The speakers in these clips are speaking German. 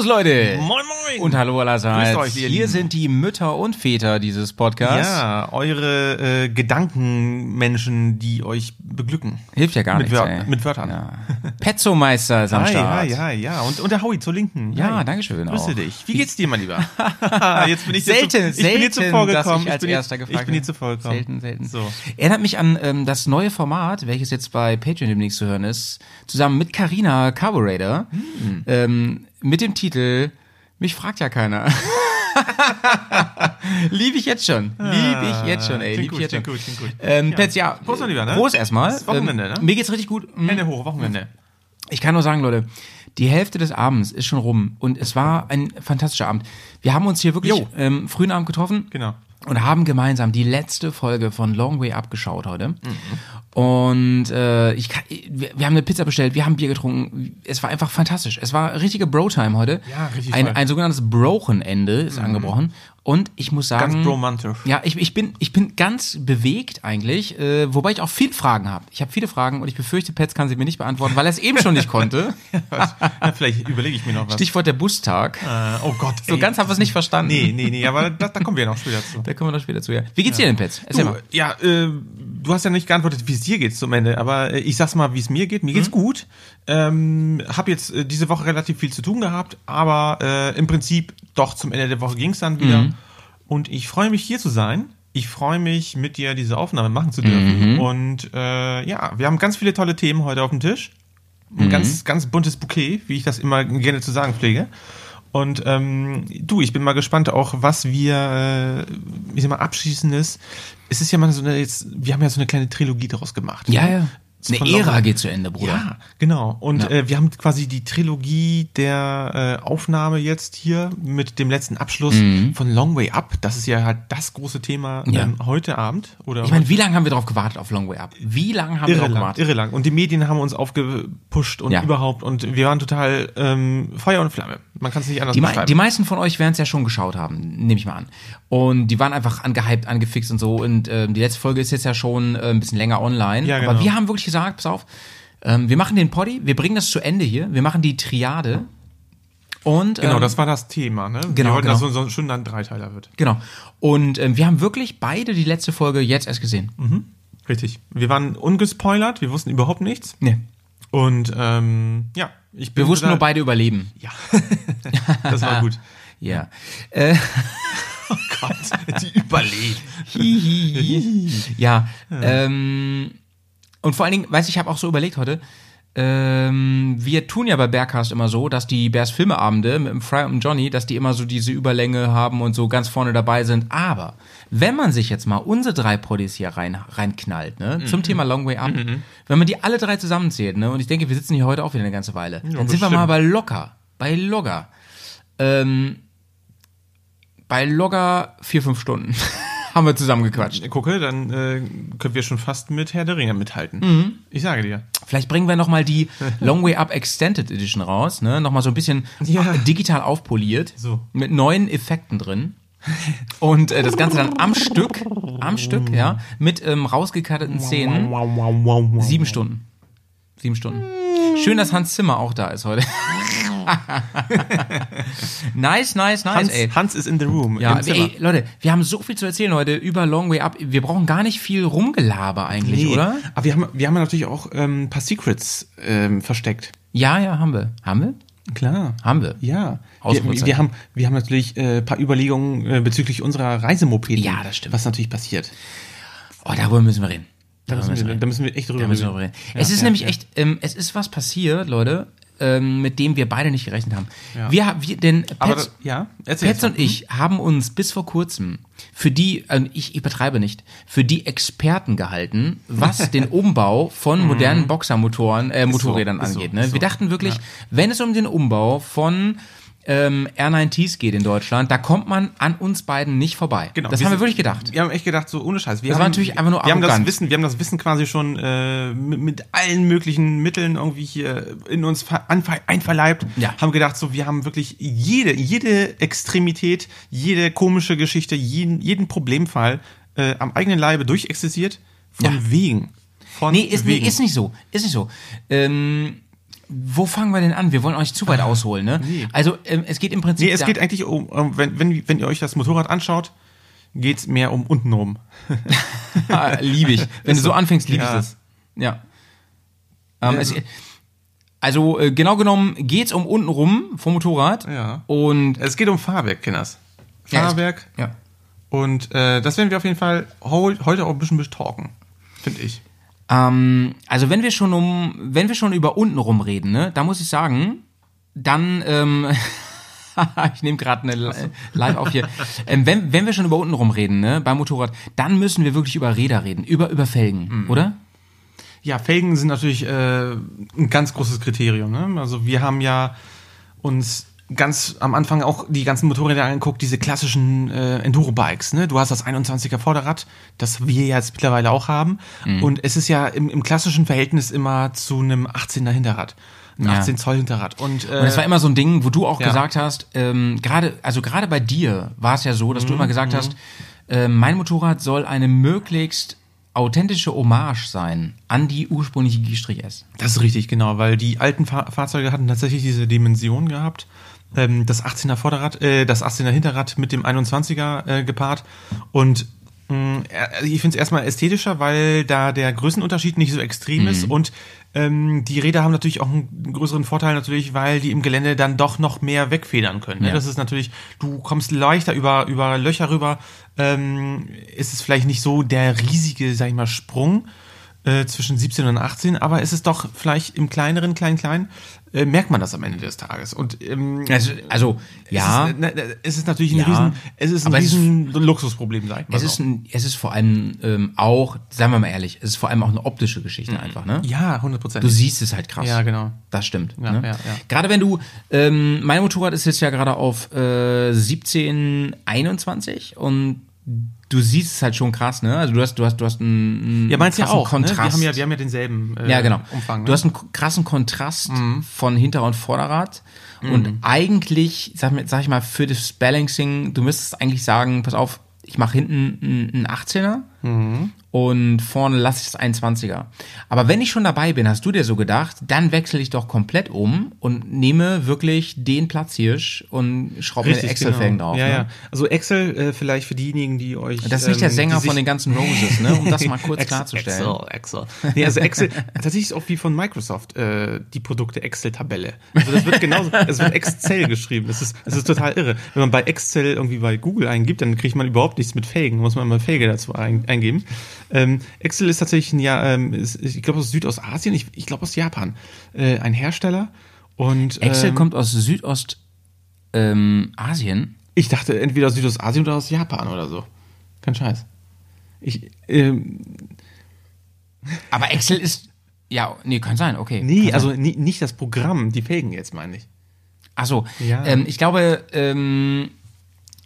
Servus, Leute! Moin, moin! Und hallo allerseits. Grüßt euch, ihr Hier sind die Mütter und Väter dieses Podcasts. Ja, eure äh, Gedankenmenschen, die euch beglücken. Hilft ja gar Mit nichts. Wörtern- ey. mit Wörtern. Ja. Pezzo-Meister ist am Hi, Start. hi, hi, ja. Und, und der Howie zur Linken. Ja, Hi. danke schön Grüße auch. dich. Wie geht's dir, mein Lieber? jetzt bin ich Selten, zu, ich bin dir selten, zuvor gekommen. ich als bin dir- erster gefragt Ich bin werde. zuvor gekommen. Selten, selten. So. Erinnert mich an ähm, das neue Format, welches jetzt bei Patreon demnächst zu hören ist, zusammen mit Carina Carburetor, Hm. ähm, mit dem Titel Mich fragt ja keiner. Liebe ich jetzt schon. Liebe ich jetzt schon, ey. Liebe gut, ich jetzt schon. gut, klingt gut. Ähm, Ja. Petz, ja. Prost, Lieber, ne? Prost erstmal. Das Wochenende, ähm, ne? Mir geht's richtig gut. Mm. Hände hoch, Wochenende. Ich kann nur sagen, Leute, die Hälfte des Abends ist schon rum und es war ein fantastischer Abend. Wir haben uns hier wirklich ähm, frühen Abend getroffen Genau. Und haben gemeinsam die letzte Folge von Long Way Up geschaut heute. Und äh, ich kann, wir, wir haben eine Pizza bestellt, wir haben Bier getrunken. Es war einfach fantastisch. Es war richtige Bro-Time heute. Ja, richtig Ein, ein sogenanntes Brochenende ist angebrochen. Und ich muss sagen. Ganz bromantisch. Ja, ich, ich, bin, ich bin ganz bewegt eigentlich, äh, wobei ich auch viele Fragen habe. Ich habe viele Fragen und ich befürchte, Petz kann sie mir nicht beantworten, weil er es eben schon nicht konnte. Ja, vielleicht überlege ich mir noch was. Stichwort der Bustag. äh, oh Gott. So ganz haben wir es nicht verstanden. Nee, nee, nee, aber da, da kommen wir noch später zu. Da kommen wir noch später zu, ja. Wie geht's dir denn, Petz? Erzähl Du, mal. ja, äh, du hast ja nicht geantwortet, wie es dir geht zum Ende, aber äh, ich sag's mal, wie es mir geht. Mir Mhm. geht's gut. Ähm, hab jetzt äh, diese Woche relativ viel zu tun gehabt, aber äh, im Prinzip doch zum Ende der Woche ging's dann wieder. Mhm. Und ich freue mich hier zu sein. Ich freue mich, mit dir diese Aufnahme machen zu dürfen. Mhm. Und äh, ja, wir haben ganz viele tolle Themen heute auf dem Tisch. Ein Mhm. ganz, ganz buntes Bouquet, wie ich das immer gerne zu sagen pflege. Und ähm, du, ich bin mal gespannt auch, was wir, äh, ich sag mal, abschließendes. Es ist ja mal so eine, jetzt, wir haben ja so eine kleine Trilogie daraus gemacht. Ja, ja. Eine Ära geht zu Ende, Bruder. Ja, genau. Und Ja. Äh, wir haben quasi die Trilogie der äh, Aufnahme jetzt hier mit dem letzten Abschluss von Long Way Up. Das ist ja halt das große Thema Mhm. Ja. ähm, heute Abend. Oder Ich meine, wie lange haben wir drauf gewartet auf Long Way Up? Wie lange haben wir irre drauf lang, gewartet? irre lang. Und die Medien haben uns aufgepusht und Ja. überhaupt. Und wir waren total ähm, Feuer und Flamme. Man kann es nicht anders Die, beschreiben. die meisten von euch werden es ja schon geschaut haben, nehme ich mal an. Und die waren einfach angehypt, angefixt und so. Und ähm, die letzte Folge ist jetzt ja schon äh, ein bisschen länger online. Ja, Aber genau. wir haben wirklich gesagt, pass auf, ähm, wir machen den Poddy, wir bringen das zu Ende hier, wir machen die Triade. Und, Genau, ähm, das war das Thema, ne? genau, wir wollten, genau. dass so, so ein schöner Dreiteiler wird. Genau. Und ähm, wir haben wirklich beide die letzte Folge jetzt erst gesehen. Richtig. Wir waren ungespoilert, wir wussten überhaupt nichts. Nee. Und ähm, ja, ich bin Wir wussten nur beide überleben. Ja, das war gut. Ja. Äh, Gott, die überlebt. Hihi. ja. Ähm, und vor allen Dingen, weiß ich, ich habe auch so überlegt heute, ähm, wir tun ja bei Bearcast immer so, dass die Bears Filmeabende mit dem Fry und dem Johnny, dass die immer so diese Überlänge haben und so ganz vorne dabei sind. Aber wenn man sich jetzt mal unsere drei Poddies hier rein, reinknallt, ne, zum Thema Long Way Up, wenn man die alle drei zusammenzählt, ne, und ich denke, wir sitzen hier heute auch wieder eine ganze Weile, dann sind wir bestimmt. mal bei locker, bei locker, ähm, bei locker vier, fünf Stunden haben wir zusammengequatscht. Gucke, dann äh, können wir schon fast mit Herr der Ringe mithalten. Mhm. Ich sage dir. Vielleicht bringen wir nochmal die Long Way Up Extended Edition raus, ne? Nochmal so ein bisschen Ja. digital aufpoliert. So. Mit neuen Effekten drin. Und äh, das Ganze dann am Stück, am Stück, ja, mit ähm, rausgekarteten Szenen. Sieben Stunden. Sieben Stunden. Schön, dass Hans Zimmer auch da ist heute. nice, nice, nice, Hans, ey. Hans ist in the room. Ja, ey, Leute, wir haben so viel zu erzählen heute über Long Way Up. Wir brauchen gar nicht viel Rumgelaber eigentlich, Nee, oder? Aber wir haben, wir haben natürlich auch ähm, ein paar Secrets ähm, versteckt. Ja, ja, haben wir. Haben wir? Klar. Haben wir. Ja. Wir, wir, haben, wir haben natürlich ein äh, paar Überlegungen äh, bezüglich unserer Reisemopeden. Ja, das stimmt. Was natürlich passiert. Oh, darüber müssen wir reden. Da müssen, wir, da müssen wir echt drüber reden. reden. es ist ja, nämlich ja. echt, ähm, es ist was passiert, Leute, ähm, mit dem wir beide nicht gerechnet haben. Ja. Wir, haben- wir, denn Pets, ja, Pets und ich haben uns bis vor kurzem für die, äh, ich übertreibe nicht, für die Experten gehalten, was den Umbau von modernen Boxermotoren, äh, Motorrädern Mhm. so, angeht. Ne? so. Wir dachten wirklich, wenn es um den Umbau von ähm, R9Ts geht in Deutschland, da kommt man an uns beiden nicht vorbei. Genau, das haben wir wirklich gedacht. Wir haben echt gedacht, so ohne Scheiß. Wir Das haben, war natürlich einfach nur wir haben das. Wissen, wir haben das Wissen quasi schon äh, mit, mit allen möglichen Mitteln irgendwie hier in uns einverleibt. Ja. Haben gedacht, so wir haben wirklich jede jede Extremität, jede komische Geschichte, jeden jeden Problemfall äh, am eigenen Leibe durchexerziert von Ja. wegen. Von Nee, ist, nee, wegen. ist nicht so. Ist nicht so. Ähm, wo fangen wir denn an? Wir wollen euch zu weit ausholen, ne? Ah, nee. Also, ähm, es geht im Prinzip. Nee, es geht eigentlich um, um wenn, wenn, wenn ihr euch das Motorrad anschaut, geht's mehr um untenrum. Ah, liebe ich. Wenn du so anfängst, liebe Ja. ich das. Ja. Ähm, es, also, äh, genau genommen geht's um untenrum vom Motorrad. Ja. Und. Es geht um Fahrwerk, Kinders. Ja, es- Fahrwerk. Ja. Und äh, das werden wir auf jeden Fall heu heute auch ein bisschen bestalken, finde ich. Ähm, also wenn wir schon um, wenn wir schon über untenrum reden, ne, da muss ich sagen, dann, ähm, ich nehme gerade eine Li- Live auf hier. Ähm, wenn, wenn wir schon über untenrum reden, ne, beim Motorrad, dann müssen wir wirklich über Räder reden, über über Felgen, oder? Ja, Felgen sind natürlich äh, ein ganz großes Kriterium. Ne? Also wir haben ja uns ganz am Anfang auch die ganzen Motorräder angeguckt, diese klassischen äh, Enduro-Bikes. Ne? Du hast das 21er Vorderrad, das wir jetzt mittlerweile auch haben. Und es ist ja im, im klassischen Verhältnis immer zu einem 18er Hinterrad. Ein Ja. 18 Zoll Hinterrad. Und, äh, Und es war immer so ein Ding, wo du auch ja. gesagt hast, ähm, gerade, also gerade bei dir war es ja so, Mhm, dass du immer gesagt hast, äh, mein Motorrad soll eine möglichst authentische Hommage sein an die ursprüngliche G-S. Das ist richtig, genau, weil die alten Fahr Fahrzeuge hatten tatsächlich diese Dimension gehabt. Ähm, das 18er Vorderrad, äh, das 18er Hinterrad mit dem 21er äh, gepaart. Und mh, äh, ich finde es erstmal ästhetischer, weil da der Größenunterschied nicht so extrem ist. Und ähm, die Räder haben natürlich auch einen größeren Vorteil natürlich, weil die im Gelände dann doch noch mehr wegfedern können. Ne? Ja. Das ist natürlich, du kommst leichter über, über Löcher rüber. Ähm, ist es vielleicht nicht so der riesige, sag ich mal, Sprung äh, zwischen 17 und 18, aber es ist doch vielleicht im kleineren, klein, klein, äh, merkt man das am Ende des Tages. Und ähm, Also, also ja, es ist, ne, ne, es ist natürlich ein Ja, riesen, es ist ein aber es ist- riesen Luxusproblem, sag ich mal. es so. ist, ein, es ist vor allem ähm, auch, sagen wir mal ehrlich, es ist vor allem auch eine optische Geschichte einfach, ne? ja, 100 Prozent. Du siehst es halt krass. Ja, genau. Das stimmt. Ja, ne? ja, ja. Gerade wenn du, ähm, mein Motorrad ist jetzt ja gerade auf äh, 17, 21 und du siehst es halt schon krass, ne? Also du hast, du hast, du hast einen, Ja, meinst ja krassen auch. Ne? Wir Kontrast. haben ja, wir haben ja denselben äh, ja, genau. Umfang. Ne? Du hast einen krassen Kontrast Mhm. von Hinter- und Vorderrad. Und eigentlich, sag, sag ich mal, für das Balancing, du müsstest eigentlich sagen, pass auf, ich mache hinten einen 18er Mhm. Und vorne lasse ich das 21er. Aber wenn ich schon dabei bin, hast du dir so gedacht, dann wechsle ich doch komplett um und nehme wirklich den Platzhirsch und schraube mir Excel-Felgen genau. drauf. Ja, ne? ja. Also Excel, äh, vielleicht für diejenigen, die euch. Das ist nicht der ähm, Sänger von den ganzen Roses, ne? um das mal kurz klarzustellen. Excel, Excel. Nee, also Excel, tatsächlich ist auch wie von Microsoft, äh, die Produkte Excel-Tabelle. Also das wird genauso, es wird Excel geschrieben. Das ist, das ist total irre. Wenn man bei Excel irgendwie bei Google eingibt, dann kriegt man überhaupt nichts mit Felgen. Da muss man mal Felge dazu ein, eingeben. Ähm, Excel ist tatsächlich ein, ja, ähm, ist, ich glaube aus Südostasien, ich, ich glaube aus Japan, äh, ein Hersteller. Und Excel ähm, kommt aus Südostasien. Ähm, ich dachte entweder aus Südostasien oder aus Japan oder so. Kein Scheiß. Ich, ähm, Aber Excel ist. Ja, nee, kann sein, okay. nee, also Sein. nicht das Programm, die Felgen jetzt meine ich. Ach so. Ja. Ähm, ich glaube, ähm,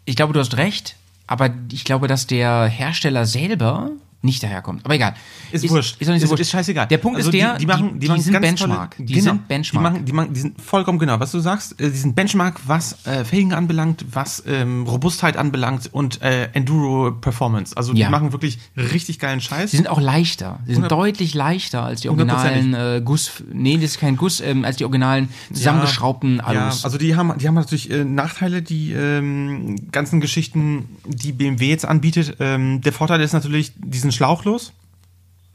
ich glaube, du hast recht, aber ich glaube, dass der Hersteller selber nicht daherkommt. Aber egal. Ist, wurscht. Ist, doch nicht so ist, wurscht. ist scheißegal. Der Punkt Also ist der, die, die machen, die, machen sind Benchmark. Tolle, die genau, sind Benchmark. Die, machen, die, machen, die sind vollkommen genau, was du sagst. äh, Die sind Benchmark, was äh, Felgen anbelangt, was ähm, Robustheit anbelangt und äh, Enduro Performance. Also Ja. die machen wirklich richtig geilen Scheiß. Sie sind auch leichter. Sie sind 100 deutlich leichter als die originalen äh, Guss. Nee, das ist kein Guss, ähm, als die originalen zusammengeschraubten Ja, Alus. also die haben, die haben natürlich äh, Nachteile, die ähm, ganzen Geschichten, die BMW jetzt anbietet. Ähm, der Vorteil ist natürlich, die sind schlauchlos.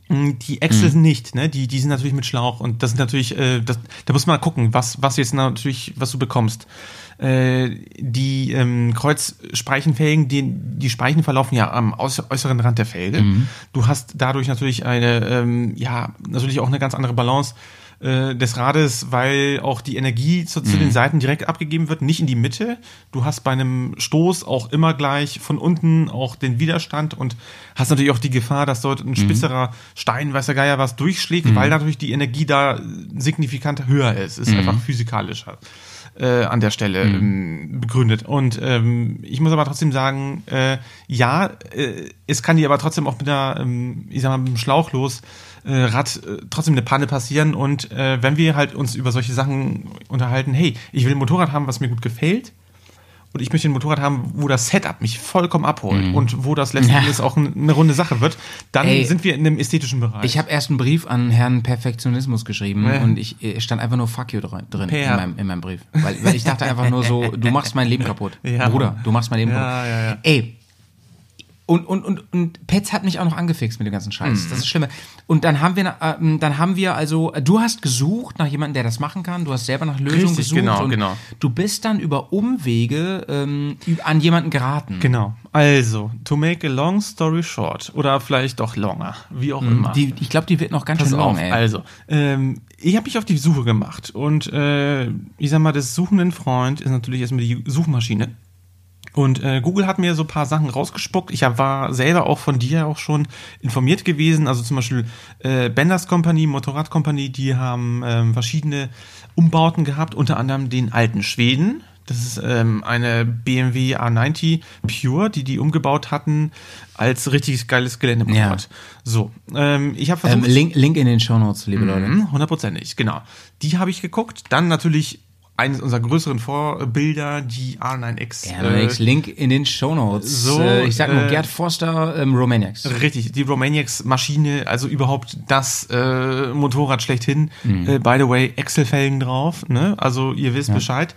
Mm, Die Excel Mhm. nicht, ne? Die, die sind natürlich mit Schlauch und das ist natürlich, äh, das, da muss man gucken, was, was jetzt natürlich, was du bekommst. Äh, die ähm, Kreuzspeichenfelgen, die, die Speichen verlaufen ja am äuß- äußeren Rand der Felge. Du hast dadurch natürlich eine, ähm, ja, natürlich auch eine ganz andere Balance äh, des Rades, weil auch die Energie zu, zu den Seiten direkt abgegeben wird, nicht in die Mitte. Du hast bei einem Stoß auch immer gleich von unten auch den Widerstand und hast natürlich auch die Gefahr, dass dort ein spitzerer Stein, weiß der Geier was, durchschlägt, weil natürlich die Energie da signifikant höher ist. Ist einfach physikalischer äh, an der Stelle ähm, begründet. Und ähm, ich muss aber trotzdem sagen, äh, ja, äh, es kann dir aber trotzdem auch mit einer, ähm, ich sag mal, mit einem Schlauchlos äh, Rad äh, trotzdem eine Panne passieren. Und äh, wenn wir halt uns über solche Sachen unterhalten, hey, ich will ein Motorrad haben, was mir gut gefällt. Und ich möchte ein Motorrad haben, wo das Setup mich vollkommen abholt und wo das letzten Ja. Endes auch ein- eine runde Sache wird, dann Ey, sind wir in einem ästhetischen Bereich. Ich habe erst einen Brief an Herrn Perfektionismus geschrieben Ja. und ich stand einfach nur Fuck you drin, in, meinem, in meinem Brief. Weil, weil ich dachte einfach nur so, du machst mein Leben kaputt. Ja. Bruder, du machst mein Leben kaputt. Ey. Und, und, und, und Pets hat mich auch noch angefixt mit dem ganzen Scheiß. Das ist schlimm. Und dann haben wir, ähm, dann haben wir also, du hast gesucht nach jemandem, der das machen kann. Du hast selber nach Lösungen Richtig, gesucht. genau, und genau. Du bist dann über Umwege ähm, an jemanden geraten. Genau. Also, to make a long story short oder vielleicht auch longer, wie auch immer. Die, ich glaube, die wird noch ganz Pass schön long, auf, ey. also, ähm, ich habe mich auf die Suche gemacht und äh, ich sag mal, des suchenden Freund ist natürlich erstmal die Suchmaschine. Und äh, Google hat mir so ein paar Sachen rausgespuckt. Ich war selber auch von dir auch schon informiert gewesen. Also zum Beispiel äh, Benders Company, Motorrad Company, die haben ähm, verschiedene Umbauten gehabt, unter anderem den alten Schweden. Das ist ähm, eine BMW A90 Pure, die die umgebaut hatten als richtig geiles Geländemotorrad. So, ähm, ich habe versucht... ähm, Link, Link in den Shownotes, liebe Leute. Mhm, Hundertprozentig, genau. Die habe ich geguckt. Dann natürlich eines unserer größeren Vorbilder, die R9X. Ja, äh, Link in den Shownotes. so, äh, ich sag nur äh, Gerd Forster, ähm, Romaniacs. Richtig, die Romaniacs-Maschine, also überhaupt das äh, Motorrad schlechthin. Äh, by the way, Excel-Felgen drauf, ne? Also ihr wisst Bescheid.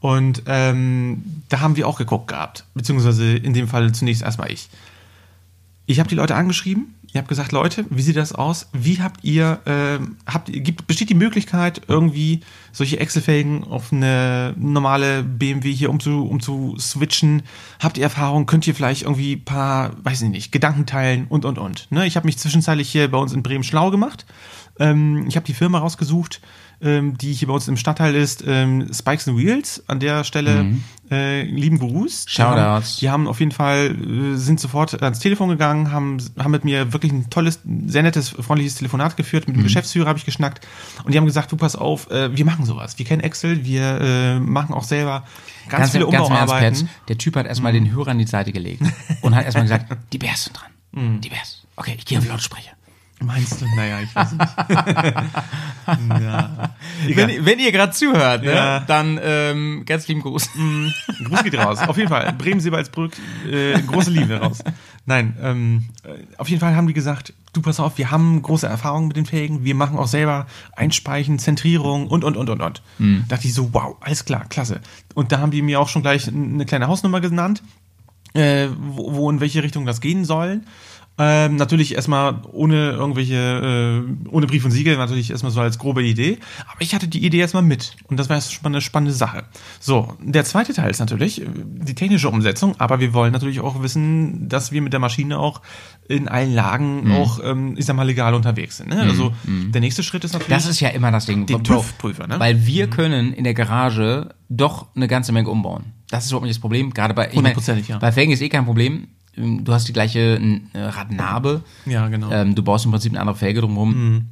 Und ähm, da haben wir auch geguckt gehabt. Beziehungsweise in dem Fall zunächst erstmal ich. Ich habe die Leute angeschrieben. Ich habe gesagt, Leute, wie sieht das aus? Wie habt ihr, ähm, habt, gibt, besteht die Möglichkeit, irgendwie solche Excel-Felgen auf eine normale BMW hier umzu, umzu switchen? Habt ihr Erfahrung? Könnt ihr vielleicht irgendwie ein paar, weiß ich nicht, Gedanken teilen und, und, und. Ne? Ich habe mich zwischenzeitlich hier bei uns in Bremen schlau gemacht. Ähm, ich habe die Firma rausgesucht, ähm, die hier bei uns im Stadtteil ist, ähm, Spikes and Wheels. An der Stelle äh, lieben Gruß. Die haben, Shoutouts. die haben auf jeden Fall, äh, sind sofort ans Telefon gegangen, haben, haben mit mir wirklich ein tolles, sehr nettes, freundliches Telefonat geführt. Mit dem Geschäftsführer habe ich geschnackt und die haben gesagt, du pass auf, äh, wir machen sowas. Wir kennen Excel, wir äh, machen auch selber ganz, viele im Ernst, Umbauarbeiten. Pets, der Typ hat erstmal den Hörer an die Seite gelegt und hat erstmal gesagt, die Bärs sind dran. Die Bärs. Okay, ich gehe auf Lautsprecher. Meinst du? Naja, ich weiß nicht. ja. Wenn, wenn ihr gerade zuhört, ne, Ja. dann ähm, ganz lieben Gruß. Gruß geht raus. Auf jeden Fall. Bremen Seebaldsbrück, äh, große Liebe raus. Nein, ähm, äh, auf jeden Fall haben die gesagt, du pass auf, wir haben große Erfahrungen mit den Felgen, wir machen auch selber Einspeichen, Zentrierung und, und, und, und, und. Mhm. Da dachte ich so, wow, alles klar, klasse. Und da haben die mir auch schon gleich eine kleine Hausnummer genannt, äh, wo, wo in welche Richtung das gehen soll. Ähm, natürlich erstmal ohne irgendwelche, äh, ohne Brief und Siegel, natürlich erstmal so als grobe Idee. Aber ich hatte die Idee erstmal mit. Und das war erst schon mal eine spannende Sache. So, der zweite Teil ist natürlich äh, die technische Umsetzung, aber wir wollen natürlich auch wissen, dass wir mit der Maschine auch in allen Lagen auch, ähm, ich sag mal, legal unterwegs sind. Ne? Also der nächste Schritt ist natürlich. Das ist ja immer das Ding. Den TÜV-Prüfer, ne? Weil wir können in der Garage doch eine ganze Menge umbauen. Das ist überhaupt nicht das Problem. Gerade bei, ich Hundertprozentig, ja. bei Felgen ist eh kein Problem. Du hast die gleiche äh, Radnabe. Ja, genau. Ähm, du baust im Prinzip eine andere Felge drumherum.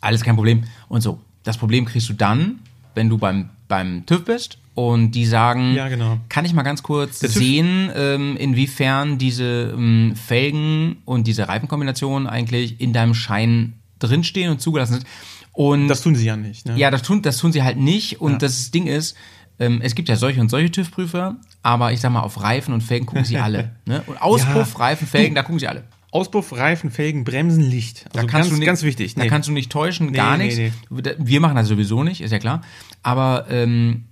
Alles kein Problem. Und so. Das Problem kriegst du dann, wenn du beim, beim TÜV bist und die sagen, Ja, genau. kann ich mal ganz kurz sehen, ähm, inwiefern diese ähm, Felgen und diese Reifenkombinationen eigentlich in deinem Schein drinstehen und zugelassen sind. Und das tun sie ja nicht. Ne? ja, das tun, das tun sie halt nicht. Und das Ding ist, ähm, es gibt ja solche und solche TÜV-Prüfer, aber ich sag mal, auf Reifen und Felgen gucken sie alle. Ne? Und Auspuff, Ja. Reifen, Felgen, da gucken sie alle. Auspuff, Reifen, Felgen, Bremsen, Licht. Also ganz, nicht, ganz wichtig. Da kannst du nicht täuschen, gar nee, nichts. Wir machen das sowieso nicht, ist ja klar. Aber ähm,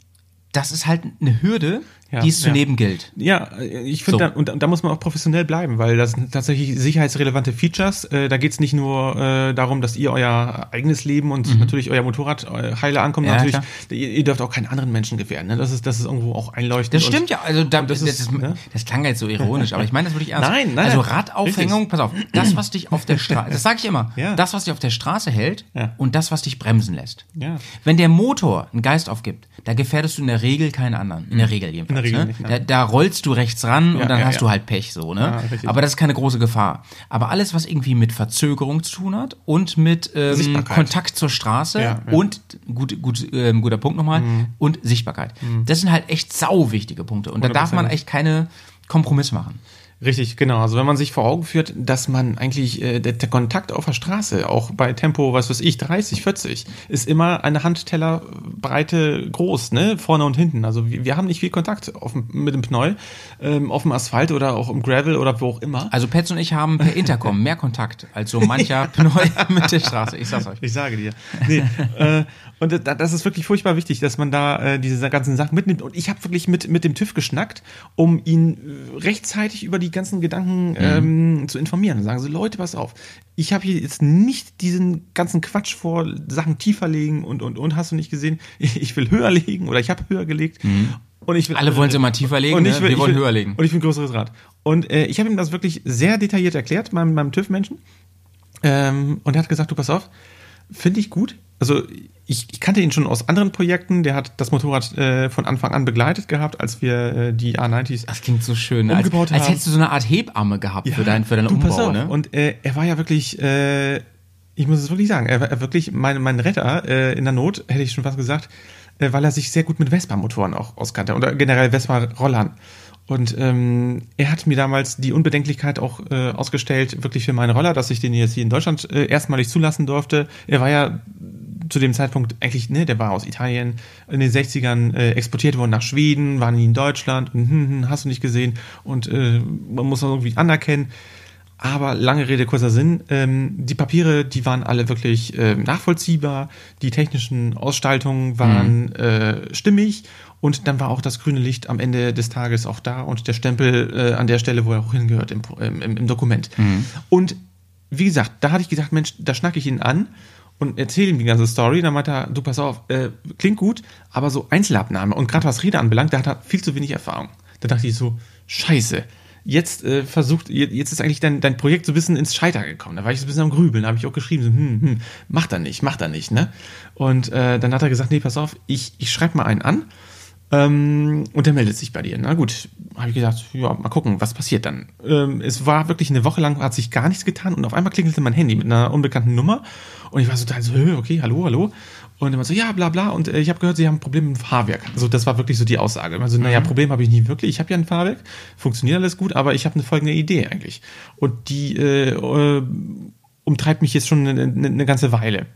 das ist halt eine Hürde, Ja, die es zu ja. nehmen gilt. Ja, ich finde, So. da, und, und da muss man auch professionell bleiben, weil das sind tatsächlich sicherheitsrelevante Features. Äh, da geht's nicht nur äh, darum, dass ihr euer eigenes Leben und natürlich euer Motorrad äh, heile ankommt. Mhm. Ja, natürlich, ihr, ihr dürft auch keinen anderen Menschen gefährden. Ne? Das, ist, das ist irgendwo auch einleuchtend. Das stimmt ja, also da, das das, ist, ne? das klang jetzt so ironisch, aber ich meine das wirklich ernst. Nein, nein, Also. Radaufhängung, pass auf, das, was dich auf der Straße, das sage ich immer, das, was dich auf der Straße hält und das, was dich bremsen lässt. Wenn der Motor einen Geist aufgibt, da gefährdest du in der Regel keinen anderen. In der Regel jedenfalls. Regel ne? nicht, da, da rollst du rechts ran Ja, und dann ja, hast du halt Pech so, ne? Aber das ist keine große Gefahr. Aber alles, was irgendwie mit Verzögerung zu tun hat und mit ähm. Kontakt zur Straße und gut, gut, ähm, guter Punkt nochmal und Sichtbarkeit. Das sind halt echt sau wichtige Punkte und da darf man 100%. echt keine Kompromisse machen. Richtig, genau. Also wenn man sich vor Augen führt, dass man eigentlich äh, der, der Kontakt auf der Straße, auch bei Tempo, was weiß ich, 30, 40, ist immer eine Handtellerbreite groß, ne, vorne und hinten. Also wir, wir haben nicht viel Kontakt auf, mit dem Pneu, ähm, auf dem Asphalt oder auch im Gravel oder wo auch immer. Also Petz und ich haben per Intercom mehr Kontakt als so mancher Pneu mit der Straße. Ich sag's euch. Ich sage dir. Nee, äh, und da- das ist wirklich furchtbar wichtig, dass man da äh, diese ganzen Sachen mitnimmt. Und ich habe wirklich mit, mit dem TÜV geschnackt, um ihn äh, rechtzeitig über die ganzen Gedanken ähm, zu informieren. Und sagen so, Leute, pass auf, ich habe hier jetzt nicht diesen ganzen Quatsch vor, Sachen tiefer legen und, und, und, hast du nicht gesehen? Ich, will höher legen oder ich habe höher gelegt. Und ich will, Alle wollen sie immer tiefer legen, und ne? ich will, wir ich wollen will, höher legen. Und ich will ein größeres Rad. Und äh, ich habe ihm das wirklich sehr detailliert erklärt, meinem, meinem TÜV-Menschen. Ähm, und er hat gesagt, du pass auf, finde ich gut. Also ich, ich kannte ihn schon aus anderen Projekten. Der hat das Motorrad äh, von Anfang an begleitet gehabt, als wir äh, die A90s Das klingt so schön. Als, Umgebaut als haben. hättest du so eine Art Hebamme gehabt für, dein, für deinen du, pass Umbau, auf. ne? Und äh, er war ja wirklich, äh, ich muss es wirklich sagen, er war wirklich mein, mein Retter äh, in der Not, hätte ich schon fast gesagt, äh, weil er sich sehr gut mit Vespa-Motoren auch auskannte oder generell Vespa-Rollern. Und ähm, er hat mir damals die Unbedenklichkeit auch äh, ausgestellt, wirklich für meinen Roller, dass ich den jetzt hier in Deutschland äh, erstmalig zulassen durfte. Er war ja zu dem Zeitpunkt eigentlich, ne, der war aus Italien in den 60ern äh, exportiert worden nach Schweden, war nie in Deutschland und hm, hm, hast du nicht gesehen und äh, man muss das irgendwie anerkennen. Aber lange Rede, kurzer Sinn. Ähm, die Papiere, die waren alle wirklich äh, nachvollziehbar. Die technischen Ausgestaltungen waren äh, stimmig. Und dann war auch das grüne Licht am Ende des Tages auch da und der Stempel äh, an der Stelle, wo er auch hingehört im, im, im, Dokument. Und wie gesagt, da hatte ich gedacht, Mensch, da schnacke ich ihn an und erzähle ihm die ganze Story. Dann meinte er, du pass auf, äh, klingt gut, aber so Einzelabnahme und gerade was Rede anbelangt, da hat er viel zu wenig Erfahrung. Da dachte ich so, scheiße. Jetzt äh, versucht, je- jetzt ist eigentlich dein, dein Projekt so ein bisschen ins Scheitern gekommen. Da war ich so ein bisschen am Grübeln, da habe ich auch geschrieben, so, hm, hm, macht er nicht, macht er nicht, ne? Und äh, dann hat er gesagt, nee, pass auf, ich, ich schreibe mal einen an ähm, und der meldet sich bei dir. Na gut, habe ich gesagt, ja, mal gucken, was passiert dann. Ähm, es war wirklich eine Woche lang, hat sich gar nichts getan und auf einmal klingelte mein Handy mit einer unbekannten Nummer und ich war so total so, "Hö, okay, hallo, hallo. Und immer so, ja, bla bla. Und äh, ich habe gehört, sie haben ein Problem mit dem Fahrwerk. Also das war wirklich so die Aussage. Also, naja, Problem habe ich nie wirklich. Ich habe ja ein Fahrwerk, funktioniert alles gut, aber ich habe eine folgende Idee eigentlich. Und die äh, äh, umtreibt mich jetzt schon eine, eine, eine ganze Weile.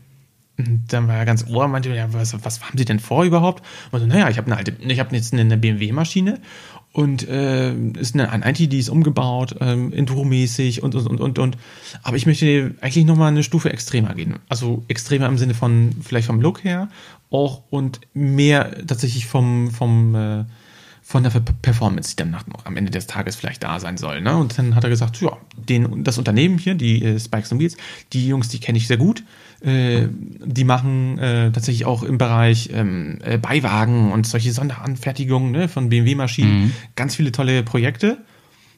Und dann war er ganz ohr und meinte, ja, was, was haben Sie denn vor überhaupt? Und so, naja, ich habe eine alte, ich habe jetzt eine BMW-Maschine und äh, ist eine, ein IT, die ist umgebaut, ähm, Enduro-mäßig und, und, und, und, und. Aber ich möchte eigentlich nochmal eine Stufe extremer gehen. Also extremer im Sinne von, vielleicht vom Look her, auch und mehr tatsächlich vom, vom, äh, von der Performance, die dann nach, am Ende des Tages vielleicht da sein soll. Ne? Und dann hat er gesagt, ja, den, das Unternehmen hier, die äh, Spikes and Wheels, die Jungs, die kenne ich sehr gut. Äh, die machen äh, tatsächlich auch im Bereich ähm, äh, Beiwagen und solche Sonderanfertigungen ne, von BMW-Maschinen ganz viele tolle Projekte.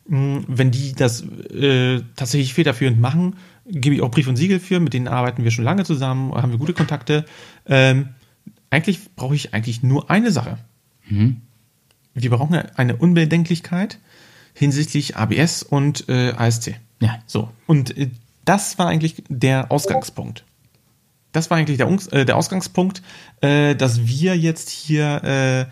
Mm, Wenn die das äh, tatsächlich federführend machen, gebe ich auch Brief und Siegel für, mit denen arbeiten wir schon lange zusammen, haben wir gute Kontakte. Ähm, eigentlich brauche ich eigentlich nur eine Sache. Wir brauchen eine Unbedenklichkeit hinsichtlich ABS und äh, ASC. Ja. So. Und äh, das war eigentlich der Ausgangspunkt. Das war eigentlich der, äh, der Ausgangspunkt, äh, dass wir jetzt hier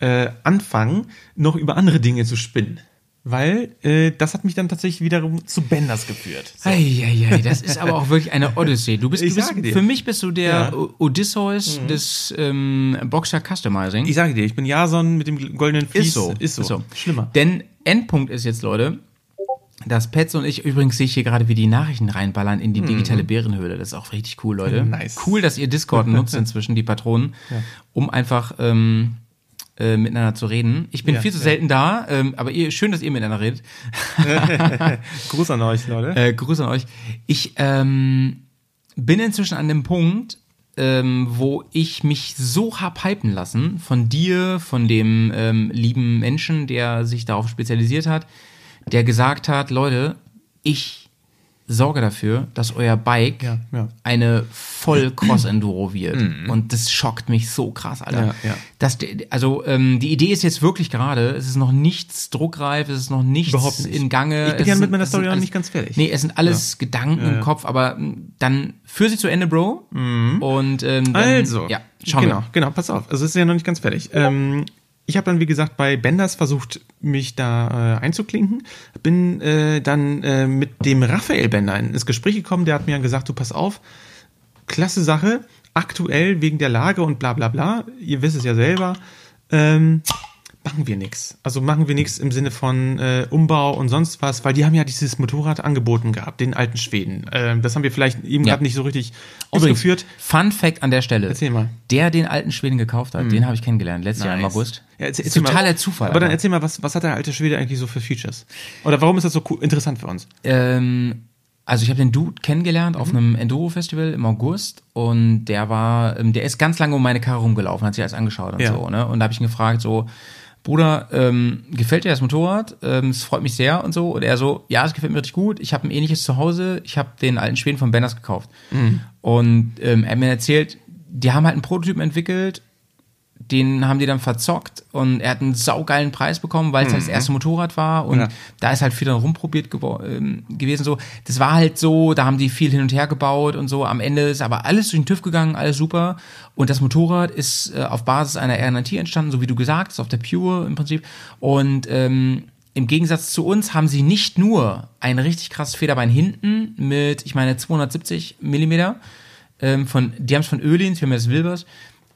äh, äh, anfangen, noch über andere Dinge zu spinnen. Weil äh, das hat mich dann tatsächlich wiederum zu Benders geführt. So. Eieiei, das ist aber auch wirklich eine Odyssee. Du bist, du bist für mich bist du der Ja. Mhm. Odysseus des ähm, Boxer Customizing. Ich sage dir, ich bin Jason mit dem goldenen Vlies. ist so, Ist so. Schlimmer. Denn Endpunkt ist jetzt, Leute, dass Petz und ich, übrigens sehe ich hier gerade, wie die Nachrichten reinballern in die digitale Bärenhöhle. Das ist auch richtig cool, Leute. Mhm. Nice. Cool, dass ihr Discord nutzt inzwischen, die Patronen, um einfach ähm, äh, miteinander zu reden. Ich bin Ja, viel zu ja. selten da, ähm, aber ihr, schön, dass ihr miteinander redet. Gruß an euch, Leute. Äh, Grüße an euch. Ich ähm, bin inzwischen an dem Punkt, ähm, wo ich mich so hab hypen lassen von dir, von dem ähm, lieben Menschen, der sich darauf spezialisiert hat, der gesagt hat, Leute, ich sorge dafür, dass euer Bike Ja, ja. eine voll Cross-Enduro wird. Und das schockt mich so krass, Alter. Ja, ja. Das, also ähm, die Idee ist jetzt wirklich gerade, es ist noch nichts druckreif, es ist noch nichts Überhaupt nicht. in Gange. Ich bin ja mit meiner Story noch alles- nicht ganz fertig. Nee, es sind alles Gedanken im Kopf, aber m, dann führ sie zu Ende, Bro. Und ähm, dann, Also, ja, schauen genau, wir. genau, pass auf. Also es ist ja noch nicht ganz fertig. Ähm, ich habe dann, wie gesagt, bei Benders versucht, mich da äh, einzuklinken. Bin äh, dann äh, mit dem Raphael Bender ins Gespräch gekommen. Der hat mir dann gesagt, du pass auf, klasse Sache. Aktuell wegen der Lage und bla bla bla. Ihr wisst es ja selber. Ähm, machen wir nichts. Also machen wir nichts im Sinne von äh, Umbau und sonst was, weil die haben ja dieses Motorrad angeboten gehabt, den alten Schweden. Ähm, das haben wir vielleicht eben Ja. gerade nicht so richtig Übrigens, ausgeführt. Fun Fact an der Stelle. Erzähl mal. Der den alten Schweden gekauft hat, den habe ich kennengelernt, letztes Jahr im Nice. August. Ja, erzähl, erzähl mal. totaler Zufall. Aber dann erzähl mal, was, was hat der alte Schwede eigentlich so für Features? Oder warum ist das so cool, interessant für uns? Ähm, also ich habe den Dude kennengelernt auf einem Enduro-Festival im August und der war, ähm, der ist ganz lange um meine Karre rumgelaufen, hat sich alles angeschaut und Ja. so, ne? Und da habe ich ihn gefragt, so, Bruder, ähm, gefällt dir das Motorrad? Ähm, es freut mich sehr und so. Und er so, ja, es gefällt mir richtig gut. Ich habe ein ähnliches zu Hause. Ich habe den alten Schweden von Benners gekauft. Und ähm, er hat mir erzählt, die haben halt einen Prototypen entwickelt, den haben die dann verzockt und er hat einen saugeilen Preis bekommen, weil es halt das erste Motorrad war und Ja. da ist halt viel dann rumprobiert ähm, gewesen so. Das war halt so, da haben die viel hin und her gebaut und so. Am Ende ist aber alles durch den TÜV gegangen, alles super. Und das Motorrad ist äh, auf Basis einer RNT entstanden, so wie du gesagt hast, auf der Pure im Prinzip. Und ähm, im Gegensatz zu uns haben sie nicht nur ein richtig krasses Federbein hinten mit, ich meine, 270 Millimeter, ähm, von, die haben es von Ölins, wir haben das Wilbers.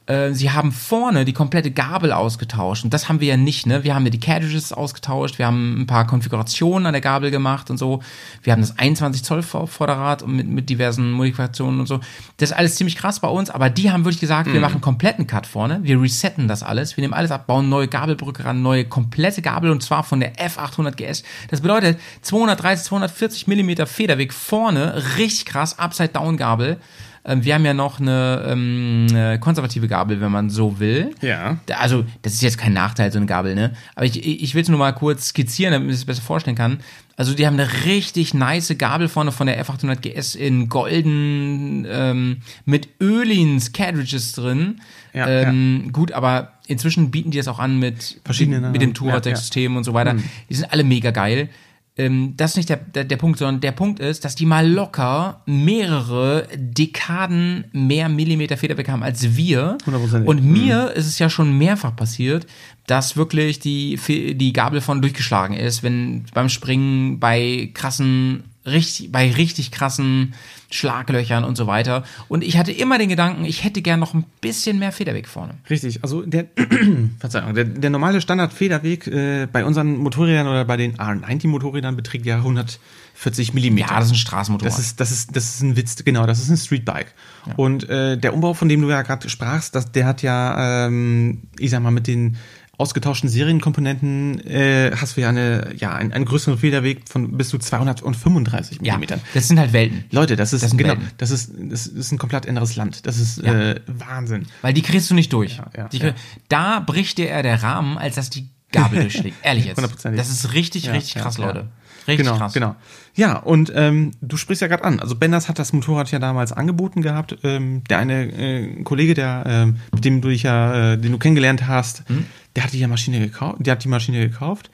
Äh, sie haben vorne die komplette Gabel ausgetauscht und das haben wir ja nicht, ne? Wir haben ja die Cartridges ausgetauscht, wir haben ein paar Konfigurationen an der Gabel gemacht und so. Wir haben das 21 Zoll Vor- Vorderrad und mit, mit diversen Modifikationen und so. Das ist alles ziemlich krass bei uns, aber die haben wirklich gesagt, wir machen einen kompletten Cut vorne, wir resetten das alles, wir nehmen alles ab, bauen neue Gabelbrücke ran, neue komplette Gabel und zwar von der F800 GS. Das bedeutet 230, 240 Millimeter Federweg vorne, richtig krass, Upside-Down-Gabel. Ähm, Wir haben ja noch eine, ähm, eine konservative Gabel, wenn man so will. Ja. Also, das ist jetzt kein Nachteil, so eine Gabel, ne? Aber ich, ich will es nur mal kurz skizzieren, damit man das besser vorstellen kann. Also, die haben eine richtig nice Gabel vorne von der F800 GS in golden, ähm, mit Ölins Cartridges drin. Ja, ähm, Gut, aber inzwischen bieten die das auch an mit, Verschiedene- mit dem ja, Touratec-System und so weiter. Die sind alle mega geil. Ähm, das ist nicht der, der, der Punkt, sondern der Punkt ist, dass die mal locker mehrere Dekaden mehr Millimeter Federweg haben als wir. Hundertprozentig. Und mir ist es ja schon mehrfach passiert, dass wirklich die, die Gabel von durchgeschlagen ist, wenn beim Springen bei krassen, richtig, bei richtig krassen Schlaglöchern und so weiter. Und ich hatte immer den Gedanken, ich hätte gern noch ein bisschen mehr Federweg vorne. Richtig, also der, Verzeihung, der, der normale Standardfederweg äh, bei unseren Motorrädern oder bei den R90-Motorrädern beträgt ja 140 Millimeter. Ja, das ist ein Straßenmotorrad. Das ist, das ist, das ist ein Witz, genau, das ist ein Streetbike. Und äh, der Umbau, von dem du ja gerade sprachst, das, der hat ja, ähm, ich sag mal, mit den ausgetauschten Serienkomponenten äh, hast du ja eine, ja, einen, einen größeren Federweg von bis zu 235 ja, Millimetern. das sind halt Welten. Leute, das ist, Das genau, Welten. das ist, das ist ein komplett anderes Land. Das ist Ja. äh, Wahnsinn. Weil die kriegst du nicht durch. Ja, ja, die, ja. Da bricht dir eher der Rahmen, als dass die Gabel durchschlägt. Ehrlich jetzt. Hundertprozentig. Das ist richtig, Ja, richtig ja, krass, ja. Leute. Richtig genau, krass. genau. Ja, und ähm, du sprichst ja gerade an. Also Benders hat das Motorrad ja damals angeboten gehabt. Ähm, der eine äh, Kollege, der ähm, mit dem du dich ja, äh, den du kennengelernt hast, Hm? Der hat die Maschine gekauft. Der hat die Maschine gekauft.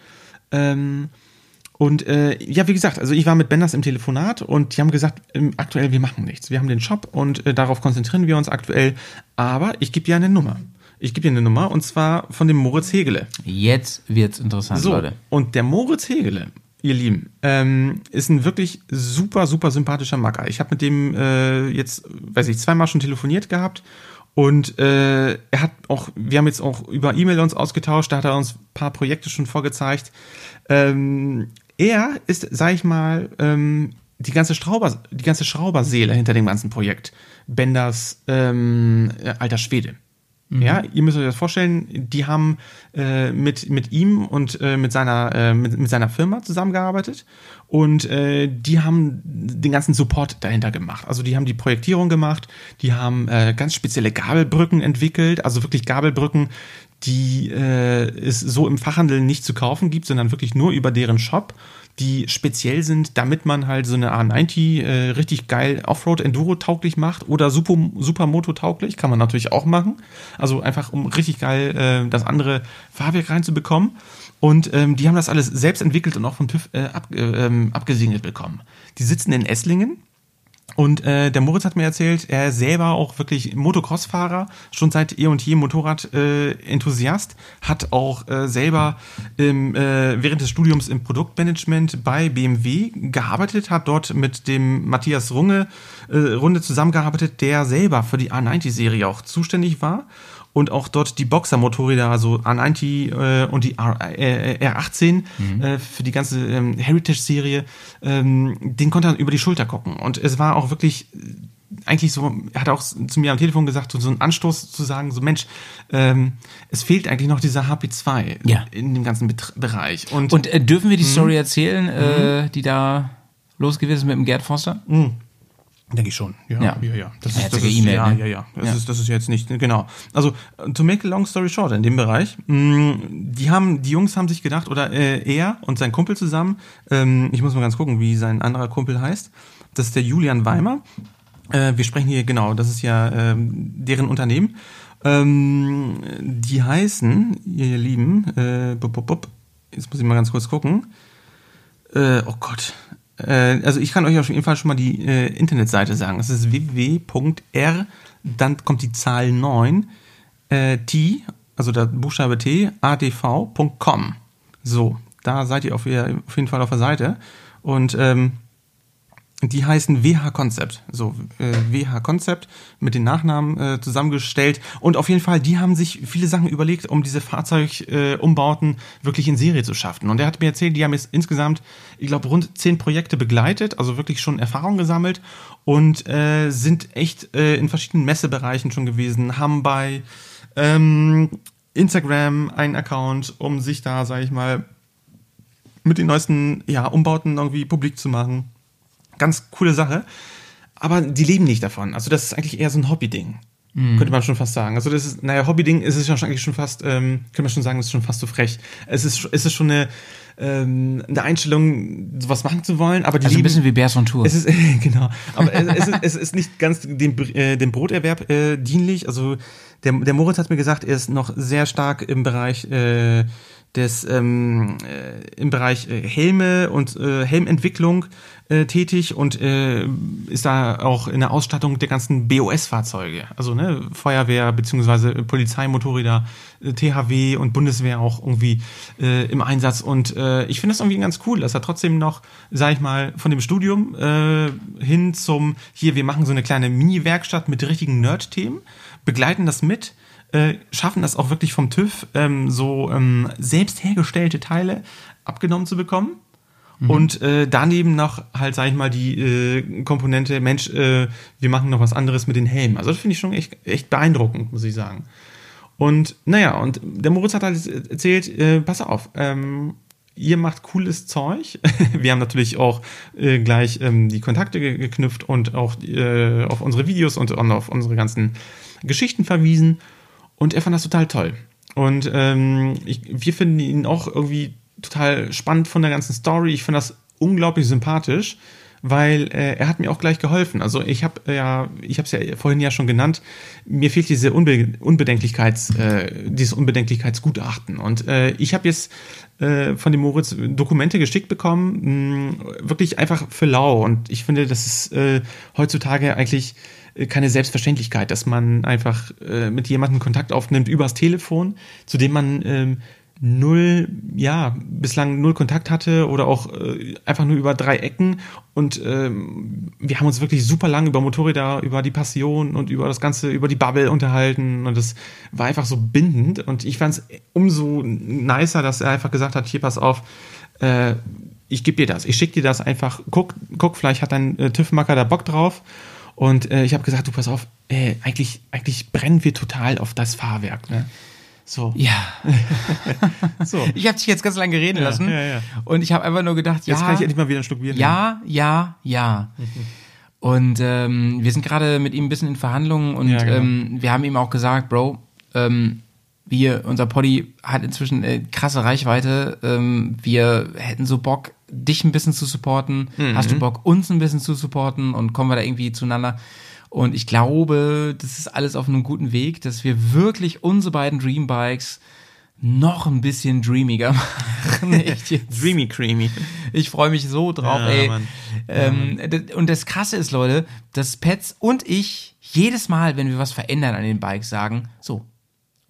Ähm, und äh, ja, wie gesagt, also ich war mit Benders im Telefonat und die haben gesagt, ähm, aktuell wir machen nichts. Wir haben den Shop und äh, darauf konzentrieren wir uns aktuell. Aber ich gebe dir eine Nummer. Ich gebe dir eine Nummer und zwar von dem Moritz Hegele. Jetzt wird's interessant, So, Leute. und der Moritz Hegele, ihr Lieben, ähm, ist ein wirklich super, super sympathischer Macker. Ich habe mit dem äh, jetzt, weiß ich, zweimal schon telefoniert gehabt und äh, er hat auch, wir haben jetzt auch über E-Mail uns ausgetauscht, da hat er uns ein paar Projekte schon vorgezeigt. Ähm, er ist, sag ich mal, ähm, die ganze Schrauber, die ganze Schrauberseele hinter dem ganzen Projekt. Benders ähm, alter Schwede. Ja, ihr müsst euch das vorstellen, die haben äh, mit, mit ihm und äh, mit, seiner, äh, mit, mit seiner Firma zusammengearbeitet und äh, die haben den ganzen Support dahinter gemacht. Also die haben die Projektierung gemacht, die haben äh, ganz spezielle Gabelbrücken entwickelt, also wirklich Gabelbrücken, die äh, es so im Fachhandel nicht zu kaufen gibt, sondern wirklich nur über deren Shop die speziell sind, damit man halt so eine A90 äh, richtig geil Offroad-Enduro-tauglich macht oder Super, Supermoto-tauglich, kann man natürlich auch machen. Also einfach, um richtig geil äh, das andere Fahrwerk reinzubekommen. Und ähm, die haben das alles selbst entwickelt und auch vom TÜV äh, ab, äh, ähm, abgesegnet bekommen. Die sitzen in Esslingen und äh, der Moritz hat mir erzählt, er selber auch wirklich Motocross-Fahrer, schon seit eh und je Motorrad-Enthusiast, äh, hat auch äh, selber im, äh, während des Studiums im Produktmanagement bei BMW gearbeitet, hat dort mit dem Matthias Runge, äh, Runde zusammengearbeitet, der selber für die A90-Serie auch zuständig war und auch dort die Boxer-Motorräder, also A90 äh, und die R, äh, R18 mhm. äh, für die ganze ähm, Heritage-Serie, ähm, den konnte er über die Schulter gucken. Und es war auch wirklich äh, eigentlich so, er hat auch zu mir am Telefon gesagt, so ein Anstoß zu sagen, so Mensch, ähm, es fehlt eigentlich noch dieser HP2 ja. in dem ganzen Bet Bereich. Und, und äh, dürfen wir die mhm. Story erzählen, äh, die da los gewesen ist mit dem Gerd Foster? Mhm. Denke ich schon. Ja, ja, ja. ja. Das, ist, das ist, e ja, ne? ja, ja. Das, ja. Ist, das ist jetzt nicht, genau. Also, to make a long story short, in dem Bereich, mh, die haben, die Jungs haben sich gedacht, oder äh, er und sein Kumpel zusammen, ähm, ich muss mal ganz gucken, wie sein anderer Kumpel heißt, das ist der Julian Weimer. Äh, wir sprechen hier, genau, das ist ja äh, deren Unternehmen. Ähm, die heißen, ihr Lieben, äh, bup, bup, bup, jetzt muss ich mal ganz kurz gucken. Äh, oh Gott, also ich kann euch auf jeden Fall schon mal die äh, Internetseite sagen. Das ist www.r, dann kommt die Zahl 9, äh, t, also der Buchstabe T, adv.com. So, da seid ihr auf, auf, jeden Fall auf der Seite. Und ähm, die heißen WH Concept. So, äh, WH Concept mit den Nachnamen äh, zusammengestellt. Und auf jeden Fall, die haben sich viele Sachen überlegt, um diese Fahrzeugumbauten äh, wirklich in Serie zu schaffen. Und er hat mir erzählt, die haben jetzt insgesamt, ich glaube, rund zehn Projekte begleitet, also wirklich schon Erfahrung gesammelt und äh, sind echt äh, in verschiedenen Messebereichen schon gewesen, haben bei ähm, Instagram einen Account, um sich da, sage ich mal, mit den neuesten ja, Umbauten irgendwie publik zu machen ganz coole Sache. Aber die leben nicht davon. Also das ist eigentlich eher so ein Hobby-Ding. Mhm. Könnte man schon fast sagen. Also das ist, naja, Hobby-Ding ist es ja eigentlich schon fast, ähm, könnte man schon sagen, ist schon fast so frech. Es ist, es ist schon eine, ähm, eine Einstellung, sowas machen zu wollen, aber die also ein bisschen wie Bears on Tour. Es ist, genau. Aber es, es, ist, es ist nicht ganz dem, äh, dem Broterwerb äh, dienlich. Also der, der Moritz hat mir gesagt, er ist noch sehr stark im Bereich äh, des ähm, äh, im Bereich äh, Helme und äh, Helmentwicklung äh, tätig und äh, ist da auch in der Ausstattung der ganzen BOS-Fahrzeuge, also ne, Feuerwehr beziehungsweise Polizeimotorräder, äh, THW und Bundeswehr auch irgendwie äh, im Einsatz. Und äh, ich finde das irgendwie ganz cool, dass er trotzdem noch, sag ich mal, von dem Studium äh, hin zum hier, wir machen so eine kleine Mini-Werkstatt mit richtigen Nerd-Themen, begleiten das mit äh, schaffen das auch wirklich vom TÜV, ähm, so ähm, selbst hergestellte Teile abgenommen zu bekommen. Mhm. Und äh, daneben noch halt, sag ich mal, die äh, Komponente, Mensch, äh, wir machen noch was anderes mit den Helmen. Also das finde ich schon echt, echt beeindruckend, muss ich sagen. Und naja, und der Moritz hat halt erzählt, äh, pass auf, ähm, ihr macht cooles Zeug. Wir haben natürlich auch äh, gleich ähm, die Kontakte geknüpft und auch äh, auf unsere Videos und, und auf unsere ganzen Geschichten verwiesen. Und er fand das total toll. Und ähm, ich, wir finden ihn auch irgendwie total spannend von der ganzen Story. Ich finde das unglaublich sympathisch, weil äh, er hat mir auch gleich geholfen. Also ich habe äh, ja, ich habe es ja vorhin ja schon genannt. Mir fehlt diese Unbe Unbedenklichkeits, äh, dieses Unbedenklichkeitsgutachten. Und äh, ich habe jetzt äh, von dem Moritz Dokumente geschickt bekommen, mh, wirklich einfach für lau. Und ich finde, das ist äh, heutzutage eigentlich keine Selbstverständlichkeit, dass man einfach äh, mit jemandem Kontakt aufnimmt übers Telefon, zu dem man ähm, null, ja, bislang null Kontakt hatte oder auch äh, einfach nur über drei Ecken. Und ähm, wir haben uns wirklich super lange über Motorräder, über die Passion und über das Ganze, über die Bubble unterhalten. Und das war einfach so bindend. Und ich fand es umso nicer, dass er einfach gesagt hat, hier pass auf, äh, ich gebe dir das, ich schicke dir das einfach, guck, guck, vielleicht hat dein äh, TÜV-Macker da Bock drauf. Und äh, ich habe gesagt, du pass auf, äh, eigentlich, eigentlich brennen wir total auf das Fahrwerk. Ne? So. Ja. so. Ich habe dich jetzt ganz lange reden lassen. ja, ja. Und ich habe einfach nur gedacht, ja. Jetzt kann ich endlich mal wieder ein Stück Bier nehmen. Ja, ja, ja. Und ähm, wir sind gerade mit ihm ein bisschen in Verhandlungen und Ja, genau. ähm, wir haben ihm auch gesagt, Bro, ähm, wir, unser Poddy hat inzwischen äh, krasse Reichweite. Ähm, wir hätten so Bock, dich ein bisschen zu supporten. Mhm. Hast du Bock, uns ein bisschen zu supporten und kommen wir da irgendwie zueinander? Und ich glaube, das ist alles auf einem guten Weg, dass wir wirklich unsere beiden Dreambikes noch ein bisschen dreamiger machen. Echt jetzt. Dreamy Creamy. Ich freue mich so drauf, Ja, ey. Ähm, Und das Krasse ist, Leute, dass Pets und ich jedes Mal, wenn wir was verändern an den Bikes, sagen, so,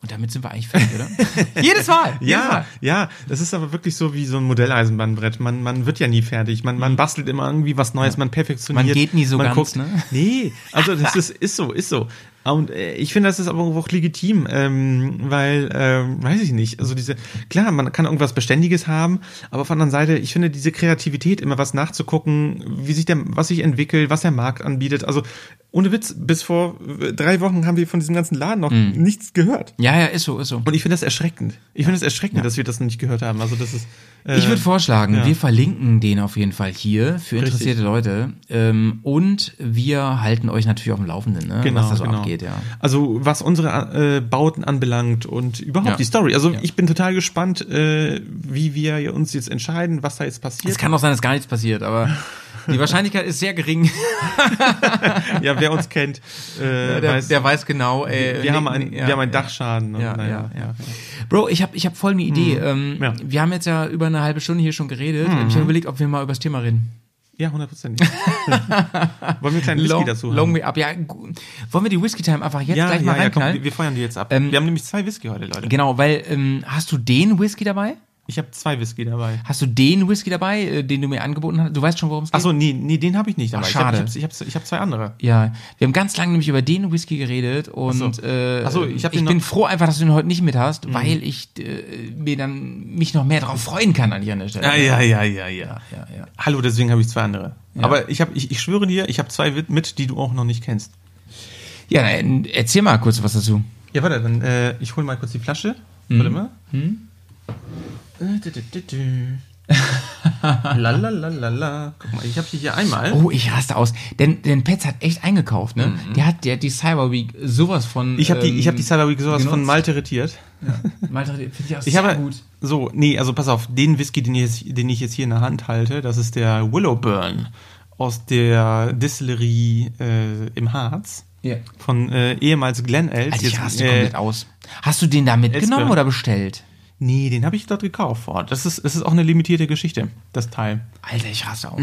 und damit sind wir eigentlich fertig, oder? jedes Mal. jedes Ja, Mal. ja, das ist aber wirklich so wie so ein Modelleisenbahnbrett. Man, man wird ja nie fertig. Man, man bastelt immer irgendwie was Neues, man perfektioniert. Man geht nie so ganz, ne? Nee, also das ist, ist so, ist so. Und äh, ich finde, das ist aber auch legitim, ähm, weil, ähm, weiß ich nicht, also diese, klar, man kann irgendwas Beständiges haben, aber auf der anderen Seite, ich finde diese Kreativität, immer was nachzugucken, wie sich der, was sich entwickelt, was der Markt anbietet, also ohne Witz, bis vor äh, drei Wochen haben wir von diesem ganzen Laden noch Mhm. nichts gehört. Ja, ja, ist so, ist so. Und ich finde das erschreckend. Ich finde es erschreckend, dass wir das noch nicht gehört haben. Also das ist. Äh, Ich würde vorschlagen, ja. wir verlinken den auf jeden Fall hier für interessierte Leute. Ähm, und wir halten euch natürlich auf dem Laufenden, ne? genau, was da so genau. abgeht, ja. Also was unsere äh, Bauten anbelangt und überhaupt Ja. die Story. Also ich bin total gespannt, äh, wie wir uns jetzt entscheiden, was da jetzt Es passiert. kann auch sein, dass gar nichts passiert, aber die Wahrscheinlichkeit ist sehr gering. ja, wer uns kennt, äh, der, weiß, der weiß genau, ey. wir, nee, haben ein, nee, ja, wir haben einen. Dachschaden. Ja, naja, ja. Bro, ich habe ich hab voll eine Idee. Ähm, Ja. Wir haben jetzt ja über eine halbe Stunde hier schon geredet. Ich habe überlegt, ob wir mal über das Thema reden. Ja, hundertprozentig. Wollen wir einen kleinen Whisky long, dazu haben? long way up. Ja, wollen wir die Whisky Time einfach jetzt ja, gleich mal ja, ja, komm, reinknallen? wir, wir feuern die jetzt ab. Ähm, wir haben nämlich zwei Whisky heute, Leute. genau, weil ähm, hast du den Whisky dabei? Ich habe zwei Whisky dabei. Hast du den Whisky dabei, äh, den du mir angeboten hast? Du weißt schon, worum es geht? Achso, nee, nee, den habe ich nicht dabei. Ach, schade. Ich habe ich hab, ich hab zwei andere. Ja, wir haben ganz lange nämlich über den Whisky geredet und Ach so. äh, Ach so, ich hab den bin noch- Mhm. froh einfach, dass du ihn heute nicht mit hast, weil ich äh, mir dann mich noch mehr darauf freuen kann an der Stelle. ja, ja, ja, ja. ja, ja, ja. Hallo, deswegen habe ich zwei andere. Aber ich, hab, ich, ich schwöre dir, ich habe zwei mit, die du auch noch nicht kennst. Ja, dann erzähl mal kurz was dazu. Ja, warte, dann äh, ich hole mal kurz die Flasche. Warte mal. Dü. Lalalala. Guck mal, ich habe hier, hier einmal. Oh, ich raste aus. Denn, denn Petz hat echt eingekauft, ne? Der hat, der hat die Cyber Week sowas von. Mhm. Ich habe die, ich habe die ähm, Cyber Week sowas von genutzt. Malte retiert. Malte, finde ich auch Ich sehr habe gut. so, nee, also pass auf, den Whisky, den ich, jetzt, den ich jetzt hier in der Hand halte, das ist der Willowburn aus der Distillerie äh, im Harz Ja. von äh, ehemals Glen Els. Also ich raste äh, komplett aus. Hast du den da mitgenommen Elsbeth. oder bestellt? Nee, den habe ich dort gekauft. Boah, das ist, das ist auch eine limitierte Geschichte, das Teil. Alter, ich raste aus.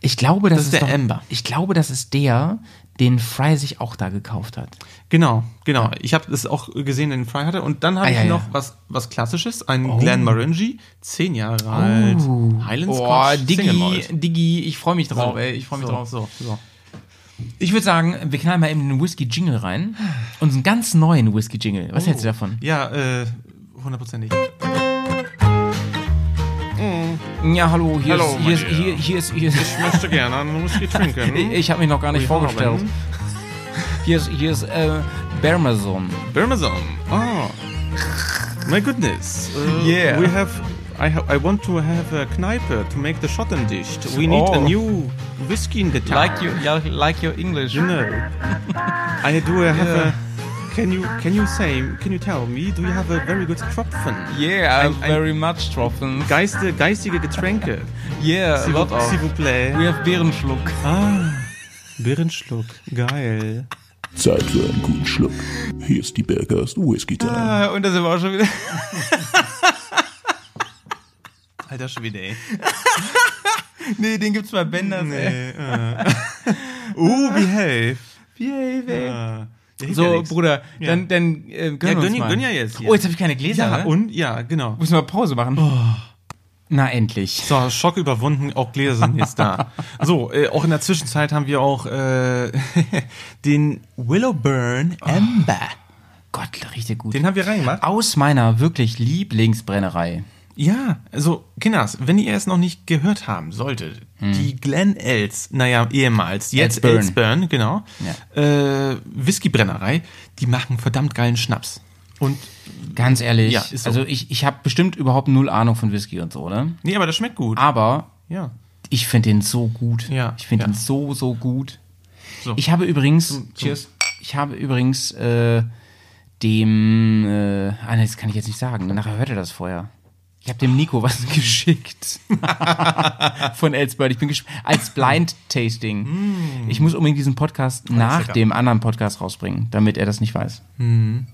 Ich glaube, das, Das ist der doch, Amber. Ich glaube, das ist der, den Fry sich auch da gekauft hat. Genau, genau. Ich habe das auch gesehen, den Fry hatte. Und dann habe Ah, ich ja, noch ja. was, was Klassisches, ein Glen Morangi, zehn Jahre alt. Highland Oh, Scotch, Single Diggi. Diggi, ich freue mich drauf, So, ey. Ich freue mich so, drauf. So, so. Ich würde sagen, wir knallen mal eben den Whisky-Jingle rein. Unseren ganz neuen Whisky-Jingle. Was hältst du davon? Ja, äh, hundertprozentig. Ja, hallo, hier Hallo, ist, hier ist, mein hier, hier ist, hier ist, Ich möchte gerne einen Whisky trinken. ich habe mich noch gar nicht Wir vorgestellt. haben- Hier ist, hier ist, äh, Bermazon. Birmazon. Oh. My goodness. Uh, Yeah. We have. I, ha I want to have a Kneipe to make the Schotten dicht. We need Oh. a new whiskey in the town. yeah, like your English. You know. I do have a. Can you can you say can you tell me do you have a very good Tropfen? Yeah, Ein- ein- very much Tropfen. Geiste, geistige Getränke. Yeah, a S'il lot vous- of. s'il vous plaît. We have Bärenschluck. Ah, Birrenschluck. Geil. Zeit für einen guten Schluck. Hier ist die Bergers Whisky Time. Ah, und da sind wir auch schon wieder. Alter Schwede, ey. nee, den gibt's bei Benders, ey. Nee, äh. uh, behave. Behave, ey. Ah. Hilft So, ja. Bruder, Ja. dann, dann äh, gönn Ja, uns gönn- mal. gönn ja jetzt hier. Oh, jetzt habe ich keine Gläser, Ja, ne? und? Ja, genau. Müssen wir Pause machen? Na, endlich. So, Schock überwunden, auch Gläser sind jetzt da. So, äh, auch in der Zwischenzeit haben wir auch äh, den Willowburn Amber. Gott, richtig gut. Den haben wir reingemacht. Aus meiner wirklich Lieblingsbrennerei. Ja, also, Kinders, wenn ihr es noch nicht gehört haben solltet, die Glen Els, naja, ehemals, jetzt Elsburn. Genau, äh, Whiskybrennerei, die machen verdammt geilen Schnaps. Und, Ganz ehrlich, Ja, so. also ich, ich habe bestimmt überhaupt null Ahnung von Whisky und so, ne? nee, aber das schmeckt gut. Aber Ja. ich finde den so gut. Ja, Ich finde ja. den so, so gut. So. Ich habe übrigens, cheers, ich habe übrigens äh, dem, äh, ah, das kann ich jetzt nicht sagen, nachher hört er das vorher. Ich habe dem Nico was geschickt. Von Elsbird. Ich bin gespannt. Als Blind Tasting. Ich muss unbedingt diesen Podcast nach lecker. dem anderen Podcast rausbringen, damit er das nicht weiß. Hm,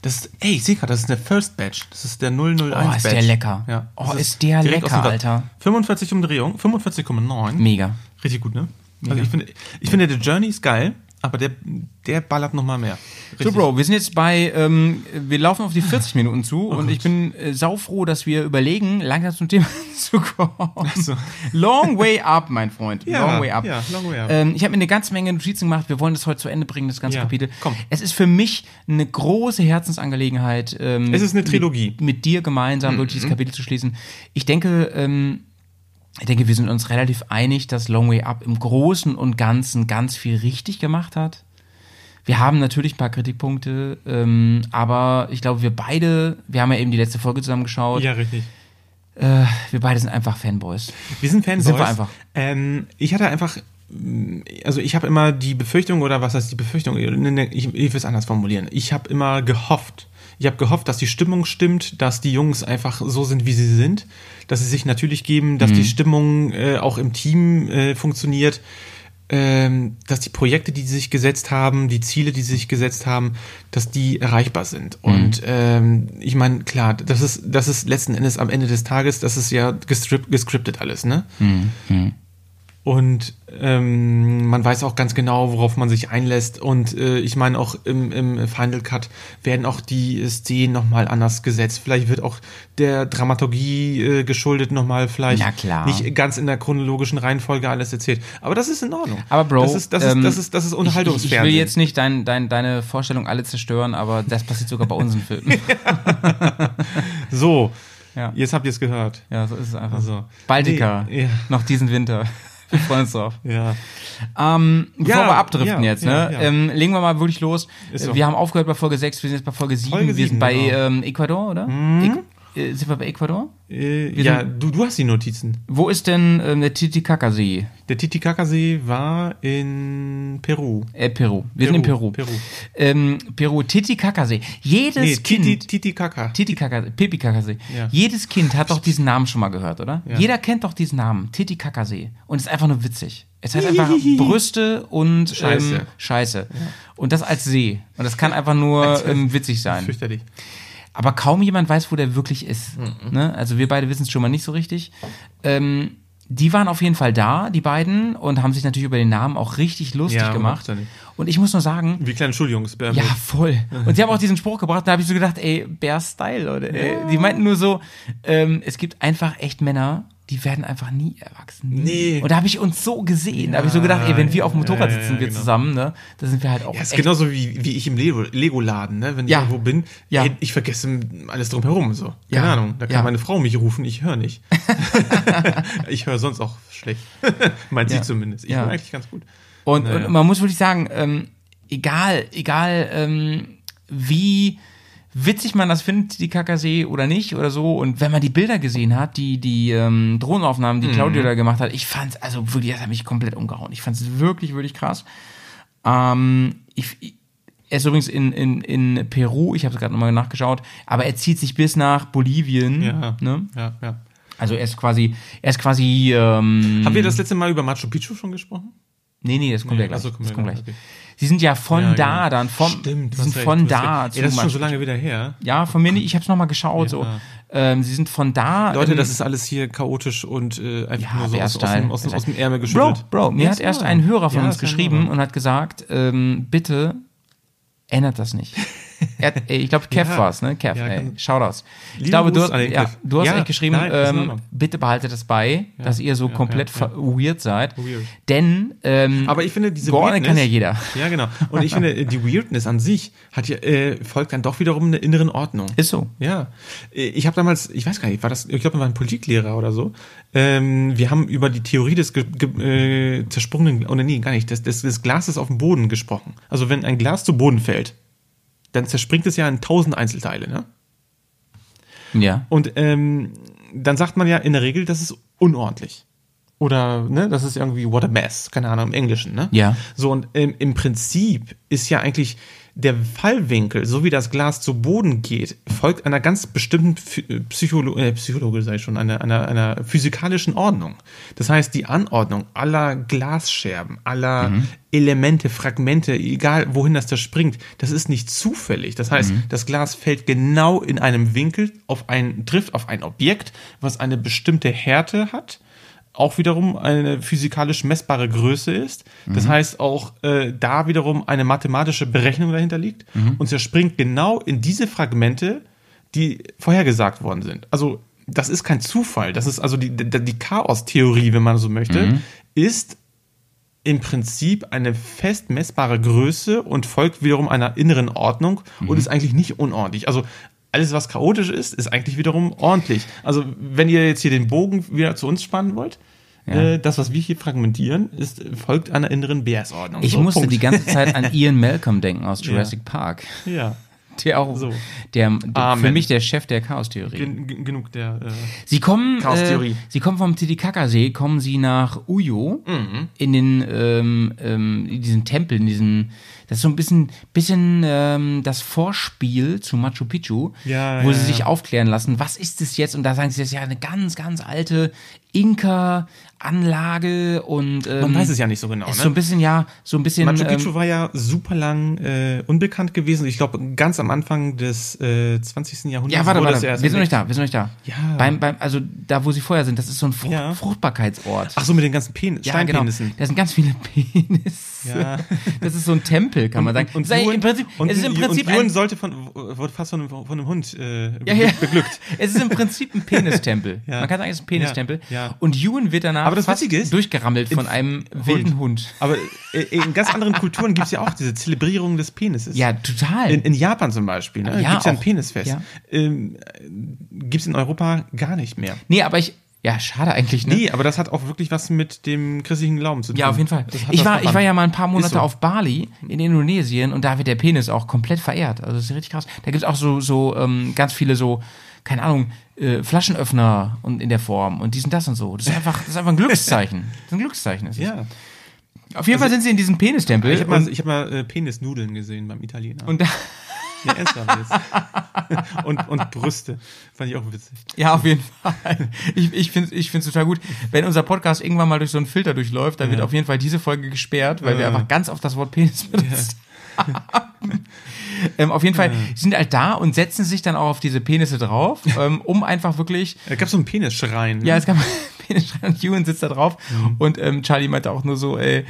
das ist, ey, ich sehe gerade, das ist der First Batch. Das ist der 001 Oh, ist Batch. der lecker. Ja. Oh, Das ist der lecker. Alter. 45 Umdrehungen, 45,9. Mega. Richtig gut, ne? Also ich finde, ich finde, der Journey ist geil, aber der, der ballert noch mal mehr. So, Richtig. Bro, wir sind jetzt bei, ähm, wir laufen auf die 40 Minuten zu und ich bin äh, saufroh, dass wir überlegen, langsam zum Thema zu kommen. so. Long way up, mein Freund. Ja, long way up. ja, long way up. Ähm, ich habe mir eine ganze Menge Notizen gemacht. Wir wollen das heute zu Ende bringen, das ganze Ja, Kapitel. komm. Es ist für mich eine große Herzensangelegenheit. Ähm, Es ist eine Trilogie. Mhm. Mit, mit dir gemeinsam durch dieses Kapitel zu schließen. Ich denke, ähm, ich denke, wir sind uns relativ einig, dass Long Way Up im Großen und Ganzen ganz viel richtig gemacht hat. Wir haben natürlich ein paar Kritikpunkte, ähm, aber ich glaube, wir beide, wir haben ja eben die letzte Folge zusammen geschaut, Ja, richtig. äh, wir beide sind einfach Fanboys. Wir sind Fanboys. Sind wir einfach. Ähm, ich hatte einfach, mh, also ich habe immer die Befürchtung, oder was heißt die Befürchtung? Ich, ich will es anders formulieren. Ich habe immer gehofft, ich habe gehofft, dass die Stimmung stimmt, dass die Jungs einfach so sind, wie sie sind, dass sie sich natürlich geben, dass die Stimmung äh, auch im Team äh, funktioniert, ähm, dass die Projekte, die sie sich gesetzt haben, die Ziele, die sie sich gesetzt haben, dass die erreichbar sind. Und ähm, ich meine, klar, das ist, das ist letzten Endes am Ende des Tages, das ist ja gescriptet alles, ne? Und ähm, man weiß auch ganz genau, worauf man sich einlässt. Und äh, ich meine, auch im, im Final Cut werden auch die Szenen nochmal anders gesetzt. Vielleicht wird auch der Dramaturgie äh, geschuldet nochmal vielleicht nicht ganz in der chronologischen Reihenfolge alles erzählt. Aber das ist in Ordnung. Aber Bro, das ist, das ähm, ist, das ist, das ist Ich, ich, Unterhaltungsfernsehen. ich will jetzt nicht dein, dein, deine Vorstellung alle zerstören, aber das passiert sogar bei unseren Filmen. so, Ja. jetzt habt ihr es gehört. Ja, so ist es einfach. Also, Baltica, nee, ja. noch diesen Winter. Wir freuen uns drauf. Ja. Ähm, bevor Ja, wir abdriften ja, jetzt, ne? ja. Ähm, legen wir mal wirklich los. Wir haben aufgehört bei Folge 6, wir sind jetzt bei Folge 7. Folge wir sind bei genau. ähm, Ecuador, oder? Äqu- äh, sind wir bei Ecuador? Äh, Wir ja, du, du hast die Notizen. Wo ist denn ähm, der Titicacasee? Der Titicacasee war in Peru. Äh, Peru. Wir sind in Peru. Peru. Ähm, Peru, Titicacasee. Jedes Nee, Kind. Titi, Titicaca. Titicacasee, Pipicacasee. Ja. Jedes Kind hat doch diesen Namen schon mal gehört, oder? Ja. Jeder kennt doch diesen Namen, Titicacasee. Und es ist einfach nur witzig. Es heißt einfach Brüste und Scheiße. Ähm, Scheiße. Und das als See. Und das kann einfach nur ähm, witzig sein. Fürchterlich. Aber kaum jemand weiß, wo der wirklich ist. Mhm. Ne? Also wir beide wissen es schon mal nicht so richtig. Ähm, die waren auf jeden Fall da, die beiden, und haben sich natürlich über den Namen auch richtig lustig Ja, gemacht. ja. Und ich muss nur sagen, Wie kleine Schuljungs. Bär ja, voll. Und sie haben auch diesen Spruch gebracht, da habe ich so gedacht, ey, Bear Style, Leute. Ey. Die meinten nur so, ähm, es gibt einfach echt Männer, die werden einfach nie erwachsen. Nie. Nee. Und da habe ich uns so gesehen. Da habe ich so gedacht, ey, wenn wir auf dem Motorrad ja, ja, sitzen, wir genau. zusammen, ne, da sind wir halt auch Ja, ist genauso wie, wie ich im Lego- Lego-Laden, ne? Wenn ich Ja. irgendwo bin, Ja. ey, ich vergesse alles drumherum. So. Keine Ja. Ahnung. Da kann Ja. meine Frau mich rufen, ich höre nicht. ich höre sonst auch schlecht. Meint Ja. sie zumindest. Ich Ja. höre eigentlich ganz gut. Und, und man muss wirklich sagen, ähm, egal, egal ähm, wie witzig man das findet, die Kakasee oder nicht oder so, und wenn man die Bilder gesehen hat, die, die ähm, Drohnenaufnahmen, die Claudio da gemacht hat, ich fand's, also wirklich, das hat mich komplett umgehauen. Ich fand's wirklich, wirklich krass. Ähm, ich, ich, er ist übrigens in, in, in Peru, ich habe es gerade nochmal nachgeschaut, aber er zieht sich bis nach Bolivien. Ja. Ne? Ja, ja. Also er ist quasi, er ist quasi. Ähm, Haben wir das letzte Mal über Machu Picchu schon gesprochen? Nee, nee, das kommt Nee, ja gleich. ach so, kommt das kommt gleich, gleich. okay. Sie sind ja von Ja, da genau. dann, vom, Stimmt, sind recht, von da Ey, das ist schon so lange wieder her. Ja, von mir nicht, ich hab's nochmal geschaut, so. Ähm, sie sind von da. Leute, das ist alles hier chaotisch und äh, einfach ja, nur so aus, aus, dem, aus, aus dem Ärmel Bro, geschüttelt. Bro, mir Ja, hat erst ein Hörer von Ja, uns ein geschrieben und hat gesagt, ähm, bitte ändert das nicht. Er, äh, ich glaube, Kev Ja. war's, ne? Kev, Ja, ey, Shoutouts. Ich glaube, du hast, ja, du hast Ja, eigentlich geschrieben, nein, ähm, bitte behaltet das bei, dass ihr so komplett weird seid. Weird. Denn, ähm, Aber ich finde, diese geordnet kann ja jeder. Ja, genau. Und ich finde, die Weirdness an sich hat ja, äh, folgt dann doch wiederum einer inneren Ordnung. Ist so. Ja, Äh, ich habe damals, ich weiß gar nicht, war das, ich glaube, wir waren Politiklehrer oder so. Ähm, wir haben über die Theorie des ge ge äh, zersprungenen, oder nee, gar nicht, des, des, des Glases auf dem Boden gesprochen. Also wenn ein Glas zu Boden fällt, dann zerspringt es ja in tausend Einzelteile, ne? Ja. Und ähm, dann sagt man ja in der Regel, das ist unordentlich. Oder, ne, das ist irgendwie what a mess, keine Ahnung, im Englischen, ne? Ja. So, und ähm, im Prinzip ist ja eigentlich der Fallwinkel, so wie das Glas zu Boden geht, folgt einer ganz bestimmten äh, Psycholo äh, Psychologe, sei schon, einer, einer, einer physikalischen Ordnung. Das heißt, die Anordnung aller Glasscherben, aller Elemente, Fragmente, egal wohin das da springt, das ist nicht zufällig. Das heißt, das Glas fällt genau in einem Winkel auf ein, trifft auf ein Objekt, was eine bestimmte Härte hat auch wiederum eine physikalisch messbare Größe ist. Das heißt auch äh, da wiederum eine mathematische Berechnung dahinter liegt und zerspringt genau in diese Fragmente, die vorhergesagt worden sind. Also das ist kein Zufall. Das ist also die, die, die Chaos-Theorie, wenn man so möchte, ist im Prinzip eine fest messbare Größe und folgt wiederum einer inneren Ordnung und ist eigentlich nicht unordentlich. Also alles, was chaotisch ist, ist eigentlich wiederum ordentlich. Also wenn ihr jetzt hier den Bogen wieder zu uns spannen wollt, äh, das, was wir hier fragmentieren, ist, folgt einer inneren BS-Ordnung. Ich So, musste Punkt. die ganze Zeit an Ian Malcolm denken aus Jurassic Park. Ja, Der auch, So. der, der für mich der Chef der Chaostheorie. gen, gen- genug der. Äh, Sie kommen, äh, Chaostheorie. Sie kommen vom Titicacasee, kommen Sie nach Uyo Mhm. in den ähm, ähm, in diesen Tempel, in diesen das ist so ein bisschen bisschen ähm, das Vorspiel zu Machu Picchu, Ja, wo ja, Sie sich ja. aufklären lassen, was ist es jetzt? Und da sagen Sie, das ist ja eine ganz ganz alte Inka Anlage und ähm, man weiß es ja nicht so genau. ist ne? so ein bisschen ja so ein bisschen Machu Picchu ähm, war ja super lang äh, unbekannt gewesen. Ich glaube, ganz am Anfang des äh, 20. Jahrhunderts ja, warte, wurde warte, es wir erst sind noch nicht da, wir sind noch nicht da. Ja. Beim, beim, also da, wo sie vorher sind, das ist so ein Frucht, Ja. Fruchtbarkeitsort. Ach so, mit den ganzen Pen Ja, genau. Steinpenissen. Da sind ganz viele Penisse. Ja. Das ist so ein Tempel, kann man sagen. Und, es ist Ewan- im Prinzip, und, es ist im und Prinzip Ewan ein, sollte von, wurde fast von einem, von einem Hund äh, ja, ja. beglückt. Es ist im Prinzip ein Penistempel. Ja. Man kann sagen, es ist ein Penistempel. Ja. Und Ewan wird danach fast ist, durchgerammelt von einem wilden Hund. Aber äh, in ganz anderen Kulturen gibt es ja auch diese Zelebrierung des Penises. Ja, total. In, in Japan zum Beispiel, ne? Ja, gibt es ja ein. Penisfest. Ja. Ähm, gibt es in Europa gar nicht mehr. nee, aber ich, ja, schade eigentlich, ne? Nee, aber das hat auch wirklich was mit dem christlichen Glauben zu tun. Ja, auf jeden Fall. Ich war, ich war ja mal ein paar Monate so. auf Bali in Indonesien und da wird der Penis auch komplett verehrt. Also das ist richtig krass. Da gibt es auch so, so ähm, ganz viele so, keine Ahnung, äh, Flaschenöffner und in der Form und dies und das und so. Das ist einfach, das ist einfach ein Glückszeichen. Das ist ein Glückszeichen. Ist. Ja. Auf jeden Fall sind sie in diesem Penistempel. Ich habe mal, ich hab mal äh, Penisnudeln gesehen beim Italiener. und da, ja, ernsthaft jetzt. und, und Brüste. Fand ich auch witzig. ja, auf jeden Fall. Ich, ich finde es ich find's total gut. Wenn unser Podcast irgendwann mal durch so einen Filter durchläuft, dann wird auf jeden Fall diese Folge gesperrt, weil wir Ja. einfach ganz oft das Wort Penis benutzen. ähm, auf jeden Fall sie sind halt da und setzen sich dann auch auf diese Penisse drauf, ähm, um einfach wirklich Da gab so einen Penisschrein. ne? Ja, es gab Penis und Ewan sitzt da drauf und ähm, Charlie meinte auch nur so, ey,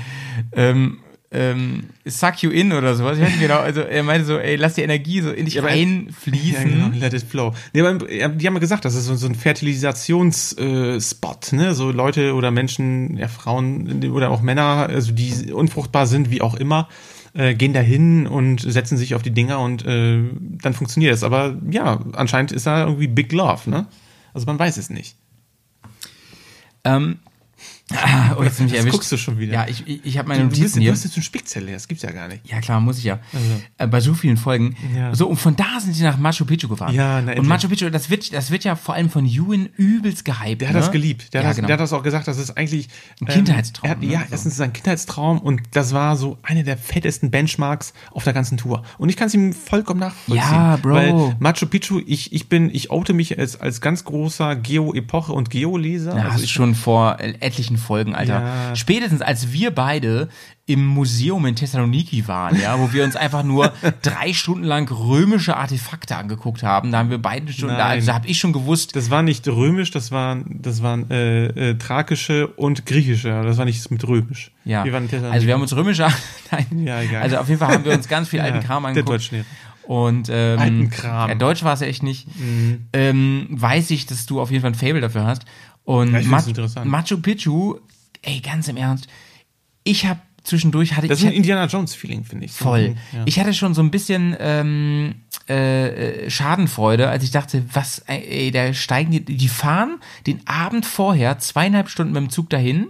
ähm, ähm, suck you in oder sowas. Ich weiß nicht genau. Also er meinte so, ey, lass die Energie so in dich aber- reinfließen. Ja, genau, let it flow. Nee, aber ja, die haben ja gesagt, das ist so, so ein Fertilisationsspot, äh, Spot, ne? So Leute oder Menschen, ja, Frauen oder auch Männer, also die unfruchtbar sind, wie auch immer, äh, gehen dahin und setzen sich auf die Dinger und äh, dann funktioniert es. Aber ja, anscheinend ist da irgendwie Big Love, ne? Also man weiß es nicht. Ähm, ah, oh, jetzt bin ich Das erwischt. guckst du schon wieder. Ja, ich, ich, ich habe meine Du, bist, Notizen du hier. hast jetzt eine Spickzelle, das gibt's ja gar nicht. Ja, klar, muss ich ja. Äh, bei so vielen Folgen. Ja. So, und von da sind sie nach Machu Picchu gefahren. Ja, na, Und. Machu Picchu, das wird, das wird ja vor allem von Ewan übelst gehypt. Der hat ne? das geliebt. Der, ja, hat das, genau. der hat das auch gesagt, das ist eigentlich Ein Kindheitstraum, Er hat, ne? Ja, So. erstens ist es ein Kindheitstraum und das war so eine der fettesten Benchmarks auf der ganzen Tour. Und ich kann es ihm vollkommen nachvollziehen. Ja, Bro. Weil Machu Picchu, ich, ich bin, ich oute mich als, als ganz großer Geo-Epoche und Geo-Leser. Ja, also hast ich, schon vor äh, etlichen Folgen, Alter. Ja. Spätestens als wir beide im Museum in Thessaloniki waren, ja, wo wir uns einfach nur drei Stunden lang römische Artefakte angeguckt haben, da haben wir beide schon, da, also da habe ich schon gewusst, das war nicht römisch, das waren, das waren äh, äh, thrakische und griechische. Das war nichts mit römisch. ja. Wir also wir haben uns römische, nein, Ja, egal. also auf jeden Fall haben wir uns ganz viel alten Ja, Kram der angeguckt. Deutschlehrer. Und ähm, Alten Kram. Ja, Deutsch war es ja echt nicht. Ähm, weiß ich, dass du auf jeden Fall ein Fable dafür hast. Und Ja, Machu. Machu Picchu, ey, ganz im Ernst, ich habe zwischendurch hatte Das ich ist ein Indiana Jones-Feeling, finde ich. Voll. Ja. Ich hatte schon so ein bisschen ähm, äh, äh, Schadenfreude, als ich dachte, was, ey, da steigen die, die fahren den Abend vorher zweieinhalb Stunden mit dem Zug dahin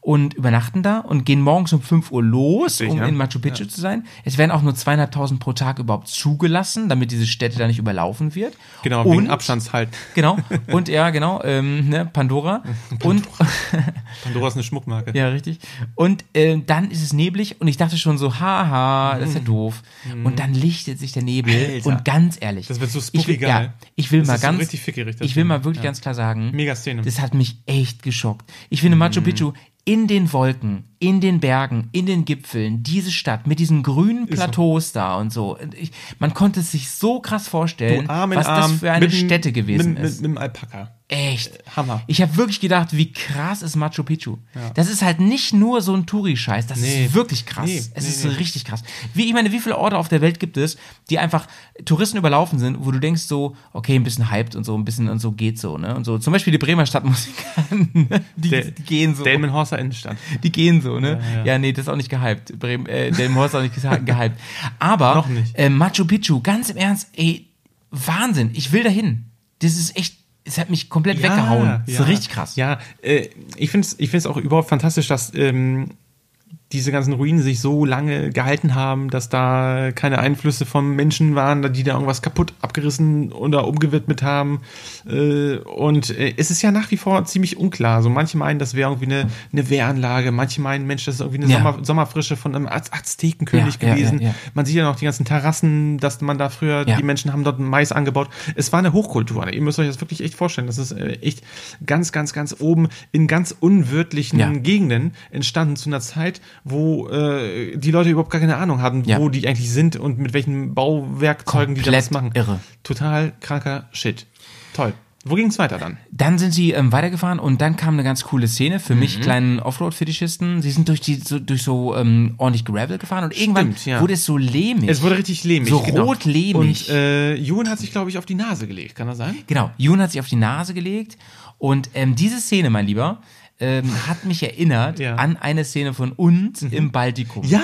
und übernachten da und gehen morgens um 5 Uhr los, Richtig, um ja. in Machu Picchu zu sein. Es werden auch nur zweieinhalbtausend pro Tag überhaupt zugelassen, damit diese Städte da nicht überlaufen wird. Genau, und, wegen Abstandshalt. Genau. Und ja, genau, ähm, ne, Pandora. Und Pandora ist eine Schmuckmarke. ja, richtig. Und äh, dann ist es neblig und ich dachte schon so, haha, das ist ja doof. Und dann lichtet sich der Nebel Mhm. Alter. und ganz ehrlich. Das wird so ich spooky will, geil. Ja, ich will Das mal ist so ganz, richtig fickerig, das ich will mal wirklich Ja. ganz klar sagen, Mega Szene. das hat mich echt geschockt. Ich finde Mhm. Machu Picchu in den Wolken, in den Bergen, in den Gipfeln, diese Stadt mit diesen grünen Plateaus da und so. Ich, man konnte es sich so krass vorstellen, Arm was Arm das für eine Stätte gewesen mit, ist. Mit, mit dem Alpaka. Echt. Hammer. Ich habe wirklich gedacht, wie krass ist Machu Picchu. Das ist halt nicht nur so ein Touri-Scheiß, das Nee. ist wirklich krass. Nee, es nee, ist richtig krass. Wie, ich meine, wie viele Orte auf der Welt gibt es, die einfach Touristen überlaufen sind, wo du denkst so, okay, ein bisschen hyped und so, ein bisschen und so geht so, ne? Und so, zum Beispiel die Bremer Stadtmusiker, ne? die, Der- die gehen so. Delmenhorster Innenstadt. Die gehen so, ne? Ja, Ja, ja. nee, das ist auch nicht gehypt. Bremen, äh, Delmenhorst ist auch nicht gehypt. Aber Noch nicht. Äh, Machu Picchu, ganz im Ernst, ey, Wahnsinn. Ich will dahin. Das ist echt, es hat mich komplett weggehauen. Das ist richtig krass. Ja, äh, ich finde es ich find's auch überhaupt fantastisch, dass ähm, diese ganzen Ruinen sich so lange gehalten haben, dass da keine Einflüsse von Menschen waren, die da irgendwas kaputt abgerissen oder umgewidmet haben. Äh, und äh, es ist ja nach wie vor ziemlich unklar. So manche meinen, das wäre irgendwie eine, eine Wehranlage, manche meinen, Mensch, das ist irgendwie eine Ja. Sommer, Sommerfrische von einem Az Aztekenkönig Ja, gewesen. ja. Man sieht ja noch die ganzen Terrassen, dass man da früher, die Menschen haben dort Mais angebaut. Es war eine Hochkultur. Ihr müsst euch das wirklich echt vorstellen. Das ist äh, echt ganz, ganz, ganz oben in ganz unwirtlichen. Gegenden entstanden zu einer Zeit, wo äh, die Leute überhaupt gar keine Ahnung hatten, Ja. wo die eigentlich sind und mit welchen Bauwerkzeugen die Komplett was machen. irre. Total kranker Shit. Toll. Wo ging es weiter dann? Dann sind sie ähm, weitergefahren und dann kam eine ganz coole Szene für Mhm. mich, kleinen Offroad-Fetischisten. Sie sind durch die so, durch so ähm, ordentlich Gravel gefahren und irgendwann Stimmt, ja. wurde es so lehmig. Es wurde richtig lehmig. So genau. rot lehmig. Und äh, Juhn hat sich, glaube ich, auf die Nase gelegt. Kann das sein? Genau, Jun hat sich auf die Nase gelegt und ähm, diese Szene, mein Lieber, ähm, hat mich erinnert Ja. an eine Szene von uns im Baltikum. Ja,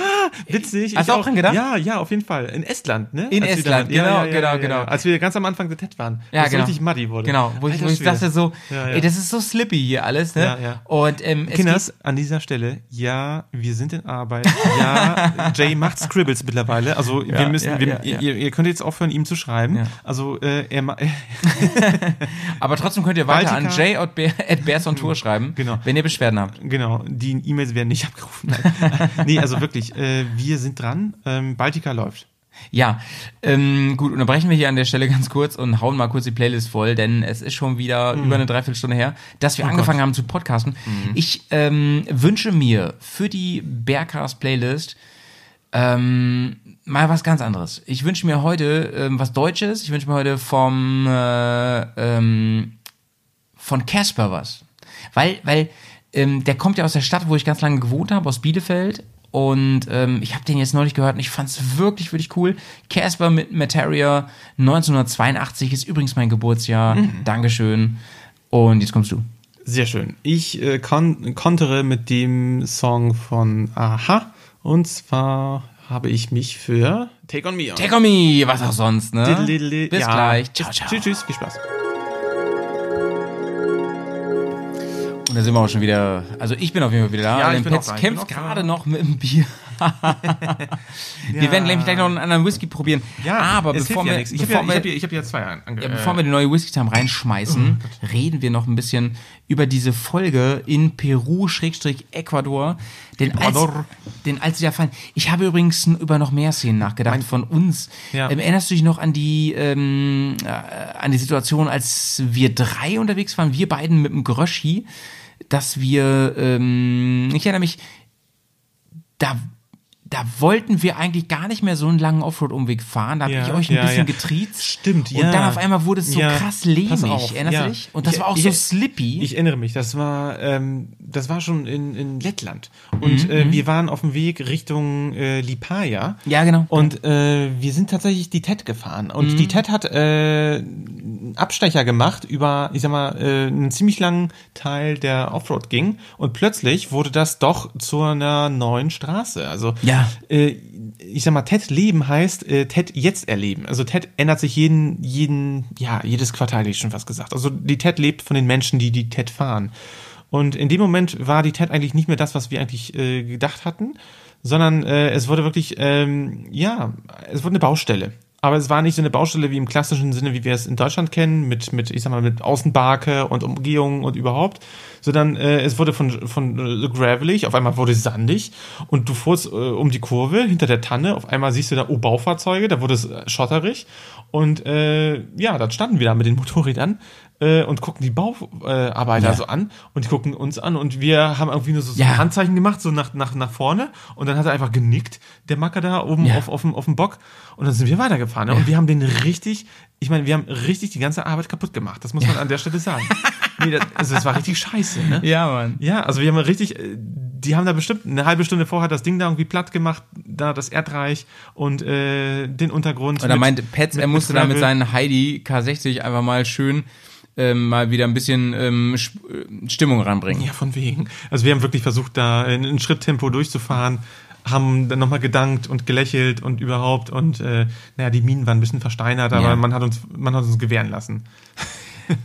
witzig. Hast Ich du auch dran gedacht? Ja, ja, auf jeden Fall. In Estland, ne? In Als Estland, da- ja, genau, ja, ja, genau, genau. Als wir ganz am Anfang der TED waren. Ja, genau. richtig muddy wurde. Genau, wo ich, Alter wo ich dachte so, ey, das ist so slippy hier alles, ne? Ja, ja. Und ähm, es Kinders, an dieser Stelle, ja, wir sind in Arbeit. Ja, Jay macht Scribbles mittlerweile. Also wir müssen, wir. Ihr, ihr könnt jetzt aufhören, ihm zu schreiben. Also äh, er, aber trotzdem könnt ihr weiter Baltica- an j at Bears on Tour schreiben, Genau. Wenn ihr Beschwerden habt. genau, die E-Mails werden nicht abgerufen. Nee, also wirklich, äh, wir sind dran. Ähm, Baltica läuft. Ja, ähm, gut, unterbrechen wir hier an der Stelle ganz kurz und hauen mal kurz die Playlist voll, denn es ist schon wieder Mhm. über eine Dreiviertelstunde her, dass Oh wir angefangen haben zu podcasten. Mhm. Ich ähm, wünsche mir für die Bearcast-Playlist ähm, mal was ganz anderes. Ich wünsche mir heute ähm, was Deutsches. Ich wünsche mir heute vom äh, ähm, von Casper was. Weil, weil ähm, der kommt ja aus der Stadt, wo ich ganz lange gewohnt habe, aus Bielefeld. Und ähm, ich habe den jetzt neulich gehört und ich fand es wirklich, wirklich cool. Casper mit Materia 1982 ist übrigens mein Geburtsjahr. Dankeschön. Und jetzt kommst du. Sehr schön. Ich äh, kon kontere mit dem Song von Aha. Und zwar habe ich mich für Take On Me on. Take on me, was auch sonst, ne? Diddle-diddle. Bis Ja. gleich. Ciao, ciao. Tschüss, tschüss, viel Spaß. Und da sind wir auch schon wieder. Also ich bin auf jeden Fall wieder da. Ja, ich bin auch Petz da. Kämpft auch gerade noch mit dem Bier. Wir werden nämlich gleich noch einen anderen Whisky probieren. aber es bevor hilft ja wir, nichts. Ich habe bevor ja, wir, hab ja, hab ja zwei ange Ja, bevor wir die neue Whisky Time reinschmeißen, Oh reden wir noch ein bisschen über diese Folge in Peru-Ecuador. Denn als, Ecuador. denn als sie da fallen. Ich habe übrigens über noch mehr Szenen nachgedacht von uns. Ja. Ähm, erinnerst du dich noch an die, ähm, äh, an die Situation, als wir drei unterwegs waren, wir beiden mit dem Gröschi, dass wir, ähm, ich erinnere mich, da da wollten wir eigentlich gar nicht mehr so einen langen Offroad-Umweg fahren. Da habe Ja, ich euch ein ja, bisschen ja. getriezt. Stimmt, Und ja. dann auf einmal wurde es so krass lehmig. Erinnerst ja. du dich? Und das Ich- war auch ich- so slippy. Ich erinnere mich, das war, ähm, das war schon in, in Lettland. Mhm, Und äh, wir waren auf dem Weg Richtung äh, Lipaja. Ja, genau. Und äh, wir sind tatsächlich die TED gefahren. Und Mhm. die TED hat äh, einen Abstecher gemacht über, ich sag mal, äh, einen ziemlich langen Teil, der Offroad ging. Und plötzlich wurde das doch zu einer neuen Straße. Also Ja. Äh, ich sag mal, TED leben heißt äh, TED jetzt erleben. Also TED ändert sich jeden, jeden, ja, jedes Quartal, hätte ich schon fast gesagt. Also die TED lebt von den Menschen, die die TED fahren. Und in dem Moment war die TED eigentlich nicht mehr das, was wir eigentlich äh, gedacht hatten, sondern äh, es wurde wirklich, ähm, ja, es wurde eine Baustelle. Aber es war nicht so eine Baustelle wie im klassischen Sinne, wie wir es in Deutschland kennen, mit, mit ich sag mal, mit Außenbarke und Umgehung und überhaupt, sondern äh, es wurde von, von äh, gravelig, auf einmal wurde es sandig und du fuhrst äh, um die Kurve hinter der Tanne, auf einmal siehst du da, oh, Baufahrzeuge, da wurde es äh, schotterig und äh, ja, dann standen wir da mit den Motorrädern äh, und gucken die Bauarbeiter Arbeiter Ja. so an und die gucken uns an und wir haben irgendwie nur so, so Ja. ein Handzeichen gemacht, so nach, nach, nach vorne und dann hat er einfach genickt, der Macker da oben Ja. auf, auf, dem, auf dem Bock und dann sind wir weitergefahren ne? und wir haben den richtig, ich meine, wir haben richtig die ganze Arbeit kaputt gemacht, das muss man an der Stelle sagen. nee, das, also das war richtig scheiße, ne? ja, Mann. Ja, also wir haben richtig, äh, die haben da bestimmt eine halbe Stunde vorher das Ding da irgendwie platt gemacht, da das Erdreich und äh, den Untergrund. Und er meinte, Petz, er musste da mit seinen Heidi K60 einfach mal schön ähm, mal wieder ein bisschen ähm, äh, Stimmung ranbringen. Ja, von wegen. Also wir haben wirklich versucht, da in, in Schritttempo durchzufahren, haben dann nochmal gedankt und gelächelt und überhaupt und äh, naja, die Minen waren ein bisschen versteinert, aber Ja. man hat uns, man hat uns gewähren lassen.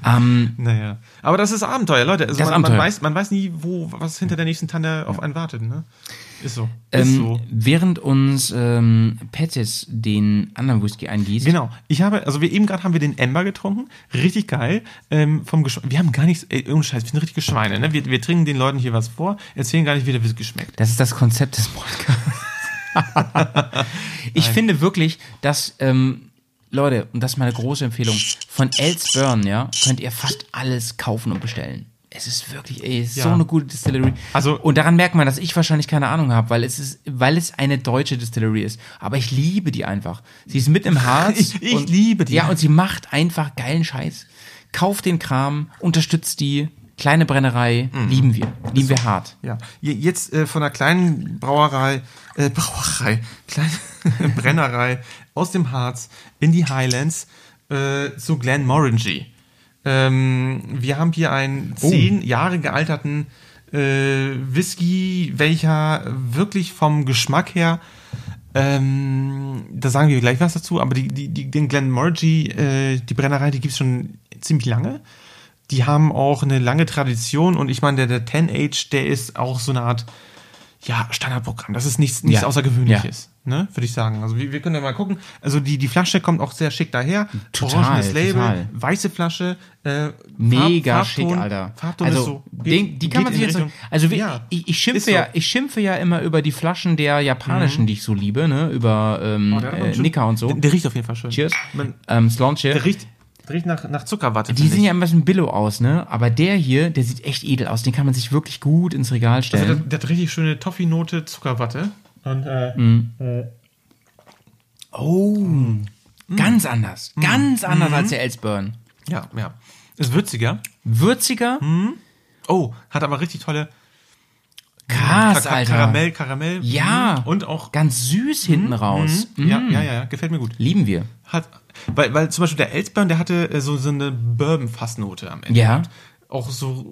Ähm, Naja. Aber das ist Abenteuer, Leute. Also man, Abenteuer. man weiß, man weiß nie, wo, was hinter der nächsten Tanne auf einen wartet, ne? Ist so. Ist ähm, so. Während uns ähm, Pettis den anderen Whisky eingießt, Genau. Ich habe, also wir eben gerade haben wir den Ember getrunken. Richtig geil. Ähm, vom Geschmack. Wir haben gar nichts, ey, ohne Scheiß, wir sind richtige Schweine, ne? Wir, wir trinken den Leuten hier was vor, erzählen gar nicht, wie der Whisky schmeckt. Das ist das Konzept des Podcasts. ich finde wirklich, dass, ähm, Leute, und das ist meine große Empfehlung, von Elsburn, ja, könnt ihr fast alles kaufen und bestellen. Es ist wirklich, ey, es ist Ja. so eine gute Distillery. Also- und daran merkt man, dass ich wahrscheinlich keine Ahnung habe, weil es ist, weil es eine deutsche Distillery ist. Aber ich liebe die einfach. Sie ist mit im Harz. Ich- ich und, liebe die. Ja, und sie macht einfach geilen Scheiß. Kauft den Kram, unterstützt die. Kleine Brennerei, Mhm. lieben wir. Lieben wir hart. Ja. Je- Jetzt äh, von einer kleinen Brauerei, äh, Brauerei, kleine Brennerei aus dem Harz in die Highlands äh, zu Glenmorangie. Ähm, wir haben hier einen zehn Jahre gealterten äh, Whisky, welcher wirklich vom Geschmack her ähm, da sagen wir gleich was dazu, aber die, die, die, den Glenmorangie, äh, die Brennerei, die gibt's schon ziemlich lange. Die haben auch eine lange Tradition und ich meine, der, der 10Age, der ist auch so eine Art, ja, Standardprogramm. Das ist nichts, nichts Ja. Außergewöhnliches, ne, würde ich sagen. Also wir, wir können ja mal gucken. Also die, die Flasche kommt auch sehr schick daher. Total, Orangenes Label, total. weiße Flasche, äh, Mega Farb- schick, Alter. Farbton also, so. den, die kann geht man sich jetzt. Richtung- Also, Ja, ich, ich, schimpfe so. Mhm. ja, ich schimpfe ja immer über die Flaschen der japanischen, die ich so liebe, ne? Über ähm, Oh, äh, Nika und so. Der, der riecht auf jeden Fall schön. Cheers. Man, Ähm, Slanche. der riecht, riecht nach, nach Zuckerwatte. Die sehen ja ein bisschen billow aus, ne? Aber der hier, der sieht echt edel aus. Den kann man sich wirklich gut ins Regal Also der, stellen. der hat richtig schöne Toffee-Note, Zuckerwatte. Und äh, Mhm. oh. Ganz anders. Ganz anders als der Elsburn. ja, ja. Ist würziger. Würziger. Mhm. Oh, hat aber richtig tolle Krass, Kar- Alter. Karamell, Karamell. Ja. Mhm. Und auch. Ganz süß hinten raus. Ja, Mm. ja, ja, ja, gefällt mir gut. Lieben wir. Hat, weil, weil zum Beispiel der Elsburn, der hatte äh, so, so eine Bourbon-Fassnote am Ende. Ja. Auch so,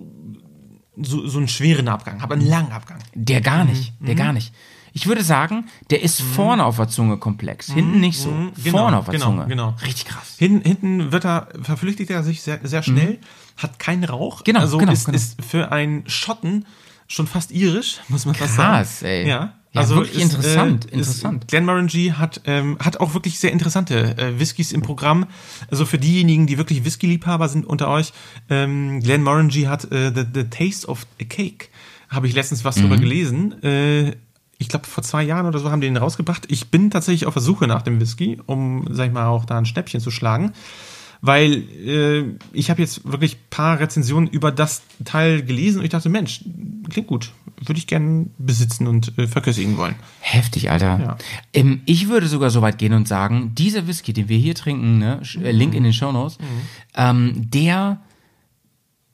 so, so einen schweren Abgang, aber einen langen Abgang. Der gar nicht, der Mhm. gar nicht. Ich würde sagen, der ist vorne auf der Zunge komplex, hinten nicht so. Genau, vorne auf der genau, Zunge. genau. Richtig krass. Hin, hinten wird er, verflüchtigt er sich sehr, sehr schnell, hat keinen Rauch. Mhm. Genau, also genau, ist, genau. ist für einen Schotten schon fast irisch, muss man fast Krass, sagen. ey. Ja, Ja, also wirklich ist, interessant, äh, interessant. Glenmorangie hat, ähm, hat auch wirklich sehr interessante äh, Whiskys im Programm. Also für diejenigen, die wirklich Whisky-Liebhaber sind unter euch, ähm, Glenmorangie hat äh, the, the Taste of a Cake. Habe ich letztens was Mhm. drüber gelesen. Äh, ich glaube, vor zwei Jahren oder so haben die den rausgebracht. Ich bin tatsächlich auf der Suche nach dem Whisky, um, sag ich mal, auch da ein Schnäppchen zu schlagen. Weil äh, ich habe jetzt wirklich paar Rezensionen über das Teil gelesen und ich dachte, Mensch, klingt gut. Würde ich gerne besitzen und äh, verköstigen wollen. Heftig, Alter. Ja. Ähm, ich würde sogar so weit gehen und sagen, dieser Whisky, den wir hier trinken, ne, äh, Link in den Shownotes, ähm, der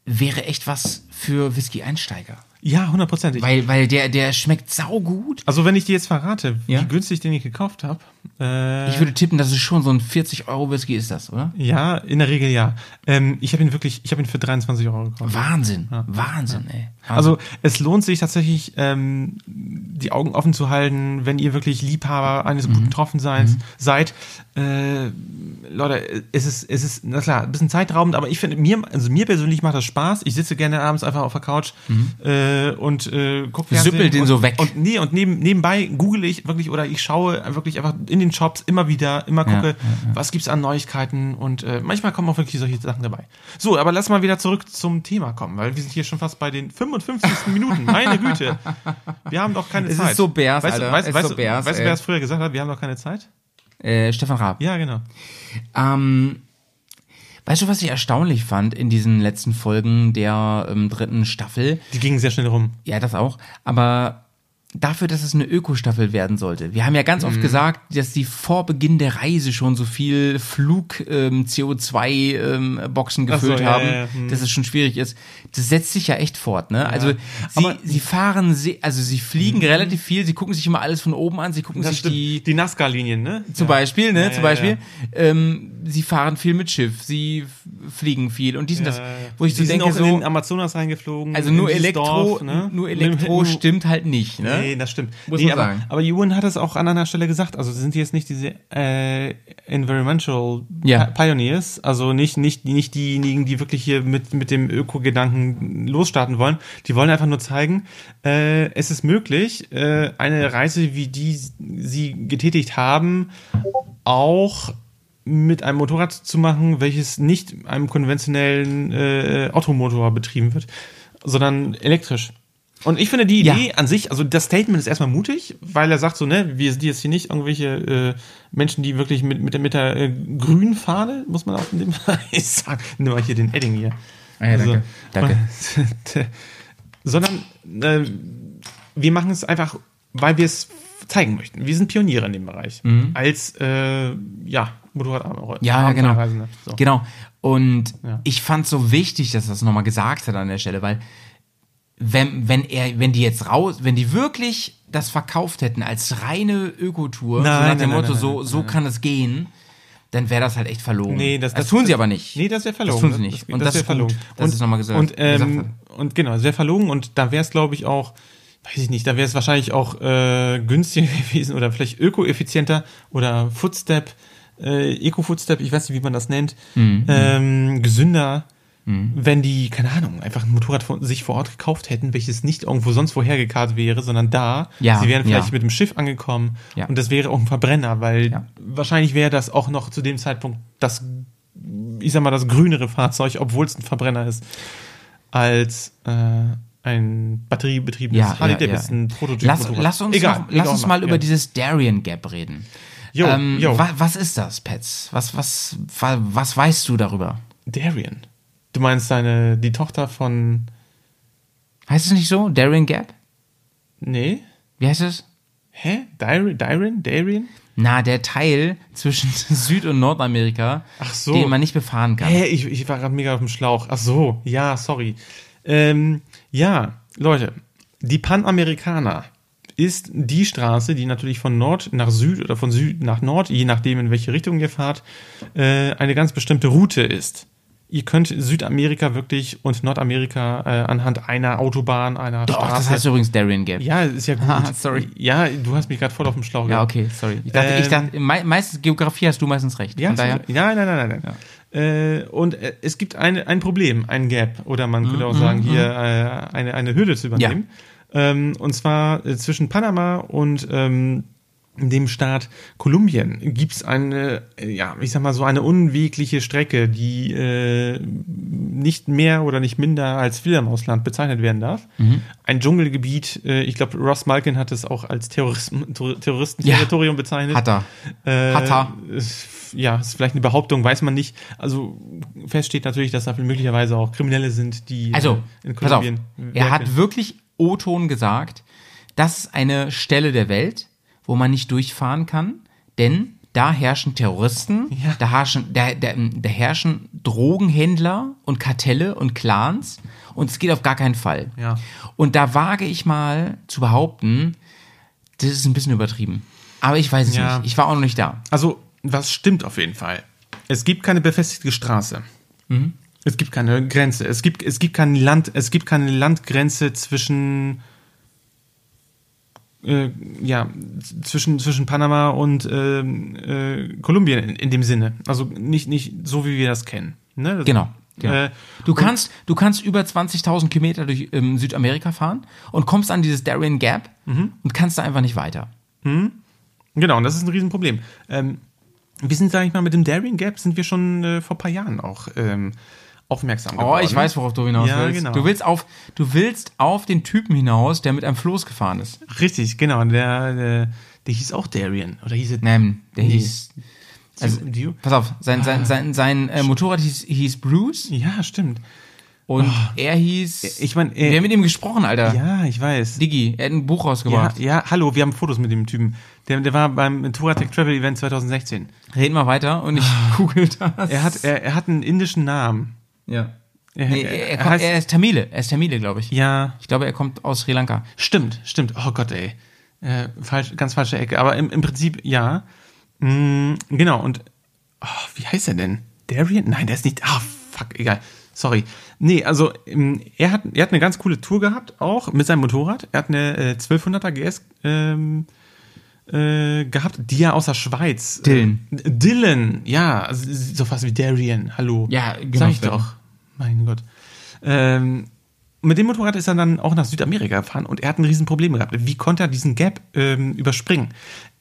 wäre echt was für Whisky-Einsteiger. Ja, hundertprozentig. Weil, weil der, der schmeckt saugut. Also wenn ich dir jetzt verrate, Ja? wie günstig den ich gekauft habe, äh, Ich würde tippen, das ist schon so ein 40-Euro-Whisky ist das, oder? ja, in der Regel ja. Ähm, ich habe ihn wirklich, ich habe ihn für 23 Euro gekauft. Wahnsinn. Wahnsinn, ey. Wahnsinn. Also es lohnt sich tatsächlich, ähm, die Augen offen zu halten, wenn ihr wirklich Liebhaber eines guten Betroffenseins seid. Äh, Leute, es ist, es ist, na klar, ein bisschen zeitraubend, aber ich finde, mir, also mir persönlich macht das Spaß. Ich sitze gerne abends einfach auf der Couch äh, und äh, guck Fernsehen Süppel den und, so weg. Und, nee, und neben, nebenbei google ich wirklich oder ich schaue wirklich einfach in den Shops immer wieder, immer gucke, was gibt's an Neuigkeiten und äh, manchmal kommen auch wirklich solche Sachen dabei. So, aber lass mal wieder zurück zum Thema kommen, weil wir sind hier schon fast bei den 55. Minuten. Meine Güte. Wir haben doch keine Es Zeit. ist so Bears, weißt, du- Alter. Weißt, Es weißt, so du- Bears, weißt du, wer es früher gesagt hat? Wir haben doch keine Zeit? äh, Stefan Raab. Ja, genau. Ähm, weißt du, was ich erstaunlich fand in diesen letzten Folgen der ähm, dritten Staffel? Die gingen sehr schnell rum. Ja, das auch. Aber dafür, dass es eine Ökostaffel werden sollte. Wir haben ja ganz Mhm. oft gesagt, dass die vor Beginn der Reise schon so viel Flug ähm, CO2 ähm, so, gefüllt ja, haben, ja, ja. Hm. dass es schon schwierig ist. Das setzt sich ja echt fort, ne? Also sie, Aber- sie fahren, also sie fliegen relativ viel, sie gucken sich immer alles von oben an, sie gucken sich die die Nazca-Linien, ne? zum ja. Beispiel, ne? Ja, zum ja, Beispiel, ja. Ähm, sie fahren viel mit Schiff, sie fliegen viel und dies und das, wo ich die so denke auch in so, den Amazonas reingeflogen. also in nur Elektro, Dorf, ne? nur Elektro stimmt halt nicht, ne? Nee, das stimmt. Muss nee, man aber, sagen. aber Ewan hat es auch an einer Stelle gesagt. Also sind die jetzt nicht diese äh, Environmental Ja. Pi- Pioneers, also nicht, nicht, nicht diejenigen, die wirklich hier mit, mit dem Öko-Gedanken losstarten wollen. Die wollen einfach nur zeigen, äh, es ist möglich, äh, eine Reise, wie die sie getätigt haben, auch mit einem Motorrad zu machen, welches nicht einem konventionellen äh, Automotor betrieben wird, sondern elektrisch. Und ich finde die Ja. Idee an sich, also das Statement ist erstmal mutig, weil er sagt so, ne, wir sind jetzt hier nicht irgendwelche äh, Menschen, die wirklich mit, mit der, mit der äh, grünen Fahne, muss man auch in dem Fall sagen, nimm mal hier den Edding hier. Ah ja, danke, danke. Und, sondern äh, wir machen es einfach, weil wir es zeigen möchten. Wir sind Pioniere in dem Bereich. Als, äh, ja, Motorrad Ja, ja, genau. So. Genau. Und Ja. ich fand so wichtig, dass er das nochmal gesagt hat an der Stelle, weil wenn, wenn er, wenn die jetzt raus, wenn die wirklich das verkauft hätten als reine Ökotour, so Nein, nach dem nein, Motto, nein, so, so kann es gehen, dann wäre das halt echt verlogen. Nee, das, das, tun sie aber nicht. Nee, das wäre verlogen. Das tun sie nicht. Und das, ist gut, dass es nochmal gesagt, und, ähm, und genau, wäre verlogen und da wäre es, glaube ich, auch, weiß ich nicht, da wäre es wahrscheinlich auch äh, günstiger gewesen oder vielleicht ökoeffizienter oder Footstep, äh, Eco-Footstep, ich weiß nicht, wie man das nennt, Mhm. ähm, gesünder, wenn die, keine Ahnung, einfach ein Motorrad von, sich vor Ort gekauft hätten, welches nicht irgendwo sonst woher gekarrt wäre, sondern da. Ja, sie wären vielleicht ja. mit dem Schiff angekommen Ja. und das wäre auch ein Verbrenner, weil wahrscheinlich wäre das auch noch zu dem Zeitpunkt das ich sag mal, das grünere Fahrzeug, obwohl es ein Verbrenner ist, als äh, ein batteriebetriebenes Ja, Harley ja, ja. Davidson Prototyp. Lass, lass uns, egal, noch, lass egal, uns mal über dieses Darien Gap reden. Jo, ähm, jo. wa, was ist das, Pets? Was, was, wa, was weißt du darüber? Darien. Du meinst deine die Tochter von Heißt es nicht so? Darien Gap? Nee? Wie heißt es? Hä? Darien? Darien? Darien? Na, der Teil zwischen Süd- und Nordamerika, Ach so. den man nicht befahren kann. Hä, ich, ich war gerade mega auf dem Schlauch. Ach so, ja, sorry. Ähm, ja, Leute, die Panamerikaner ist die Straße, die natürlich von Nord nach Süd oder von Süd nach Nord, je nachdem in welche Richtung ihr fahrt, äh, eine ganz bestimmte Route ist. Ihr könnt Südamerika wirklich und Nordamerika äh, anhand einer Autobahn, einer Doch, Straße. das heißt übrigens Darien Gap. ja, ist ja gut. Ah, sorry. Ja, du hast mich gerade voll auf dem Schlauch Ja, gehabt. okay, sorry. Ich dachte, ich Ähm, dachte mei meistens Geografie hast du meistens recht. Ja, daher, ja nein, nein, nein, nein. Äh, und äh, es gibt eine, ein Problem, ein Gap, oder man könnte auch sagen, hier äh, eine, eine Hürde zu übernehmen. Ähm, und zwar äh, zwischen Panama und ähm, dem Staat Kolumbien gibt's eine, äh, ja, ich sag mal so eine unwegliche Strecke, die äh, nicht mehr oder nicht minder als Fledermausland bezeichnet werden darf. Ein Dschungelgebiet, äh, ich glaube, Ross Malkin hat es auch als Terroristenterritorium bezeichnet. hat er. Äh, Hat er. ist- Ja, ist vielleicht eine Behauptung, weiß man nicht. Also fest steht natürlich, dass da möglicherweise auch Kriminelle sind, die Also, äh, in pass auf. Kolumbien Er hat wirklich O-Ton gesagt, das ist eine Stelle der Welt, wo man nicht durchfahren kann, denn da herrschen Terroristen, Ja. da, herrschen, da, da, da herrschen Drogenhändler und Kartelle und Clans und es geht auf gar keinen Fall. Ja. Und da wage ich mal zu behaupten, das ist ein bisschen übertrieben. Aber ich weiß es Ja. nicht. Ich war auch noch nicht da. Also, was stimmt auf jeden Fall? Es gibt keine befestigte Straße. Es gibt keine Grenze. Es gibt, es gibt kein Land, es gibt keine Landgrenze zwischen äh, ja, zwischen, zwischen Panama und ähm, äh, Kolumbien in, in dem Sinne. Also nicht, nicht so, wie wir das kennen. Ne? Das- Genau. genau. Äh, du, kannst, du kannst über 20.000 Kilometer durch ähm, Südamerika fahren und kommst an dieses Darien Gap und kannst da einfach nicht weiter. Genau, und das ist ein Riesenproblem. Ähm, wir sind, sag ich mal, mit dem Darien Gap sind wir schon äh, vor ein paar Jahren auch ähm, aufmerksam Oh, geworden. ich weiß, worauf du hinaus Ja, willst. genau. Du willst auf, du willst auf den Typen hinaus, der mit einem Floß gefahren ist. Richtig, genau. Der, der, der hieß auch Darien. Oder hieß es? Nein, der Nee. hieß. Also, Du- pass auf, sein, sein, sein, sein äh, Motorrad hieß, hieß Bruce Ja, stimmt. und er hieß. Ich mein, wir haben mit ihm gesprochen, Alter. Ja, ich weiß. Digi, er hat ein Buch Ja, rausgebracht. ja, hallo, wir haben Fotos mit dem Typen. Der, der war beim Touratech Travel Event 2016. Reden wir weiter und ich google das. Er hat, er, er hat einen indischen Namen. Ja. Er, Nee, er, er, kommt, er ist Tamile. Er ist Tamile, glaube ich. ja, Ich glaube, er kommt aus Sri Lanka. stimmt, stimmt. Oh Gott, ey. Äh, falsch, ganz falsche Ecke. Aber im, im Prinzip, ja. Mm, genau, und oh, wie heißt er denn? Darien? Nein, der ist nicht. Ah, fuck, egal. Sorry. Nee, also ähm, er hat, er hat eine ganz coole Tour gehabt, auch mit seinem Motorrad. Er hat eine äh, 1200er GS ähm, äh, gehabt, die er aus der Schweiz. Dylan. Äh, Dylan, ja, also, so fast wie Darien. Hallo. Ja, genau, Sag ich Sven. doch. Mein Gott. Ähm, mit dem Motorrad ist er dann auch nach Südamerika gefahren und er hat ein Riesenproblem gehabt. Wie konnte er diesen Gap ähm, überspringen?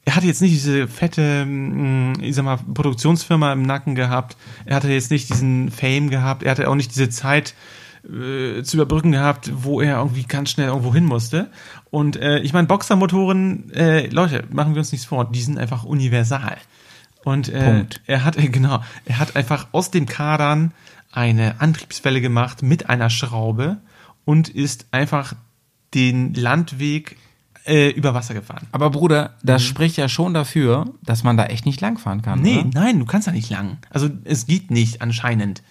Er hatte jetzt nicht diese fette, mh, ich sag mal, Produktionsfirma im Nacken gehabt. Er hatte jetzt nicht diesen Fame gehabt. Er hatte auch nicht diese Zeit äh, zu überbrücken gehabt, wo er irgendwie ganz schnell irgendwo hin musste. Und äh, ich meine, Boxermotoren, äh, Leute, machen wir uns nichts vor, die sind einfach universal. Und äh, Punkt. er hat, äh, genau, er hat einfach aus dem Kadern eine Antriebswelle gemacht mit einer Schraube und ist einfach den Landweg äh, über Wasser gefahren. Aber Bruder, das spricht ja schon dafür, dass man da echt nicht langfahren kann. Nee, Oder? nein, du kannst da nicht lang. Also es geht nicht anscheinend.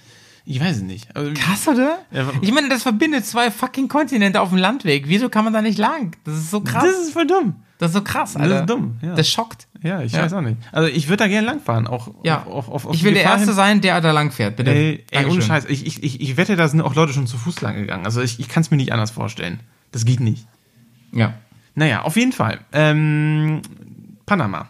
Ich weiß es nicht. Also, Krass, oder? Ja, ich meine, das verbindet zwei fucking Kontinente auf dem Landweg. Wieso kann man da nicht lang? Das ist so krass. das ist voll dumm. Das ist so krass, Das Alter. ist dumm, ja. Das schockt. Ja, ich Ja. weiß auch nicht. Also ich würde da gerne langfahren. Auch Ja. auf, auf, auf ich will der Erste hin- sein, der da lang fährt, bitte. Ey, ey ohne Scheiß. Ich, ich, ich, ich wette, da sind auch Leute schon zu Fuß lang gegangen. Also ich, ich kann es mir nicht anders vorstellen. Das geht nicht. Ja. Naja, auf jeden Fall. Ähm, Panama.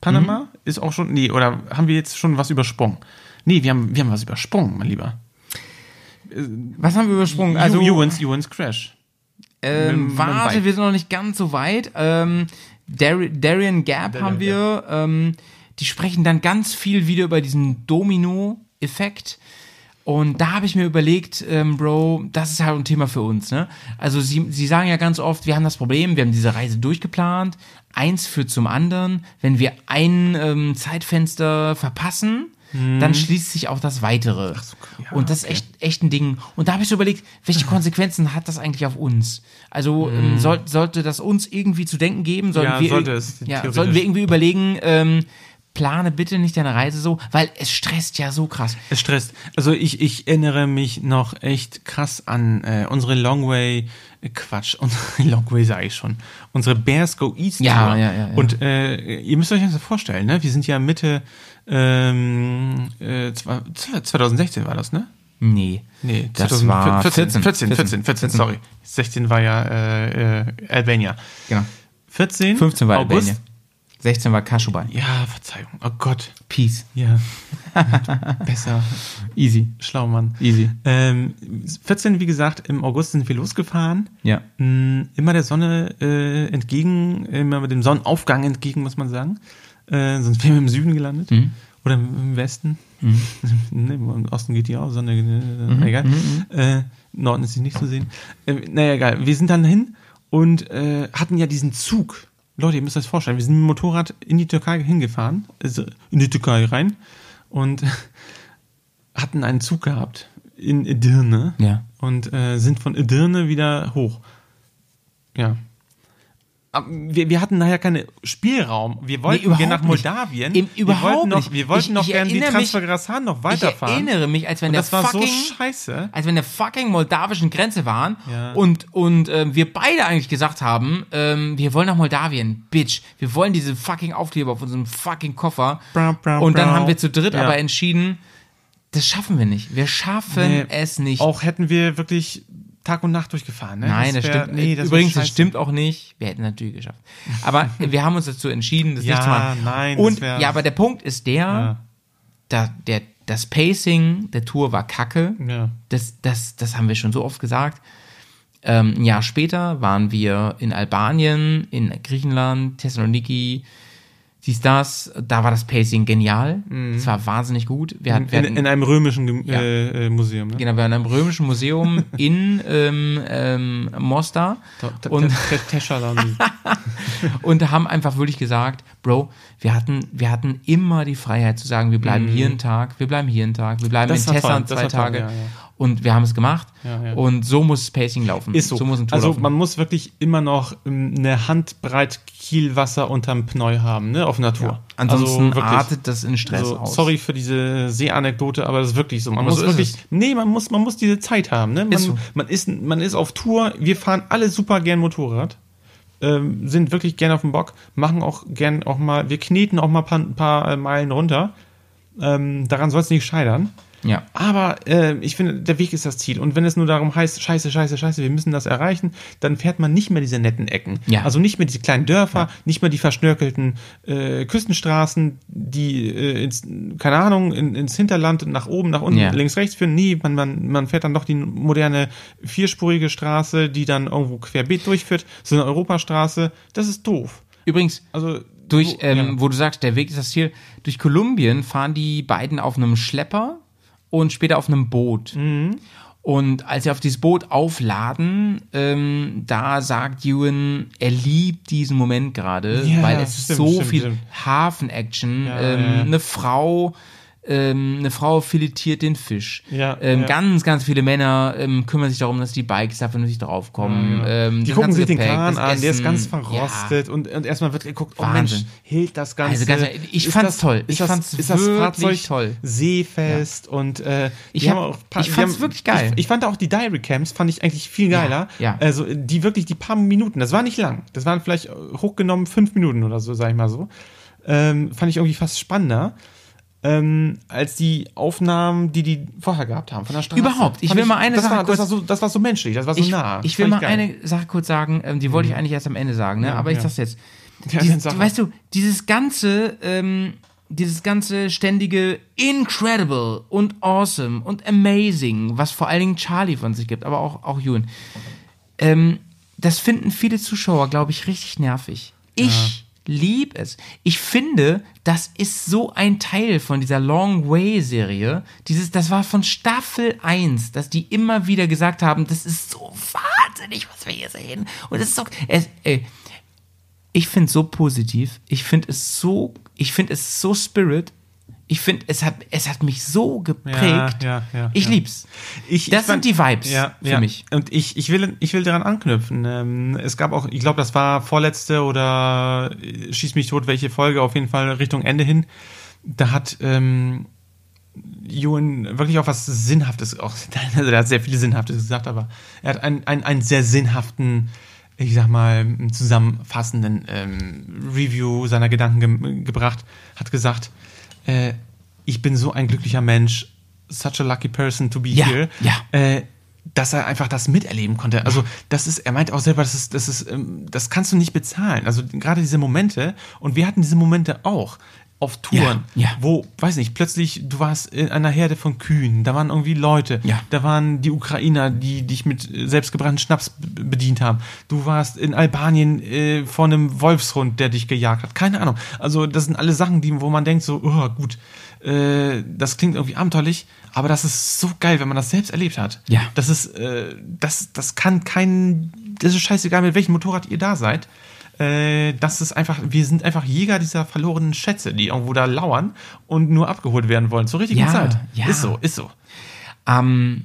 Panama Mhm. ist auch schon. Nee, oder haben wir jetzt schon was übersprungen? Nee, wir haben, wir haben was übersprungen, mein Lieber. Was haben wir übersprungen? Also, Ewan's, Ewan's Crash. ähm, warte, wir sind noch nicht ganz so weit. Ähm, Dar Darien Gap Darien haben wir. Ähm, die sprechen dann ganz viel wieder über diesen Domino-Effekt. Und da habe ich mir überlegt, ähm, Bro, das ist halt ein Thema für uns, ne? Also sie, sie sagen ja ganz oft, wir haben das Problem, wir haben diese Reise durchgeplant, eins führt zum anderen. Wenn wir ein ähm, Zeitfenster verpassen, dann schließt sich auch das weitere. Mhm. ja, und das ist echt, echt ein Ding. Und da habe ich so überlegt, welche Konsequenzen hat das eigentlich auf uns? Also ähm, soll, sollte das uns irgendwie zu denken geben? Sollten Mhm. Ja, wir, sollte es, ja, sollten wir irgendwie überlegen, ähm, plane bitte nicht deine Reise so, weil es stresst ja so krass. Es stresst. Also ich, ich erinnere mich noch echt krass an äh, unsere Longway, äh, Quatsch, unsere Longway sage ich schon, unsere Bears Go East Ja, Tour. ja, ja, ja. Und äh, ihr müsst euch das vorstellen, ne? Wir sind ja Mitte ähm, äh, zwei- 2016 war das, ne? Nee. Nee, Das war 14, 14, 14, 14, 14, sorry. 16 war ja äh, äh, Albania. Genau. 14, 15 war August. Albania. 16 war Kaschubai. Ja, Verzeihung. Oh Gott. Peace. Ja. Besser. Easy. Schlau, Mann. Easy. Ähm, 14, wie gesagt, im August sind wir losgefahren. Ja. Mm, Immer der Sonne äh, entgegen, immer mit dem Sonnenaufgang entgegen, muss man sagen. Äh, sonst wären wir im Süden gelandet. Mhm. Oder im Westen. ne, Im Osten geht die auch, Sonne, äh, egal. Äh, Norden ist sie nicht zu sehen. Äh, naja, egal. Wir sind dann hin und äh, hatten ja diesen Zug. Leute, ihr müsst euch das vorstellen. Wir sind mit dem Motorrad in die Türkei hingefahren, also in die Türkei rein und hatten einen Zug gehabt in Edirne Ja. und äh, sind von Edirne wieder hoch. Ja. Wir, wir hatten nachher keinen Spielraum. Wir wollten gerne nach. Moldawien. Im- wir überhaupt wollten noch, nicht. Wir wollten Ich- noch ich gerne die erinnere mich- Transfer noch Ich weiterfahren. erinnere mich, als wir Und der war so fucking scheiße. als wir in der fucking moldawischen Grenze waren Ja. und, und ähm, wir beide eigentlich gesagt haben, ähm, wir wollen nach Moldawien, Bitch. Wir wollen diese fucking Aufkleber auf unserem fucking Koffer. Brau, brau, und dann brau. haben wir zu dritt Ja. aber entschieden, das schaffen wir nicht. Wir schaffen Nee, es nicht. Auch hätten wir wirklich Tag und Nacht durchgefahren. Ne? Nein, das, wär- stimmt. Nee, das Übrigens, das stimmt auch nicht. Wir hätten natürlich geschafft. Aber wir haben uns dazu entschieden, das Ja, nicht zu machen. nein, das Und wär- ja, aber der Punkt ist der, Ja. da, der, das Pacing der Tour war kacke. Ja. Das, das, das haben wir schon so oft gesagt. Ähm, ein Jahr später waren wir in Albanien, in Griechenland, Thessaloniki, dies, das. Da war das Pacing genial. Es war wahnsinnig gut. Wir hatten, wir In, hatten, in einem römischen Gem- Ja. äh, äh, Museum. Ne? genau, wir waren im römischen Museum in ähm, ähm, Mostar. Und- und haben einfach wirklich gesagt, Bro, wir hatten, wir hatten immer die Freiheit zu sagen, wir bleiben hier einen Tag, wir bleiben hier einen Tag, wir bleiben Mhm. Das in Tessan zwei Tage. ja, ja. Und wir haben es gemacht. Und so muss Pacing laufen. Ist so. muss ein Tour also laufen. man muss wirklich immer noch ähm, eine Handbreit Kielwasser unterm Pneu haben, ne, auf Natur. Ansonsten also wirklich. artet das in Stress Also, aus. sorry für diese Seeanekdote, aber das ist wirklich so. Man muss so wirklich, nee, man muss, man muss diese Zeit haben, ne? Man, Ist so. man ist, man ist auf Tour. Wir fahren alle super gern Motorrad, ähm, sind wirklich gern auf dem Bock, machen auch gern auch mal, wir kneten auch mal ein paar, paar äh, Meilen runter. Ähm, daran soll es nicht scheitern. Ja. Aber äh, ich finde, der Weg ist das Ziel. Und wenn es nur darum heißt, scheiße, scheiße, scheiße, wir müssen das erreichen, dann fährt man nicht mehr diese netten Ecken. Ja. Also nicht mehr diese kleinen Dörfer, nicht mehr die verschnörkelten äh, Küstenstraßen, die äh, ins, keine Ahnung, in, ins Hinterland, nach oben, nach unten, Ja. links, rechts führen. Nee, man, man, man fährt dann doch die moderne vierspurige Straße, die dann irgendwo querbeet durchführt, so eine Europastraße. Das ist doof. Übrigens, Also durch, ähm, ja. wo du sagst, der Weg ist das Ziel, durch Kolumbien fahren die beiden auf einem Schlepper und später auf einem Boot. Mhm. Und als sie auf dieses Boot aufladen, ähm, da sagt Ewan, er liebt diesen Moment gerade, Ja, weil es stimmt, so stimmt, viel. Hafen-Action. Ja, ähm, ja. Eine Frau, ähm, eine Frau filetiert den Fisch. Ja, ähm, ja. Ganz, ganz viele Männer ähm, kümmern sich darum, dass die Bikes da vernünftig draufkommen. Ähm, Die gucken sich den Gepäck, Kahn das an, der ist ganz Ja. verrostet und, und erstmal wird geguckt, oh Wahnsinn. Mensch, hält das Ganze. Also ganz ich Ist fand's das- toll. Ist Ich das, fand's ist das Fahrzeug toll. seefest und äh, Ich hab- auch paar- ich die fand's haben- wirklich geil. Ich, ich fand auch die Diary Camps fand ich eigentlich viel geiler. ja. Also die wirklich die paar Minuten, das war nicht lang, das waren vielleicht hochgenommen fünf Minuten oder so, sag ich mal so. Ähm, fand ich irgendwie fast spannender. Ähm, als die Aufnahmen, die die vorher gehabt haben von der Straße. Überhaupt. Ich Fand will mal eine das Sache war, das kurz- war so, das war so menschlich, das war so ich, nah. ich will mal. Mhm. eine Sache kurz sagen, ähm, die wollte ich eigentlich erst am Ende sagen, ne? aber ich ja. sag's jetzt. Ja, Dies, dann sag mal. weißt du, dieses ganze, ähm, dieses ganze ständige incredible und awesome und amazing, was vor allen Dingen Charlie von sich gibt, aber auch, auch Ewan, ähm, das finden viele Zuschauer, glaube ich, richtig nervig. Ich lieb es. Ich finde, das ist so ein Teil von dieser Long Way Serie. Dieses, das war von Staffel 1, dass die immer wieder gesagt haben, das ist so wahnsinnig, was wir hier sehen. Und es ist so, es, ey, ich finde es so positiv. Ich finde es so, ich finde es so Spirit. Ich finde, es hat, es hat mich so geprägt. Ja, ja, ich lieb's. Ich, Das ich sind die Vibes für mich. Und ich, ich, will, ich will daran anknüpfen. Ähm, es gab auch, ich glaube, das war vorletzte oder äh, schieß mich tot, welche Folge, auf jeden Fall Richtung Ende hin. Da hat ähm, Ewan wirklich auch was Sinnhaftes, auch, also der hat sehr viele Sinnhaftes gesagt, aber er hat einen, einen, einen sehr sinnhaften, ich sag mal, zusammenfassenden ähm, Review seiner Gedanken ge gebracht, hat gesagt, äh, ich bin so ein glücklicher Mensch, such a lucky person to be Ja, here, ja. äh, dass er einfach das miterleben konnte. Also das ist, er meint auch selber, das ist, das ist, ähm, das kannst du nicht bezahlen. Also gerade diese Momente und wir hatten diese Momente auch auf Touren, Ja, ja. wo, weiß nicht, plötzlich du warst in einer Herde von Kühen, da waren irgendwie Leute, Ja. da waren die Ukrainer, die dich mit äh, selbstgebrannten Schnaps bedient haben. Du warst in Albanien äh, vor einem Wolfshund, der dich gejagt hat. Keine Ahnung. Also das sind alle Sachen, die, wo man denkt so, oh, gut, äh, das klingt irgendwie abenteuerlich, aber das ist so geil, wenn man das selbst erlebt hat. Ja. Das ist, äh, das, das kann kein, das ist scheißegal, mit welchem Motorrad ihr da seid. Äh, das ist einfach, wir sind einfach Jäger dieser verlorenen Schätze, die irgendwo da lauern und nur abgeholt werden wollen zur richtigen Ja, Zeit. ja. Ist so, ist so. Ähm,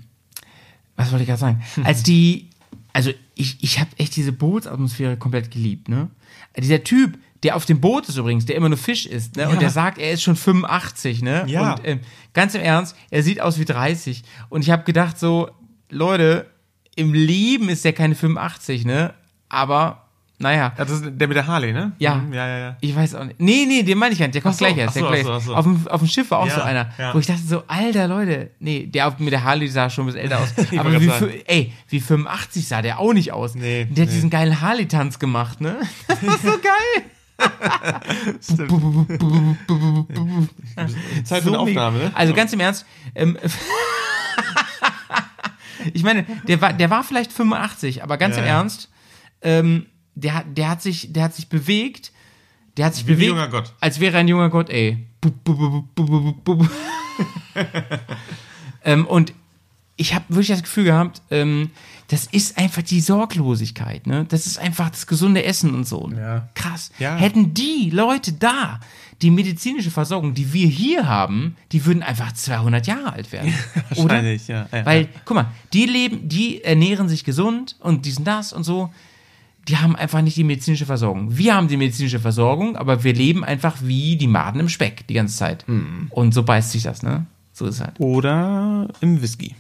was wollte ich gerade sagen? Als die, also ich, ich habe echt diese Bootsatmosphäre komplett geliebt, ne? Dieser Typ, der auf dem Boot ist übrigens, der immer nur Fisch isst, ne? Und der sagt, er ist schon 85, ne? Ja. Und ähm, ganz im Ernst, er sieht aus wie 30. Und ich habe gedacht so, Leute, im Leben ist der keine 85, ne? Aber, naja. Ja, das ist der mit der Harley, ne? Ja. Mhm, ja, ja, ja. Ich weiß auch nicht. Nee, nee, den meine ich gar nicht. Der kommt so, gleich erst. so, gleich. so, so. Auf, dem, auf dem Schiff war auch Ja, so einer, ja. wo ich dachte so, alter Leute, nee, der auf, mit der Harley sah schon ein bisschen älter aus. Aber wie, ey, wie 85 sah der auch nicht aus. Nee, der hat nee. diesen geilen Harley-Tanz gemacht, ne? Das ist so geil. Zeit für eine So mega. Aufnahme, ne? Also ganz im Ernst, ähm, ich meine, der war, der war vielleicht 85, aber ganz Ja, im. Ernst, ähm, der, hat- der, hat sich, der hat sich bewegt, der hat sich Wie ein bewegt, junger Gott. als wäre ein junger Gott, ey. Ähm, und ich habe wirklich das Gefühl gehabt, ähm, das ist einfach die Sorglosigkeit, ne? Das ist einfach das gesunde Essen und so. Ja. Krass. Ja. Hätten die Leute da die medizinische Versorgung, die wir hier haben, die würden einfach 200 Jahre alt werden. Wahrscheinlich, ja. ja. Weil, guck mal, die leben, die ernähren sich gesund und diesen das und so. Die haben einfach nicht die medizinische Versorgung. Wir haben die medizinische Versorgung, aber wir leben einfach wie die Maden im Speck die ganze Zeit. Mhm. Und so beißt sich das, ne? So ist es halt. Oder im Whisky.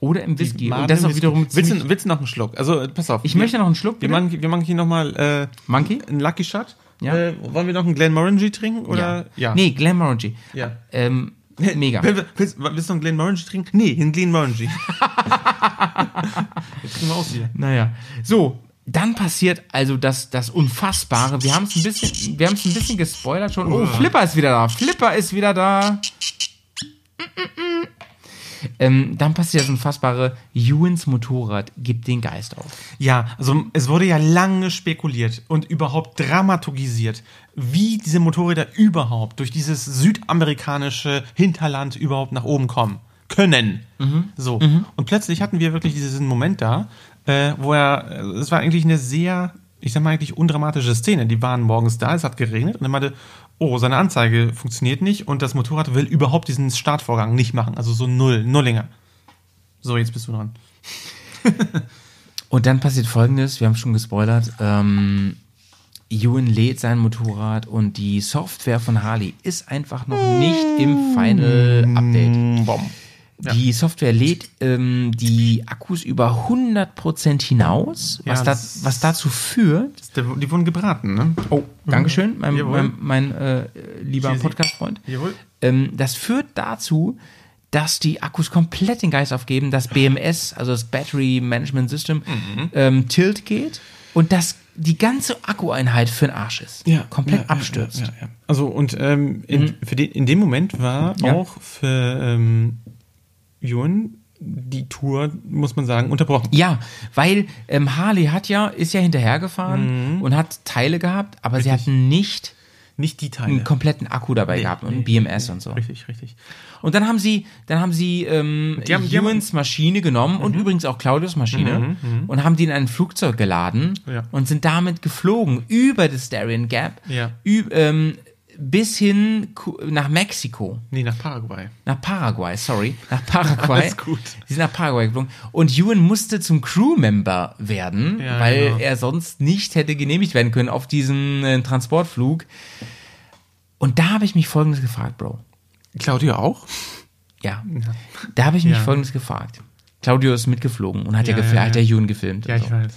Oder im Whisky. Und das ist auch wiederum Willst du, willst du noch einen Schluck? Also, äh, pass auf. Ich möchte noch einen Schluck, Wir machen, wir machen hier nochmal äh, Monkey? einen Lucky Shot. Ja. Äh, wollen wir noch einen Glenmorangie trinken? Oder? Ja. Nee, Glenmorangie. Ja. Ähm, mega. Willst, willst, willst du einen Glenmorangie trinken? Nee, einen Glenmorangie. Jetzt kriegen wir aus hier. Naja. So, dann passiert also das, das Unfassbare. Wir haben es ein bisschen, wir haben es ein bisschen gespoilert schon. Oh, Flipper ist wieder da. Flipper ist wieder da. Ähm, dann passiert das Unfassbare. Ewans Motorrad gibt den Geist auf. Ja, also es wurde ja lange spekuliert und überhaupt dramaturgisiert, wie diese Motorräder überhaupt durch dieses südamerikanische Hinterland überhaupt nach oben kommen können. So. Und plötzlich hatten wir wirklich diesen Moment da, äh, wo er, es war eigentlich eine sehr, ich sag mal eigentlich undramatische Szene. Die waren morgens da, es hat geregnet und er meinte, oh, seine Anzeige funktioniert nicht und das Motorrad will überhaupt diesen Startvorgang nicht machen. Also so null, Nullinger. So, jetzt bist du dran. Und dann passiert folgendes, wir haben schon gespoilert, ähm, Ewan lädt sein Motorrad und die Software von Harley ist einfach noch nicht im Final Update. Bom. Die Software lädt ähm, die Akkus über 100% hinaus, was, Ja, da, was dazu führt. Die wurden gebraten, ne? Oh, Dankeschön, mein, mein, mein äh, lieber. Podcast-Freund. Jawohl. Ähm, das führt dazu, dass die Akkus komplett den Geist aufgeben, das BMS, also das Battery Management System, Mhm. ähm, tilt geht und dass die ganze Akkueinheit für den Arsch ist. komplett abstürzt. Ja, ja. Also und ähm, in, für den, in dem Moment war Ja. auch für ähm, Ewan die Tour, muss man sagen, unterbrochen. Ja, weil ähm, Harley hat ja, ist ja hinterhergefahren Mhm. und hat Teile gehabt, aber sie hatten nicht Nicht die Teile. einen kompletten Akku dabei gehabt und ein BMS und so. Richtig, richtig. Und dann haben sie, dann haben sie ähm, Die haben- Mhm. Ewans Maschine genommen und übrigens auch Claudius Maschine und haben die in ein Flugzeug geladen Ja. und sind damit geflogen über das Darien Gap Ja. ü- ähm, bis hin nach Mexiko. Nee, nach Paraguay. Nach Paraguay, sorry. Nach Paraguay. Alles gut. Sie sind nach Paraguay geflogen. Und Ewan musste zum Crewmember werden, Ja, weil genau. er sonst nicht hätte genehmigt werden können auf diesen äh, Transportflug. Und da habe ich mich folgendes gefragt, Bro. Claudia auch? Ja. Da habe ich mich Ja. folgendes gefragt. Claudio ist mitgeflogen und hat ja, Ja, gefil- ja, hat ja. ja Ewan gefilmt. Ja, ich so. weiß.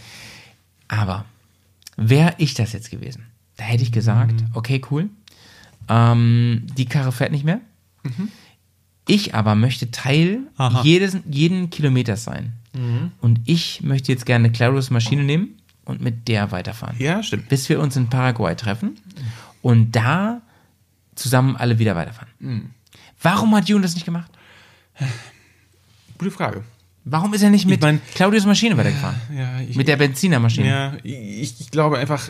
Aber wäre ich das jetzt gewesen, da hätte ich gesagt, Mhm. okay, cool. Ähm, die Karre fährt nicht mehr. Ich aber möchte Teil Mhm. Aha. Mhm. jedes, jeden Kilometers sein. Und ich möchte jetzt gerne Claudius Maschine nehmen und mit der weiterfahren. Ja, stimmt. Bis wir uns in Paraguay treffen und da zusammen alle wieder weiterfahren. Mhm. Warum hat Ewan das nicht gemacht? Gute Frage. Warum ist er nicht mit mein- Claudius Maschine weitergefahren? Ja, ich, mit der Benzinermaschine. ja ich, ich glaube einfach,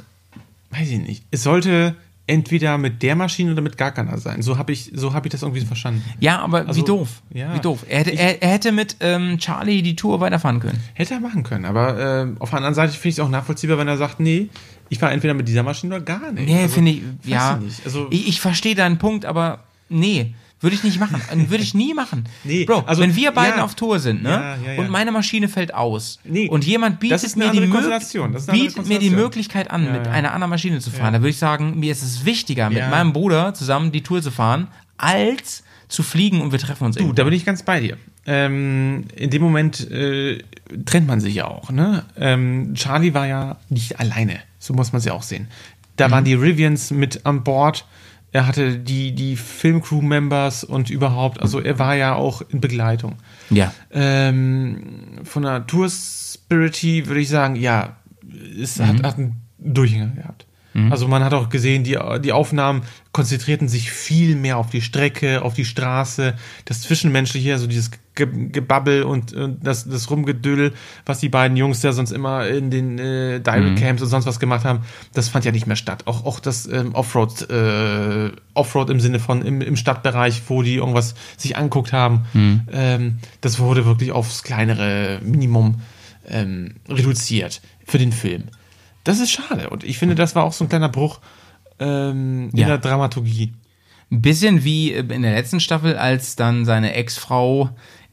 weiß ich nicht. Es sollte entweder mit der Maschine oder mit gar keiner sein. So habe ich, so hab ich das irgendwie verstanden. Ja, aber Also, wie doof. ja. Wie doof. Er hätte, er, er hätte mit ähm, Charlie die Tour weiterfahren können. Hätte er machen können, aber äh, auf der anderen Seite finde ich es auch nachvollziehbar, wenn er sagt, nee, ich fahre entweder mit dieser Maschine oder gar nicht. Nee, Also, finde ich, ja. Ich, nicht. Also, ich, ich verstehe deinen Punkt, aber nee, Würde ich nicht machen. Würde ich nie machen. Nee, Bro, also, wenn wir beiden ja. auf Tour sind, ne? Ja, ja. Und meine Maschine fällt aus. Nee, und jemand bietet mir die bietet mir die. Möglichkeit an, mit einer anderen Maschine zu fahren. Da würde ich sagen, mir ist es wichtiger, mit meinem Bruder zusammen die Tour zu fahren, als zu fliegen und wir treffen uns Du, da bin ich ganz bei dir. Ähm, in dem Moment äh, trennt man sich ja auch. Ne? Ähm, Charlie war ja nicht alleine, so muss man es ja auch sehen. Da waren die Rivians mit an Bord. Er hatte die, die Filmcrew-Members und überhaupt, also er war ja auch in Begleitung. Ja. Ähm, von der Tour Spirity würde ich sagen, ja, es hat, hat einen Durchhänger gehabt. Also man hat auch gesehen, die, die Aufnahmen konzentrierten sich viel mehr auf die Strecke, auf die Straße, das Zwischenmenschliche, also dieses Gebabbel und, und das, das Rumgedüll, was die beiden Jungs da sonst immer in den äh, Direct Camps und sonst was gemacht haben, das fand ja nicht mehr statt. Auch, auch das ähm, Offroad, äh, Offroad im Sinne von im, im Stadtbereich, wo die irgendwas sich anguckt haben, ähm, das wurde wirklich aufs kleinere Minimum ähm, reduziert für den Film. Das ist schade und ich finde, das war auch so ein kleiner Bruch ähm, in Ja. der Dramaturgie. Ein bisschen wie äh, in der letzten Staffel, als dann seine Ex-Frau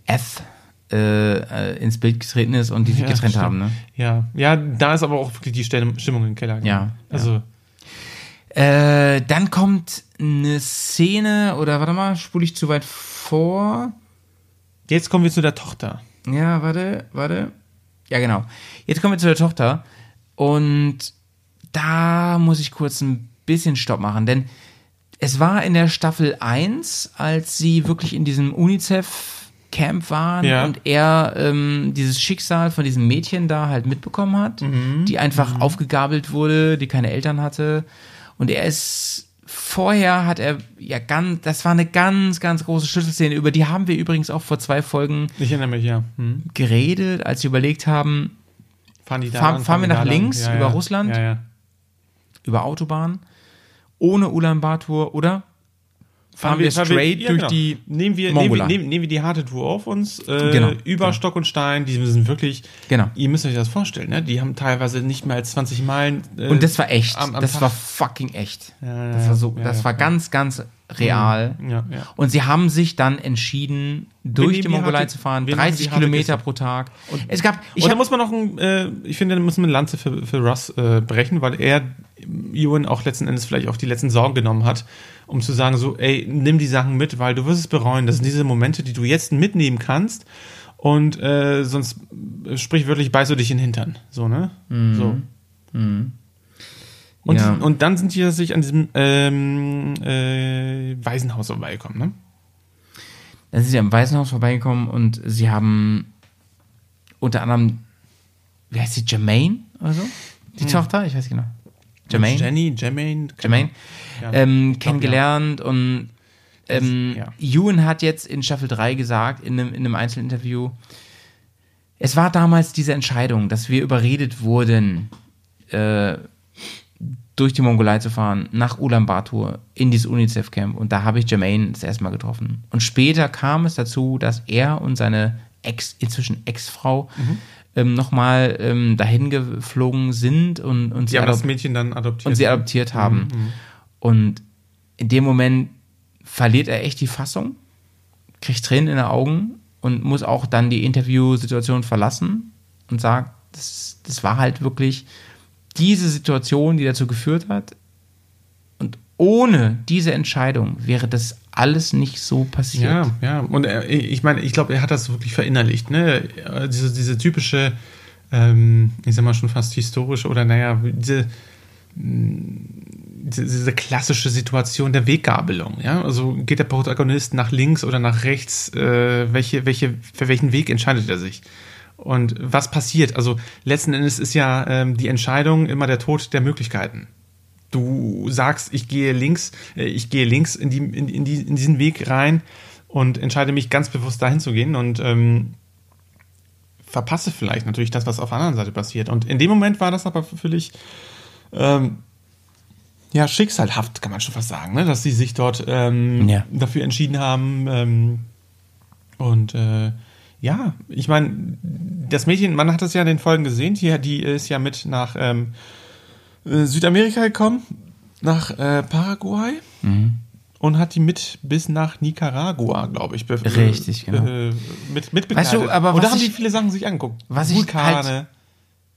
F äh, äh, ins Bild getreten ist und die sich getrennt stimmt. haben. Ne? Ja, ja, da ist aber auch wirklich die Stimmung im Keller. Ja, also Äh, dann kommt eine Szene, oder warte mal, spule ich zu weit vor. jetzt kommen wir zu der Tochter. Ja, warte, warte. Ja, genau. Jetzt kommen wir zu der Tochter. Und da muss ich kurz ein bisschen Stopp machen, denn es war in der Staffel 1, als sie wirklich in diesem UNICEF-Camp waren Ja. und er ähm, dieses Schicksal von diesem Mädchen da halt mitbekommen hat, die einfach aufgegabelt wurde, die keine Eltern hatte. Und er ist vorher hat er ja ganz, das war eine ganz, ganz große Schlüsselszene, über die haben wir übrigens auch vor zwei Folgen Ich erinnere mich, ja. Hm. geredet, als wir überlegt haben, Fahren, da Fahren- wir nach links über Russland? Ja, ja. über Autobahn, ohne Ulaanbaatar, oder? Fahren wir straight ja, durch genau. die nehmen wir, wir, nehmen, nehmen wir die harte Tour auf uns, äh, Genau, über genau. Stock und Stein, die sind wirklich, Genau. ihr müsst euch das vorstellen, ne? die haben teilweise nicht mehr als 20 Meilen. Äh, Und das war echt. am- am das Tag. war fucking echt. Ja, das war so, das war ganz, ganz real. Ja, ja. Und sie haben sich dann entschieden, durch die Mongolei harte- zu fahren, wir machen 30 die harte Kilometer pro Tag. Und es gab, ich und da muss man noch ein, äh, ich finde, da muss man eine Lanze für, für Russ äh, brechen, weil er Ewan auch letzten Endes vielleicht auch die letzten Sorgen genommen hat, um zu sagen, so, ey, nimm die Sachen mit, weil du wirst es bereuen. Das sind diese Momente, die du jetzt mitnehmen kannst und äh, sonst äh, sprichwörtlich beißt du dich in den Hintern. So, ne? So. Und, Ja. und dann sind die sich an diesem ähm, äh, Waisenhaus vorbeigekommen, ne? dann sind sie am Waisenhaus vorbeigekommen und sie haben unter anderem, wie heißt sie, Jermaine oder so? Die Tochter? Ich weiß genau. Jermaine? Jenny, Jermaine. Jermaine, Ja. ähm, glaub, kennengelernt und ähm, ja. Ewan hat jetzt in Staffel 3 gesagt, in einem, in einem Einzelinterview, es war damals diese Entscheidung, dass wir überredet wurden, äh, durch die Mongolei zu fahren, nach Ulaanbaatar, in dieses UNICEF-Camp. Und da habe ich Jermaine das erste Mal getroffen. Und später kam es dazu, dass er und seine Ex, inzwischen Ex-Frau, Mhm. ähm, nochmal ähm, dahin geflogen sind und, und Die haben das Mädchen dann adoptiert. und sie adoptiert haben. Und in dem Moment verliert er echt die Fassung, kriegt Tränen in den Augen und muss auch dann die Interviewsituation verlassen und sagt, das, das war halt wirklich diese Situation, die dazu geführt hat. Und ohne diese Entscheidung wäre das alles nicht so passiert. Ja, ja. Und er, ich meine, ich glaube, er hat das wirklich verinnerlicht, ne? Diese, diese typische, ähm, ich sag mal schon fast historische oder naja, diese, diese klassische Situation der Weggabelung, ja? Also geht der Protagonist nach links oder nach rechts, äh, welche, welche, für welchen Weg entscheidet er sich? Und was passiert? Also letzten Endes ist ja ähm, die Entscheidung immer der Tod der Möglichkeiten du sagst, ich gehe links, äh, ich gehe links in, die, in, in, die, in diesen Weg rein und entscheide mich ganz bewusst dahin zu gehen und ähm, verpasse vielleicht natürlich das, was auf der anderen Seite passiert. Und in dem Moment war das aber völlig ähm, ja, schicksalhaft, kann man schon fast sagen, ne? dass sie sich dort ähm, Ja. dafür entschieden haben. Ähm, und äh, ja, ich meine, das Mädchen, man hat es ja in den Folgen gesehen, die, die ist ja mit nach ähm, äh, Südamerika gekommen, nach äh, Paraguay. und hat die mit bis nach Nicaragua, glaube ich, Richtig, genau. äh, mit, mit Weißt du, aber und da haben die ich- viele Sachen sich angeguckt. was ich Vulkane, halt-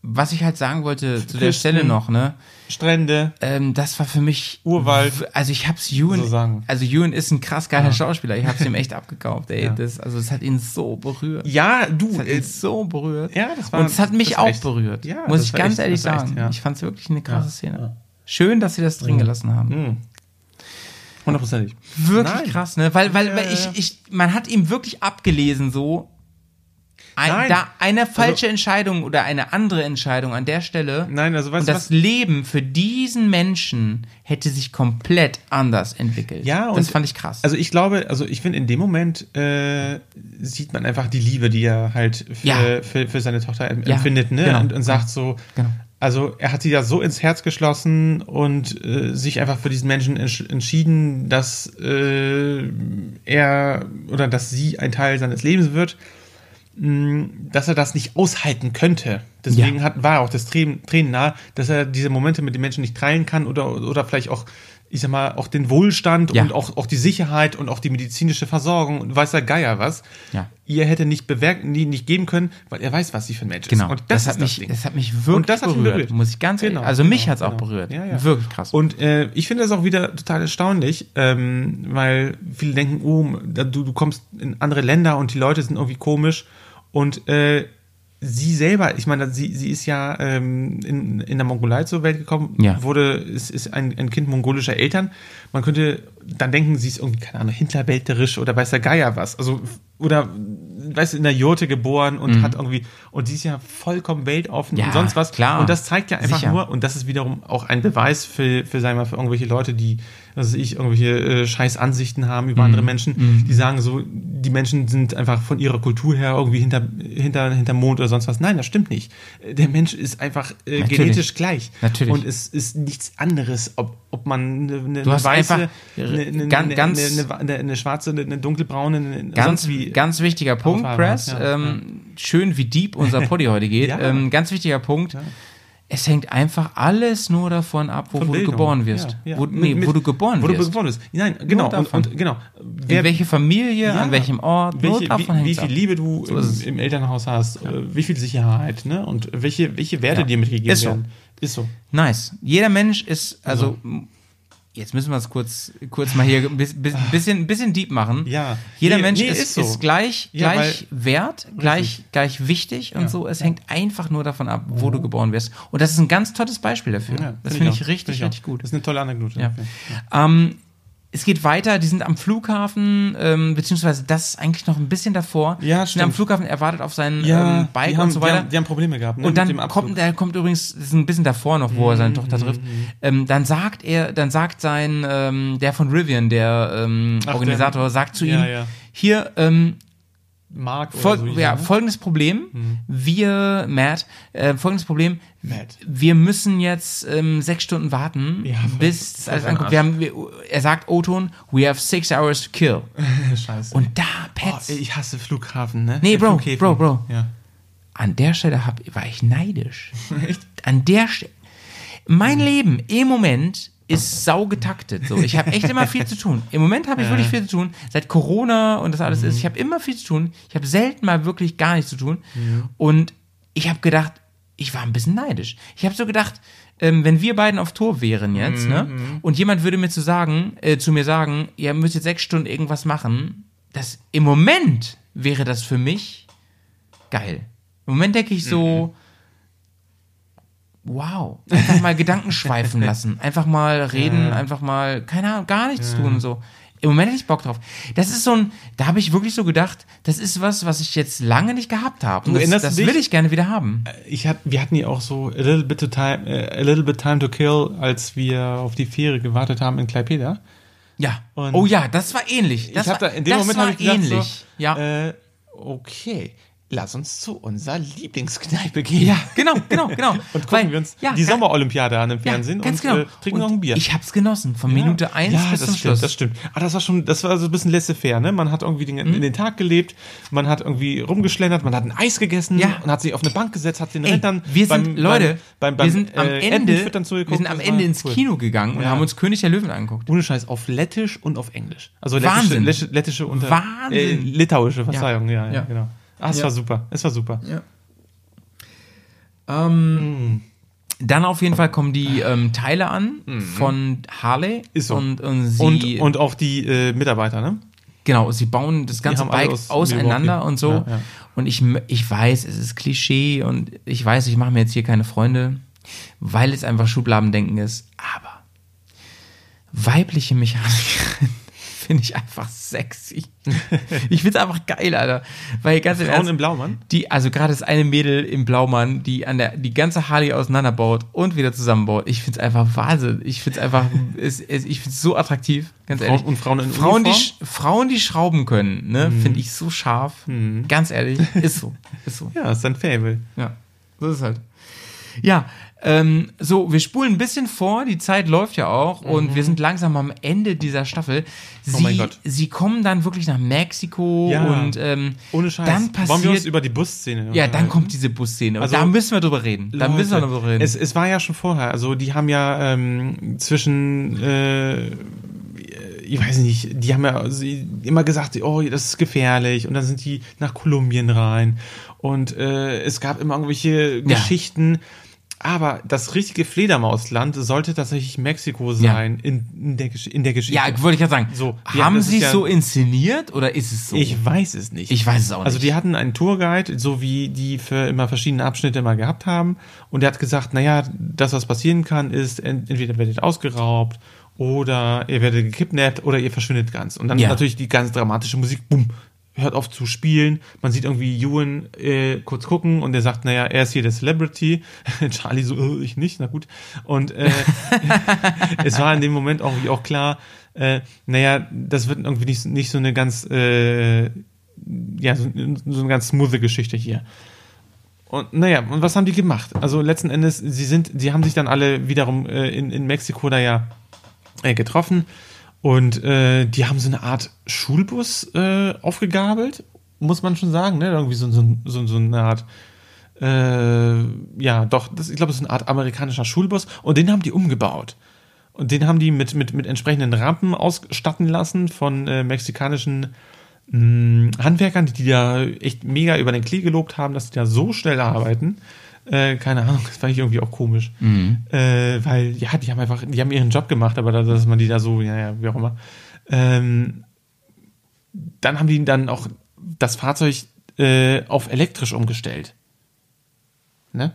Was ich halt sagen wollte zu der Küsten. Stelle noch, ne? Strände. Ähm, das war für mich Urwald. Also ich hab's Ewan, So sagen. also Ewan ist ein krass geiler Schauspieler. Ich hab's ihm echt abgekauft, ey. Ja. Das, also es hat ihn so berührt. Ja, du, Es hat äh, ihn so berührt. ja, das war- Und es hat mich das auch echt- berührt. Ja, muss das ich war ganz echt- ehrlich das sagen. echt, ja. Ich fand's wirklich eine krasse Ja, Szene. Schön, dass sie das drin gelassen haben. hundertprozentig. Wirklich Nein. krass, ne? Weil, weil, Ja, weil ja, ich, ja. ich, man hat ihm wirklich abgelesen, so. Ein, Nein. da eine falsche Entscheidung oder eine andere Entscheidung an der Stelle. Nein, also weißt und du das was? Leben für diesen Menschen hätte sich komplett anders entwickelt. Ja, und das fand ich krass. Also ich glaube, also ich finde, in dem Moment äh, sieht man einfach die Liebe, die er halt für, Ja. für, für seine Tochter em- Ja, empfindet, ne? genau. Und, und sagt so, Genau. also er hat sie ja so ins Herz geschlossen und äh, sich einfach für diesen Menschen entsch entschieden, dass äh, er oder dass sie ein Teil seines Lebens wird, dass er das nicht aushalten könnte. Deswegen Ja. hat, war auch das Tränen, Tränen nah, dass er diese Momente mit den Menschen nicht teilen kann oder, oder vielleicht auch, ich sag mal, auch den Wohlstand Ja. und auch, auch die Sicherheit und auch die medizinische Versorgung und weiß der Geier was. Ja. Ihr hätte nicht bewerkt, nie, nicht geben können, weil er weiß, was sie für ein Mensch genau. ist. Und das, das, hat mich, das das hat mich wirklich Und das hat ihn berührt, berührt. muss ich ganz ehrlich. Genau, Also mich genau, hat's auch genau. berührt. Ja, ja. Wirklich krass. Und äh, ich finde das auch wieder total erstaunlich, ähm, weil viele denken, oh, du, du kommst in andere Länder und die Leute sind irgendwie komisch. Und äh, sie selber, ich meine, sie, sie ist ja ähm, in, in der Mongolei zur Welt gekommen, Ja. wurde, ist, ist ein, ein Kind mongolischer Eltern. Man könnte dann denken, sie ist irgendwie, keine Ahnung, hinterbälterisch oder weiß der Geier was. Also, oder, weißt du, in der Jurte geboren und hat irgendwie, und sie ist ja vollkommen weltoffen Mhm. Ja, und sonst was. klar. Und das zeigt ja einfach Sicher. nur, und das ist wiederum auch ein Beweis für, für, sagen wir mal, für irgendwelche Leute, die, weiß ich, irgendwelche äh, scheiß Ansichten haben über Mhm. andere Menschen, die sagen so, die Menschen sind einfach von ihrer Kultur her irgendwie hinter, hinter, hinter Mond oder sonst was. Nein, das stimmt nicht. Der Mensch ist einfach äh, genetisch gleich. Natürlich. Und es ist nichts anderes, ob, ob man eine, eine weiße, eine, ganz- ganz- eine, eine, schwarze, eine, dunkelbraune, eine, Ganz, sonst wie. ganz wichtiger Punkt, Press. ja, ähm, Schön, wie deep unser Poddy heute geht. Ja. ähm, ganz wichtiger Punkt. Es hängt einfach alles nur davon ab, wo, wo du geboren wirst. Ja, ja. Wo, nee, Mit- wo du geboren wo wirst. du geboren bist. Nein, genau. Und, und genau. In welche Familie, an welchem Ort, welche, davon wie, wie viel ab. Liebe du So im, im Elternhaus hast, äh, wie viel Sicherheit, ne? Und welche, welche Werte Ja. dir mitgegeben Ist so. werden. Ist so. Nice. Jeder Mensch ist, also, jetzt müssen wir es kurz, kurz mal hier ein bis- bis- bisschen, bisschen deep machen. Ja. Jeder Nee, Mensch nee, ist, ist so. ist gleich, Ja, gleich wert, gleich, gleich wichtig und so. Es hängt einfach nur davon ab, wo du geboren wirst. Und das ist ein ganz tolles Beispiel dafür. Ja, das finde ich, richtig, Find auch. richtig gut. Das ist eine tolle Anekdote. Ja. Ähm, es geht weiter, die sind am Flughafen, ähm, beziehungsweise das ist eigentlich noch ein bisschen davor. Ja, sind am stimmt. Flughafen, er wartet auf sein Ja, ähm, Bike die haben, und so Die weiter. haben, die haben Probleme gehabt. Ne, und dann kommt, der kommt übrigens, das ist ein bisschen davor noch, wo er seine Tochter trifft. Ähm, dann sagt er, dann sagt sein, ähm, der von Rivian, der ähm, Ach, Organisator, sagt zu ja, ihm, ja. hier, ähm, Mark oder Fol so ja, er, ne? folgendes Problem. Wir, Matt, äh, folgendes Problem. Matt. Wir müssen jetzt ähm, sechs Stunden warten, Ja, bis alles ankommt. Wir haben, wir, er sagt O-Ton, we have six hours to kill. Scheiße. Und da, oh, Pets, ich hasse Flughafen, ne? Nee, Bro, Flughäfen. Bro, Bro. Ja. an der Stelle hab, war ich neidisch. An der Stelle. Mein Leben im Moment ist sau getaktet. So, ich habe echt immer viel zu tun. Im Moment habe ich wirklich viel zu tun. Seit Corona und das alles ist, ich habe immer viel zu tun. Ich habe selten mal wirklich gar nichts zu tun. Und ich habe gedacht, ich war ein bisschen neidisch. Ich habe so gedacht, ähm, wenn wir beiden auf Tour wären jetzt, ne, und jemand würde mir zu sagen, äh, zu mir sagen, ihr müsst jetzt sechs Stunden irgendwas machen, das im Moment wäre das für mich geil. Im Moment denke ich so, wow, einfach mal Gedanken schweifen lassen, einfach mal reden, einfach mal, keine Ahnung, gar nichts tun und so. Im Moment hätte ich Bock drauf. Das ist so ein, da habe ich wirklich so gedacht, das ist was, was ich jetzt lange nicht gehabt habe. Und Du das, das dich? will ich gerne wieder haben. Ich hat, wir hatten ja auch so a little bit of time, äh, a little bit time to kill, als wir auf die Fähre gewartet haben in Klaipeda. Ja. Und oh ja, das war ähnlich. Das ich hab war, da, in dem Moment habe ich gedacht ähnlich. so, ja. äh, okay. Lass uns zu unserer Lieblingskneipe gehen. Ja, genau, genau, genau. Und gucken Weil- wir uns ja, die ja, Sommerolympiade an im ja, Fernsehen ganz und genau. äh, trinken und noch ein Bier. Ich hab's genossen, von Minute 1 ja, bis das zum stimmt, Schluss. Das stimmt. Ah, das war schon, das war so ein bisschen laissez-faire, ne? Man hat irgendwie den, in den Tag gelebt, man hat irgendwie rumgeschlendert, man hat ein Eis gegessen Ja. und hat sich auf eine Bank gesetzt, hat den Ey, Rentern wir sind, beim, Leute, beim, beim, beim wir sind am äh, Ende, zugeguckt. wir sind am Ende war ins cool. Kino gegangen und Ja. haben uns König der Löwen angeguckt. Ohne Scheiß, auf Lettisch und auf Englisch. Also lettische, Wahnsinn. lettische, lettische und. Äh, litauische, Verzeihung, ja, ja, Ja. genau. Ah, es Ja. war super, es war super. Ja. Ähm, Dann auf jeden Fall kommen die ähm, Teile an von Harley. Ist so. Und, und sie, Und, und auch die äh, Mitarbeiter, ne? genau, sie bauen das ganze Bike aus auseinander und so. Ja, ja. Und ich, ich weiß, es ist Klischee und ich weiß, ich mache mir jetzt hier keine Freunde, weil es einfach Schubladendenken ist. Aber weibliche Mechanikerin finde ich einfach sexy. ich finde es einfach geil, Alter. Weil ganz Frauen Ernst, im Blaumann? die, also gerade das eine Mädel im Blaumann, die an der, die ganze Harley auseinanderbaut und wieder zusammenbaut. Ich find's einfach Wahnsinn. Ich find's einfach, es, es, ich find's so attraktiv, ganz Frauen- ehrlich. und Frauen in Frauen, die, Uniform? Frauen, die schrauben können, ne, finde ich so scharf. Ganz ehrlich, ist so, ist so. Ja, ist ein Fable. Ja, so ist es halt. Ja, ähm, so, wir spulen ein bisschen vor, die Zeit läuft ja auch und wir sind langsam am Ende dieser Staffel. Sie, Oh mein Gott. sie kommen dann wirklich nach Mexiko Ja. und ähm, Ohne Scheiß. dann passiert Wollen wir uns über die Busszene ja, dann kommt diese Busszene. Also, da müssen wir drüber reden. Da müssen wir drüber reden. Es, es war ja schon vorher, also die haben ja ähm, zwischen, äh, ich weiß nicht, die haben ja immer gesagt, oh, das ist gefährlich und dann sind die nach Kolumbien rein und äh, es gab immer irgendwelche Geschichten. Aber das richtige Fledermausland sollte tatsächlich Mexiko sein in, in, der, in der Geschichte. ja, wollte ich gerade sagen. So, ja, haben sie es ja- so inszeniert oder ist es so? Ich weiß es nicht. Ich weiß es auch Also nicht. die hatten einen Tourguide, so wie die für immer verschiedene Abschnitte immer gehabt haben. Und der hat gesagt, naja, das, was passieren kann, ist, ent- entweder werdet ihr ausgeraubt oder ihr werdet gekidnappt oder ihr verschwindet ganz. Und dann Ja. natürlich die ganz dramatische Musik, bumm, hört auf zu spielen. Man sieht irgendwie Ewan äh, kurz gucken und der sagt, naja, er ist hier der Celebrity. Charlie so, äh, ich nicht, na gut. Und äh, es war in dem Moment auch, auch klar, äh, naja, das wird irgendwie nicht, nicht so eine ganz, äh, ja, so, so eine ganz smooth Geschichte hier. Und naja, und was haben die gemacht? Also letzten Endes, sie sind, sie haben sich dann alle wiederum äh, in, in Mexiko da ja äh, getroffen und äh, die haben so eine Art Schulbus äh, aufgegabelt, muss man schon sagen, ne? Irgendwie so, so, so, so eine Art äh, ja, doch, das, ich glaube, das ist eine Art amerikanischer Schulbus und den haben die umgebaut. Und den haben die mit, mit, mit entsprechenden Rampen ausstatten lassen von äh, mexikanischen mh, Handwerkern, die, die da echt mega über den Klee gelobt haben, dass die da so schnell arbeiten. Äh, keine Ahnung, das fand ich irgendwie auch komisch. Äh, weil, ja, die haben einfach, die haben ihren Job gemacht, aber dass man die da so, ja, ja, wie auch immer. Ähm, dann haben die dann auch das Fahrzeug äh, auf elektrisch umgestellt. Ne?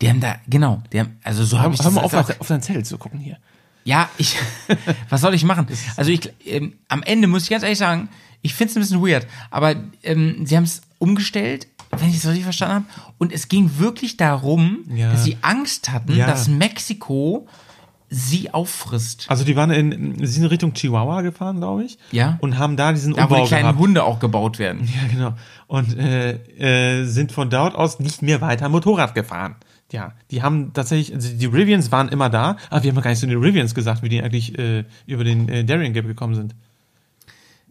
die haben da, genau, die haben, also so habe ich Hör mal auf, auch, auf dein Zelt zu gucken hier. Ja, ich, was soll ich machen? Also ich, ähm, am Ende muss ich ganz ehrlich sagen, ich finde es ein bisschen weird, aber ähm, sie haben es umgestellt, wenn ich es richtig verstanden habe, und es ging wirklich darum, Ja. dass sie Angst hatten, Ja. dass Mexiko sie auffrisst. Also die waren in, sie sind Richtung Chihuahua gefahren, glaube ich. Ja. Und haben da diesen Da, wo Umbau die kleinen gehabt. Hunde auch gebaut werden. Ja, genau. Und äh, äh, sind von dort aus nicht mehr weiter Motorrad gefahren. Ja, die haben tatsächlich, also die Rivians waren immer da, aber wir haben gar nicht so die Rivians gesagt, wie die eigentlich äh, über den äh, Darien Gap gekommen sind.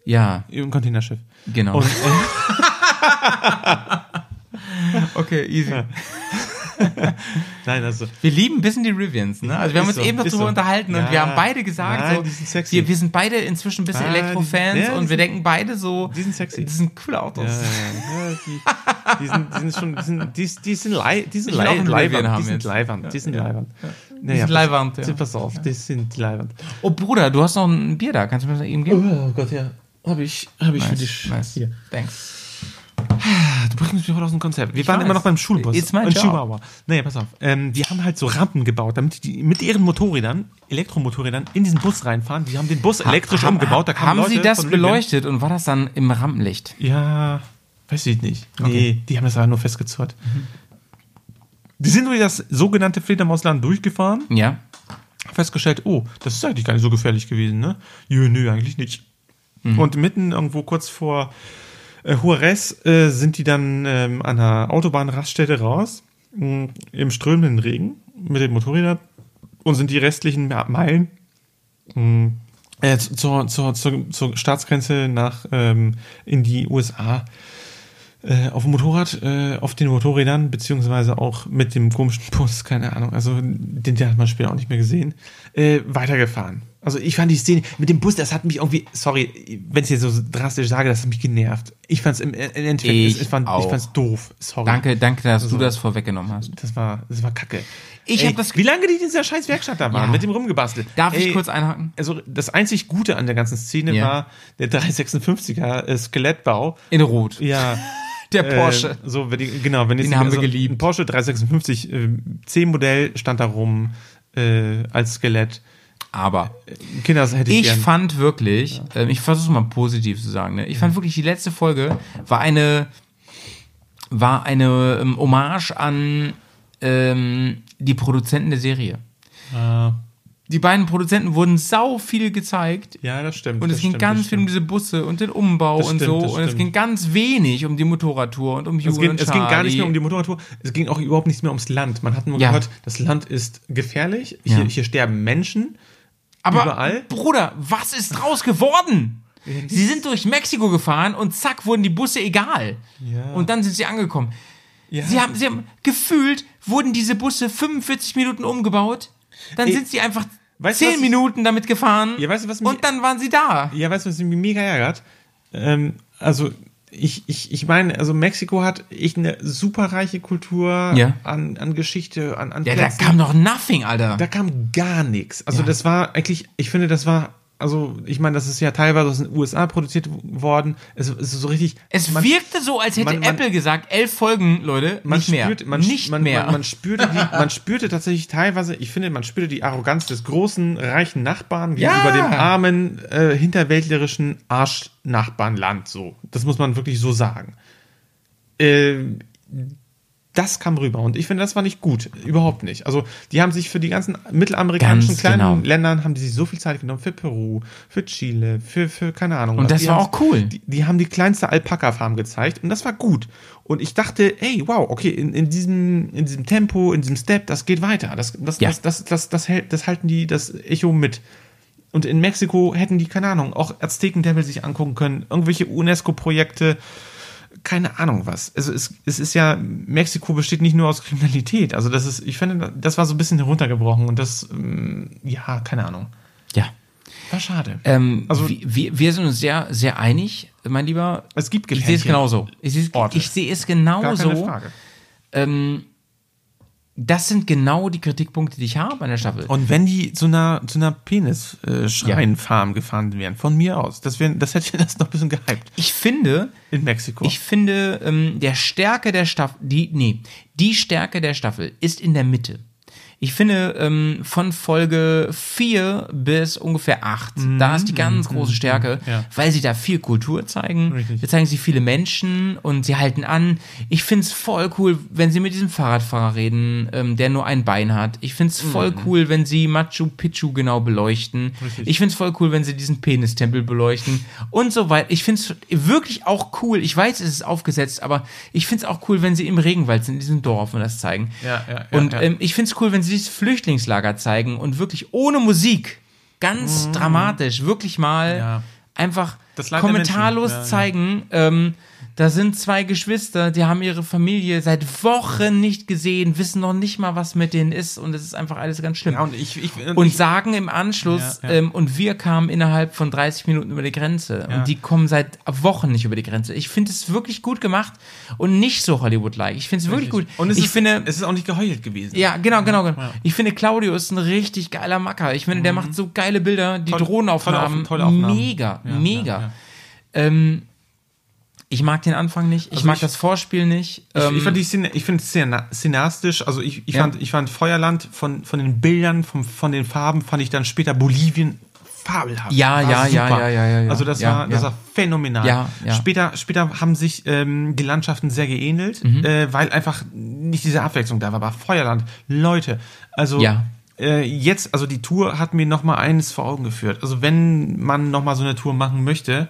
Ja, Im Containerschiff. genau. Und äh, okay, easy. nein, also Wir lieben ein bisschen die Rivians, ne? Also wir haben uns so, eben darüber so. unterhalten und Ja. wir haben beide gesagt, Nein, so, die sind sexy. Wir, wir sind beide inzwischen ein bisschen Ah, die- Elektrofans ja, die und wir sind- denken beide so, die sind sexy. Das sind coole Autos. ja, ja, ja, die, die, sind, die sind schon, die sind, die, die sind, lei, die sind lei, leiwand, die sind leiwand, die sind Ja, leiwand. Die sind leiwand, ja. Pass auf, die sind leiwand. Oh Bruder, du hast noch ein Bier da. Kannst du mir das eben geben? Oh Gott, ja. Habe ich, habe ich für dich. nice. Hier. Thanks. Du bringst mich voll aus dem Konzept. Wir Ich waren weiß. immer noch beim Schulbus. It's my Und job. Chihuahua. Nee, pass auf. Ähm, die haben halt so Rampen gebaut, damit die mit ihren Motorrädern, Elektromotorrädern, in diesen Bus reinfahren. Die haben den Bus elektrisch Ha- umgebaut. Da haben Leute sie das beleuchtet und war das dann im Rampenlicht? Ja, weiß ich nicht. Nee, die haben das aber nur festgezurrt. Die sind durch das sogenannte Fledermausland durchgefahren, Ja. festgestellt, oh, das ist eigentlich gar nicht so gefährlich gewesen, ne? Jö, nö, eigentlich nicht. Und mitten irgendwo kurz vor äh, Juarez äh, sind die dann ähm, an einer Autobahnraststätte raus, mh, im strömenden Regen mit den Motorrädern und sind die restlichen Meilen mh, äh, zur, zur, zur, zur Staatsgrenze nach ähm, in die USA äh, auf dem Motorrad, äh, auf den Motorrädern, beziehungsweise auch mit dem komischen Bus, keine Ahnung, also den, den hat man später auch nicht mehr gesehen, äh, weitergefahren. Also ich fand die Szene mit dem Bus, das hat mich irgendwie, sorry, wenn ich jetzt so drastisch sage, das hat mich genervt. Ich fand es im, im Endeffekt, Ich ich, fand, ich fand's doof. Sorry. Danke, danke, dass Also- du das vorweggenommen hast. Das war, das war kacke. Ich Ey, hab das- Wie lange die in dieser scheiß Werkstatt da waren, Ja. mit dem rumgebastelt. Darf ich Ey, kurz einhaken? Also das einzig Gute an der ganzen Szene Ja. war der 356er äh, Skelettbau. In Rot. Ja. Der Porsche. Äh, so, wenn die, genau, wenn jetzt Den haben wir also geliebt. Ein Porsche 356 äh, C-Modell stand da rum äh, als Skelett. Aber Kinder, hätte ich, ich gern. fand wirklich, ähm, ich versuche mal positiv zu sagen, ne? ich fand wirklich, die letzte Folge war eine, war eine ähm, Hommage an ähm, die Produzenten der Serie. Ah, Die beiden Produzenten wurden sau viel gezeigt. ja, das stimmt. Und es ging stimmt, ganz viel um diese Busse und den Umbau Das und stimmt, so. Und es stimmt. ging ganz wenig um die Motorradtour und um Es Hugo ging, und es ging gar nicht Charlie. mehr um die Motorradtour, es ging auch überhaupt nicht mehr ums Land. Man hat nur Ja. gehört, das Land ist gefährlich, hier, Ja. hier sterben Menschen. Aber überall. Bruder, was ist draus geworden? Sie sind durch Mexiko gefahren und zack wurden die Busse egal. Ja. Und dann sind sie angekommen. Ja. Sie haben, sie haben gefühlt, wurden diese Busse 45 Minuten umgebaut. Dann Ey, sind sie einfach weißt du, 10 was ich- Minuten damit gefahren. Ja, weißt was mich- und dann waren sie da. Ja, weißt du, was mich mega ärgert? Ähm, also, ich, ich, ich meine, also Mexiko hat echt eine super reiche Kultur Ja. an, an Geschichte, an, an Ja, da Plätzen. kam doch nothing, Alter. da kam gar nichts. Also Ja. das war eigentlich, ich finde, das war, also ich meine, das ist ja teilweise aus den USA produziert worden. Es ist so richtig. es man, wirkte so, als hätte man- man- Apple gesagt, elf Folgen, Leute, man nicht mehr. spürt, man, nicht mehr. Man, spürte die, man spürte tatsächlich teilweise, ich finde, man spürte die Arroganz des großen, reichen Nachbarn Ja. gegenüber dem armen, äh, hinterwäldlerischen Arschnachbarnland. So, das muss man wirklich so sagen. Äh, das kam rüber und ich finde, das war nicht gut, überhaupt nicht. Also die haben sich für die ganzen mittelamerikanischen Ganz kleinen genau. Ländern haben die sich so viel Zeit genommen für Peru, für Chile, für für keine Ahnung. Und was. das Die war auch cool. Die, die haben die kleinste Alpaka-Farm gezeigt und das war gut. Und ich dachte, hey, wow, okay, in, in diesem in diesem Tempo, in diesem Step, das geht weiter. Das das Ja. das, das, das, das, hält, das halten die das Echo mit. Und in Mexiko hätten die, keine Ahnung, auch Aztekentempel sich angucken können, irgendwelche UNESCO-Projekte, keine Ahnung was. Also es, es ist ja, Mexiko besteht nicht nur aus Kriminalität. Also das ist, ich finde, das war so ein bisschen heruntergebrochen und das, ähm, ja, keine Ahnung. ja. War schade. Ähm, Also- wir, wir- sind uns sehr, sehr einig, mein Lieber. Es gibt Ich sehe es genauso. Ich sehe es, ich sehe es Gar keine genauso. Frage. Ähm, das sind genau die Kritikpunkte, die ich habe an der Staffel. Und wenn die zu einer, zu einer Penis-Schreinfarm gefahren wären, von mir aus, das, wär, das hätte das noch ein bisschen gehypt. Ich finde, In Mexiko. ich finde, ähm, der Stärke der Staffel, die, nee, die Stärke der Staffel ist in der Mitte. Ich finde, ähm, von Folge 4 bis ungefähr 8, da ist die ganz große Stärke, ja. weil sie da viel Kultur zeigen. Richtig. Da zeigen sie viele Menschen und sie halten an. Ich find's voll cool, wenn sie mit diesem Fahrradfahrer reden, ähm, der nur ein Bein hat. Ich find's voll cool, wenn sie Machu Picchu genau beleuchten. Ich find's voll cool, wenn sie diesen Penistempel beleuchten und so weiter. Ich find's wirklich auch cool. Ich weiß, es ist aufgesetzt, aber ich find's auch cool, wenn sie im Regenwald sind, in diesem Dorf und das zeigen. Ja, ja, und. Ähm, ich find's cool, wenn sie dieses Flüchtlingslager zeigen und wirklich ohne Musik, ganz dramatisch, wirklich mal. Ja. einfach kommentarlos. Ja, ja. zeigen, ähm, da sind zwei Geschwister, die haben ihre Familie seit Wochen nicht gesehen, wissen noch nicht mal, was mit denen ist und es ist einfach alles ganz schlimm. ja, und ich, ich, und ich, sagen im Anschluss, Ja, ja. Ähm, und wir kamen innerhalb von 30 Minuten über die Grenze. Und die kommen seit Wochen nicht über die Grenze. Ich finde es wirklich gut gemacht und nicht so Hollywood-like. Ich finde es wirklich gut. Und es ich ist, finde, es ist auch nicht geheult gewesen. ja, genau, genau, genau. Ich finde, Claudio ist ein richtig geiler Macker. Ich finde, der macht so geile Bilder, die Mhm. Toll- Drohnenaufnahmen. tolle Auf- tolle Aufnahmen. Mega, mega. Ähm, ich mag den Anfang nicht. Ich Also mag ich- das Vorspiel nicht. Ich, Ähm, ich fand die Szene, ich finde es sehr cineastisch. Also ich, ich, Ja. fand, ich fand Feuerland von, von den Bildern, von, von den Farben, fand ich dann später Bolivien fabelhaft. Ja, ja, ja, ja, ja, ja. Also das Ja, war, das ja. war phänomenal. Ja, ja. Später, später haben sich ähm, die Landschaften sehr geähnelt, Mhm. äh, weil einfach nicht diese Abwechslung da war. Aber Feuerland, Leute, also äh, jetzt, also die Tour hat mir noch mal eines vor Augen geführt. Also wenn man noch mal so eine Tour machen möchte,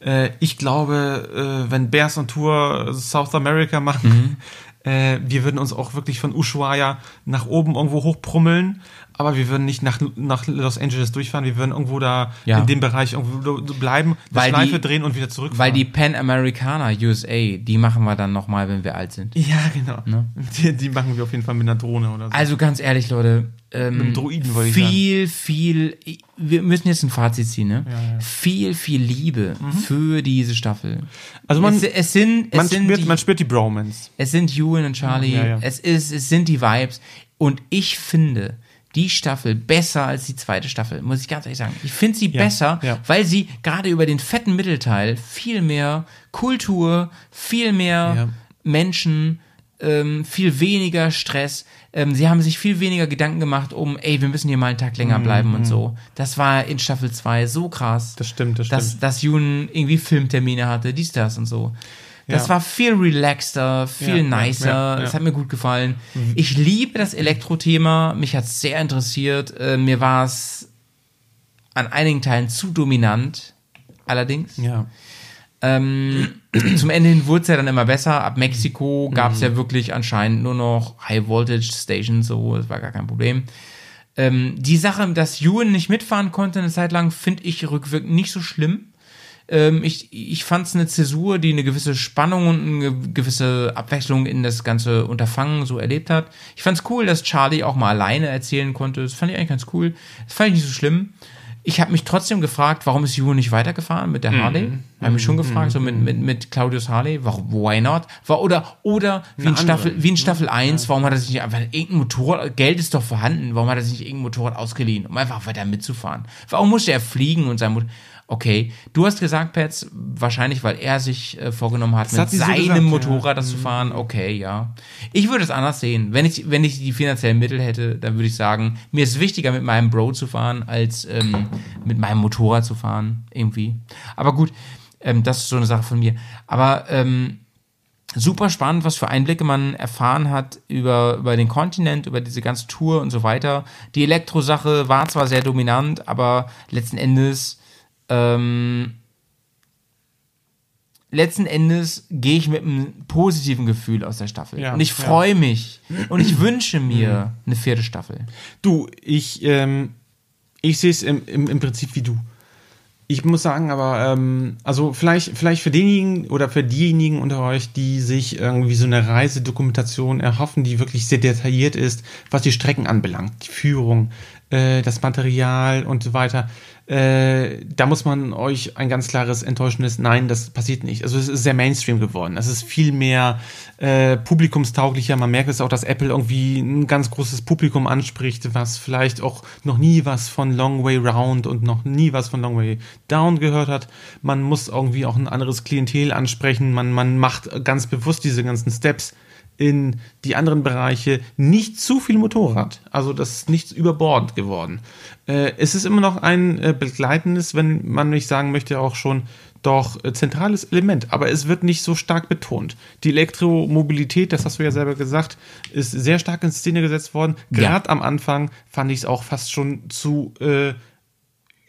Äh, ich glaube, äh, wenn Bears on Tour South America machen, äh, wir würden uns auch wirklich von Ushuaia nach oben irgendwo hochprummeln, aber wir würden nicht nach, nach Los Angeles durchfahren, wir würden irgendwo da Ja. in dem Bereich irgendwo bleiben, eine Weil Schleife die- drehen und wieder zurückfahren. Weil die Pan Americana USA, die machen wir dann nochmal, wenn wir alt sind. ja, genau. Die, die machen wir auf jeden Fall mit einer Drone oder so. Also ganz ehrlich, Leute. Ähm, Mit dem Droiden, wollte ich viel, viel, wir müssen jetzt ein Fazit ziehen, ne? Viel, viel Liebe für diese Staffel. Also man- es, es sind, es man, sind spürt, die, man spürt die Bromance. es sind Ewan und Charlie, Ja, ja. Es, ist, es sind die Vibes. Und ich finde die Staffel besser als die zweite Staffel, muss ich ganz ehrlich sagen. Ich finde sie Ja, besser, ja. weil sie gerade über den fetten Mittelteil viel mehr Kultur, viel mehr Ja. Menschen, ähm, viel weniger Stress. Ähm, sie haben sich viel weniger Gedanken gemacht um, ey, wir müssen hier mal einen Tag länger bleiben und so. Das war in Staffel 2 so krass. Mhm. Das stimmt, das dass, stimmt. dass Jun irgendwie Filmtermine hatte, dies, das und so. Das Ja. war viel relaxter, viel Ja, nicer. ja. Das hat mir gut gefallen. Ich liebe das Elektro-Thema. Mich hat es sehr interessiert. Äh, mir war es an einigen Teilen zu dominant. Allerdings. Ja. Ähm, zum Ende hin wurde es ja dann immer besser. Ab Mexiko gab Mhm. es ja wirklich anscheinend nur noch High Voltage Stations, so, das war gar kein Problem. Ähm, die Sache, dass Ewan nicht mitfahren konnte eine Zeit lang, finde ich rückwirkend nicht so schlimm. Ähm, ich ich fand es eine Zäsur, die eine gewisse Spannung und eine gewisse Abwechslung in das ganze Unterfangen so erlebt hat. Ich fand es cool, dass Charlie auch mal alleine erzählen konnte. Das fand ich eigentlich ganz cool. Das fand ich nicht so schlimm. Ich habe mich trotzdem gefragt, warum ist Ewan nicht weitergefahren mit der Harley? Habe mich schon gefragt, so mit, mit, mit Claudius Harley, warum, why not? War, oder oder wie in. Staffel, wie in Staffel 1, warum hat er sich nicht einfach irgendein Motorrad, Geld ist doch vorhanden, warum hat er sich nicht irgendein Motorrad ausgeliehen, um einfach weiter mitzufahren? Warum musste er fliegen und sein Motorrad? Okay, du hast gesagt, Pets, wahrscheinlich, weil er sich äh, vorgenommen hat, hat mit so seinem gesagt, ja. Mhm. Motorrad das zu fahren. Okay, ja. Ich würde es anders sehen. Wenn ich, wenn ich die finanziellen Mittel hätte, dann würde ich sagen, mir ist wichtiger, mit meinem Bro zu fahren, als ähm, mit meinem Motorrad zu fahren, irgendwie. Aber gut, ähm, das ist so eine Sache von mir. Aber ähm, super spannend, was für Einblicke man erfahren hat über, über den Kontinent, über diese ganze Tour und so weiter. Die Elektrosache war zwar sehr dominant, aber letzten Endes, ähm, letzten Endes gehe ich mit einem positiven Gefühl aus der Staffel. Ja, und ich ja. freue mich und ich wünsche mir eine vierte Staffel. Du, ich, ähm, ich sehe es im, im, im Prinzip wie du. Ich muss sagen, aber, ähm, also vielleicht, vielleicht für denjenigen oder für diejenigen unter euch, die sich irgendwie so eine Reisedokumentation erhoffen, die wirklich sehr detailliert ist, was die Strecken anbelangt, die Führung, äh, das Material und so weiter, äh, da muss man euch ein ganz klares enttäuschendes Nein, das passiert nicht. Also es ist sehr Mainstream geworden. Es ist viel mehr äh, publikumstauglicher. Man merkt es auch, dass Apple irgendwie ein ganz großes Publikum anspricht, was vielleicht auch noch nie was von Long Way Round und noch nie was von Long Way Down gehört hat. Man muss irgendwie auch ein anderes Klientel ansprechen. Man, man macht ganz bewusst diese ganzen Steps in die anderen Bereiche nicht zu viel Motorrad. Also das ist nichts überbordend geworden. Äh, es ist immer noch ein äh, begleitendes, wenn man nicht sagen möchte, auch schon doch äh, zentrales Element, aber es wird nicht so stark betont. Die Elektromobilität, das hast du ja selber gesagt, ist sehr stark in Szene gesetzt worden. Ja. Gerade am Anfang fand ich es auch fast schon zu äh,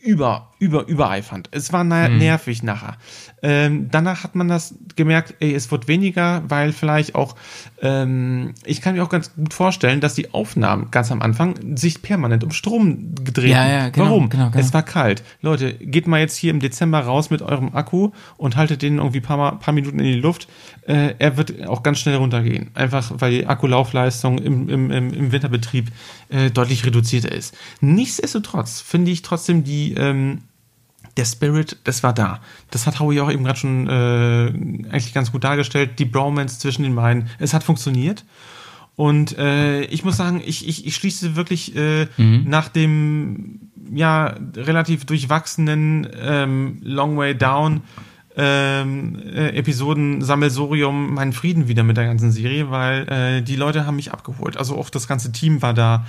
über, über, übereifernd. Es war na nervig nachher. Ähm, danach hat man das gemerkt, ey, es wird weniger, weil vielleicht auch, ähm, ich kann mir auch ganz gut vorstellen, dass die Aufnahmen ganz am Anfang sich permanent um Strom gedreht Ja, ja, genau, Warum? genau, genau. Es war kalt. Leute, geht mal jetzt hier im Dezember raus mit eurem Akku und haltet den irgendwie paar, Mal- paar Minuten in die Luft. Äh, er wird auch ganz schnell runtergehen. Einfach, weil die Akkulaufleistung im, im, im, im Winterbetrieb äh, deutlich reduzierter ist. Nichtsdestotrotz finde ich trotzdem die, ähm, der Spirit, das war da. Das hat Howie auch eben gerade schon äh, eigentlich ganz gut dargestellt. Die Bromance zwischen den beiden. Es hat funktioniert. Und äh, ich muss sagen, ich, ich, ich schließe wirklich äh, nach dem ja relativ durchwachsenen ähm, Long Way Down ähm, äh, Episoden Sammelsorium meinen Frieden wieder mit der ganzen Serie, weil äh, die Leute haben mich abgeholt. Also auch das ganze Team war da.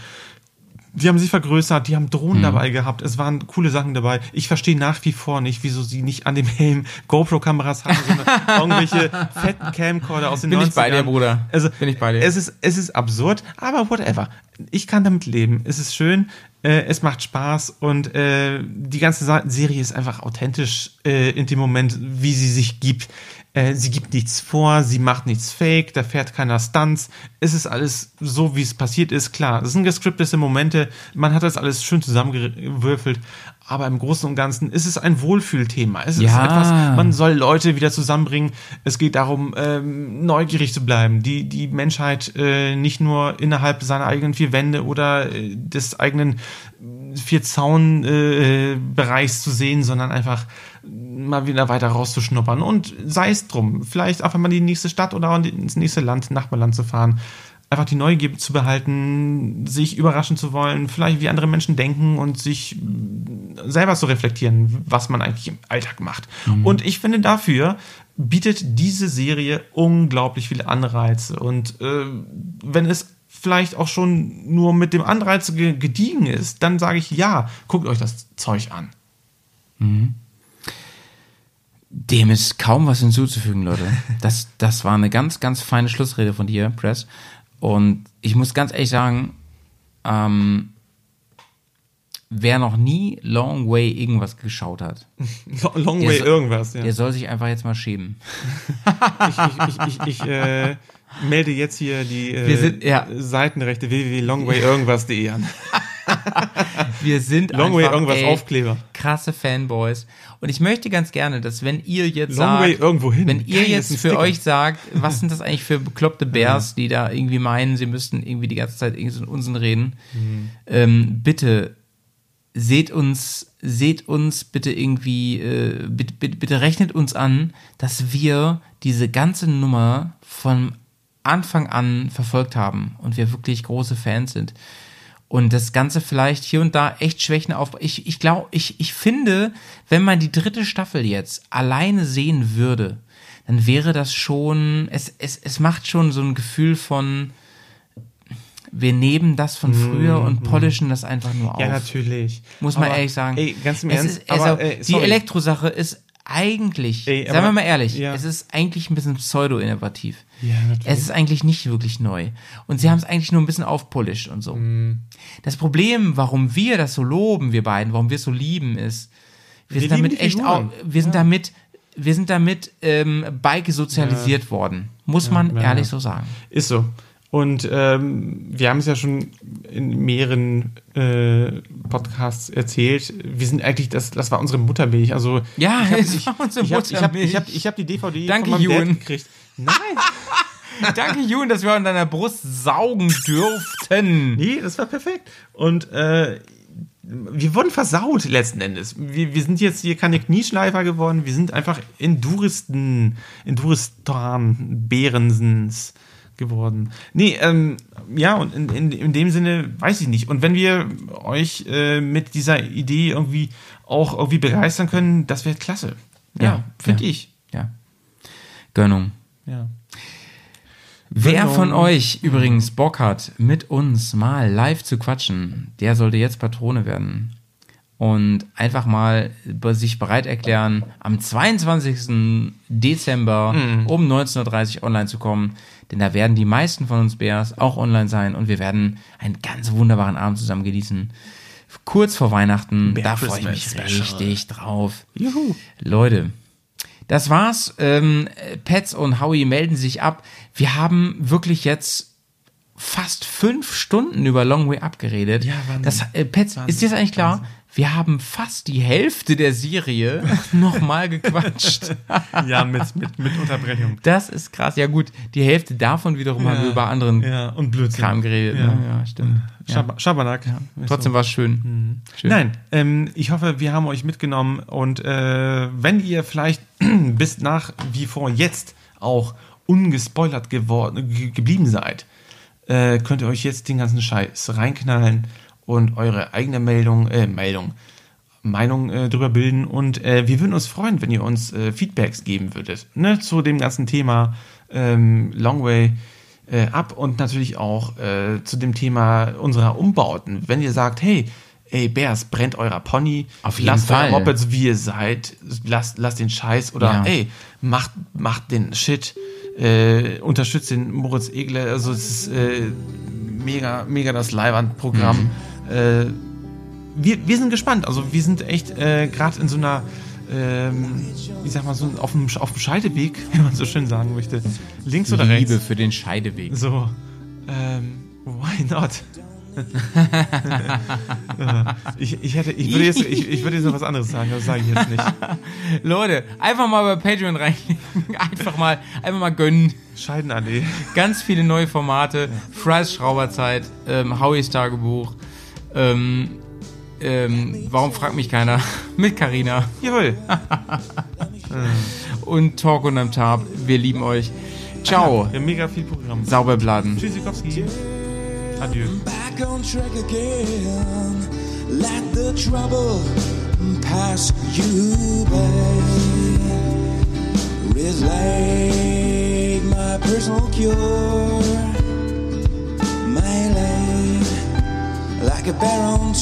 Die haben sich vergrößert, die haben Drohnen dabei gehabt, es waren coole Sachen dabei. Ich verstehe nach wie vor nicht, wieso sie nicht an dem Helm GoPro-Kameras haben, sondern irgendwelche fetten Camcorder aus den Bin 90ern. ich bei dir, Bruder. Also, Bin ich bei dir. Es ist, es ist absurd, aber whatever. Ich kann damit leben. Es ist schön. Äh, es macht Spaß und äh, die ganze Serie ist einfach authentisch äh, in dem Moment, wie sie sich gibt. Äh, sie gibt nichts vor, sie macht nichts fake, da fährt keiner Stunts. Es ist alles so, wie es passiert ist. Klar, es sind gescriptete Momente, man hat das alles schön zusammengewürfelt, aber im Großen und Ganzen ist es ein Wohlfühlthema. Es Ja. ist etwas, man soll Leute wieder zusammenbringen. Es geht darum, ähm, neugierig zu bleiben, die, die Menschheit äh, nicht nur innerhalb seiner eigenen vier Wände oder äh, des eigenen vier Zaun äh, zu sehen, sondern einfach mal wieder weiter rauszuschnuppern und sei es drum, vielleicht einfach mal in die nächste Stadt oder ins nächste Land, Nachbarland zu fahren. Einfach die Neugier zu behalten, sich überraschen zu wollen, vielleicht wie andere Menschen denken und sich selber zu reflektieren, was man eigentlich im Alltag macht. Und ich finde dafür bietet diese Serie unglaublich viele Anreize. Und äh, wenn es vielleicht auch schon nur mit dem Anreiz ge gediegen ist, dann sage ich ja, guckt euch das Zeug an. Dem ist kaum was hinzuzufügen, Leute. Das, das war eine ganz, ganz feine Schlussrede von dir, Press. Und ich muss ganz ehrlich sagen, ähm, wer noch nie Long Way irgendwas geschaut hat, Long Der way so- irgendwas, ja. der soll sich einfach jetzt mal schämen. ich ich, ich, ich, äh, melde jetzt hier die äh, Wir sind- ja. Seitenrechte www.longwayirgendwas.de an. Wir sind Longway einfach, irgendwas ey, Aufkleber. krasse Fanboys. Und ich möchte ganz gerne, dass wenn ihr jetzt Longway sagt, irgendwo hin. wenn ihr Geil, jetzt für euch sagt, was sind das eigentlich für bekloppte Bears, die da irgendwie meinen, sie müssten irgendwie die ganze Zeit irgendeinen Unsinn reden, Mhm. ähm, bitte seht uns, seht uns bitte irgendwie, äh, bitte, bitte, bitte rechnet uns an, dass wir diese ganze Nummer von Anfang an verfolgt haben und wir wirklich große Fans sind. Und das Ganze vielleicht hier und da echt Schwächen auf. Ich, ich glaube, ich, ich finde, wenn man die dritte Staffel jetzt alleine sehen würde, dann wäre das schon, es, es, es macht schon so ein Gefühl von, wir nehmen das von früher und polischen das einfach nur auf. Ja, natürlich. Muss man Aber, ehrlich sagen. Ey, ganz im Es Ernst. ist, also, aber, ey, die sorry. Elektrosache ist eigentlich, Ey, sagen aber- wir mal ehrlich, ja. es ist eigentlich ein bisschen pseudo-innovativ. Ja. Es ist eigentlich nicht wirklich neu. Und sie haben es eigentlich nur ein bisschen aufpolished und so. Mhm. Das Problem, warum wir das so loben, wir beiden, warum wir es so lieben, ist, wir, Wir sind damit echt auch, wir sind damit, wir sind damit ähm, Bike sozialisiert worden. Muss man ja, ehrlich ja. so sagen. Ist so. Und ähm, wir haben es ja schon in mehreren äh, Podcasts erzählt. Wir sind eigentlich, das, das war unsere Muttermilch. Also Ja, ich hab, es ich, war unsere ich hab, ich hab, Muttermilch. ich hab, ich hab die DVD Danke, von meinem Dad Ewan. gekriegt. Nein, Danke, Jun, dass wir an deiner Brust saugen dürften. nee, das war perfekt. Und äh, wir wurden versaut letzten Endes. Wir, wir sind jetzt hier keine Knieschleifer geworden. Wir sind einfach Enduristen, Enduristan, Bärensens geworden. Nee, ähm, ja, und in, in, in dem Sinne weiß ich nicht. Und wenn wir euch äh, mit dieser Idee irgendwie auch irgendwie begeistern können, das wäre klasse. Ja, finde ja. ich. Ja. Gönnung. Ja. Wer Gönnung. von euch übrigens Bock hat, mit uns mal live zu quatschen, der sollte jetzt Patrone werden. Und einfach mal sich bereit erklären, am 22. Dezember um 19.30 Uhr online zu kommen. Denn da werden die meisten von uns Bears auch online sein und wir werden einen ganz wunderbaren Abend zusammen genießen. Kurz vor Weihnachten, Bear da freue ich mich Special. richtig drauf. Juhu. Leute, das war's. Ähm, Pets und Howie melden sich ab. Wir haben wirklich jetzt fast fünf Stunden über Long Way Up geredet. Ja, Wahnsinn. Das, äh, Pets, ist dir das eigentlich klar? Wir haben fast die Hälfte der Serie nochmal gequatscht. Ja, mit, mit, mit Unterbrechung. Das ist krass. Ja gut, die Hälfte davon wiederum haben wir über anderen Ja, und Blödsinn. Kram geredet. Ja. Ne? ja stimmt. Ja. Schab Schabernack. Trotzdem war es schön. schön. Nein, ähm, ich hoffe, wir haben euch mitgenommen und äh, wenn ihr vielleicht bis nach wie vor jetzt auch ungespoilert geworden, ge geblieben seid, äh, könnt ihr euch jetzt den ganzen Scheiß reinknallen und eure eigene Meldung, äh, Meldung, Meinung äh, drüber bilden und äh, wir würden uns freuen, wenn ihr uns äh, Feedbacks geben würdet ne, zu dem ganzen Thema ähm, Longway äh, ab und natürlich auch äh, zu dem Thema unserer Umbauten. Wenn ihr sagt, hey, ey Bears, brennt eurer Pony, Auf jeden lasst Fall. eure Mopeds wie ihr seid, lasst, lasst den Scheiß oder Ja. ey, macht, macht den Shit, äh, unterstützt den Moritz Egler, also es ist äh, mega, mega das Leihwandprogramm. Mhm. Äh, wir, wir sind gespannt. Also wir sind echt äh, gerade in so einer, ähm, ich sag mal, so auf dem, auf dem Scheideweg, wenn man so schön sagen möchte. Links oder rechts? Liebe für den Scheideweg. So, ähm, why not? ich, ich, hätte, ich, würde jetzt, ich, ich würde jetzt noch was anderes sagen, das sage ich jetzt nicht. Leute, einfach mal bei Patreon reinlegen. Einfach mal, einfach mal gönnen. Scheidenallee. Ganz viele neue Formate. Fries Schrauberzeit, ähm, Howies Tagebuch. Ähm, ähm, warum fragt mich keiner? Mit Karina Jawohl. und Talk unterm Tab. Wir lieben euch. Ciao. Wir haben mega viel Programm. Sauber bladen. Tschüssikowski. Adieu. back on track again. Let the trouble pass you by. Riz like my personal cure. Like a bear on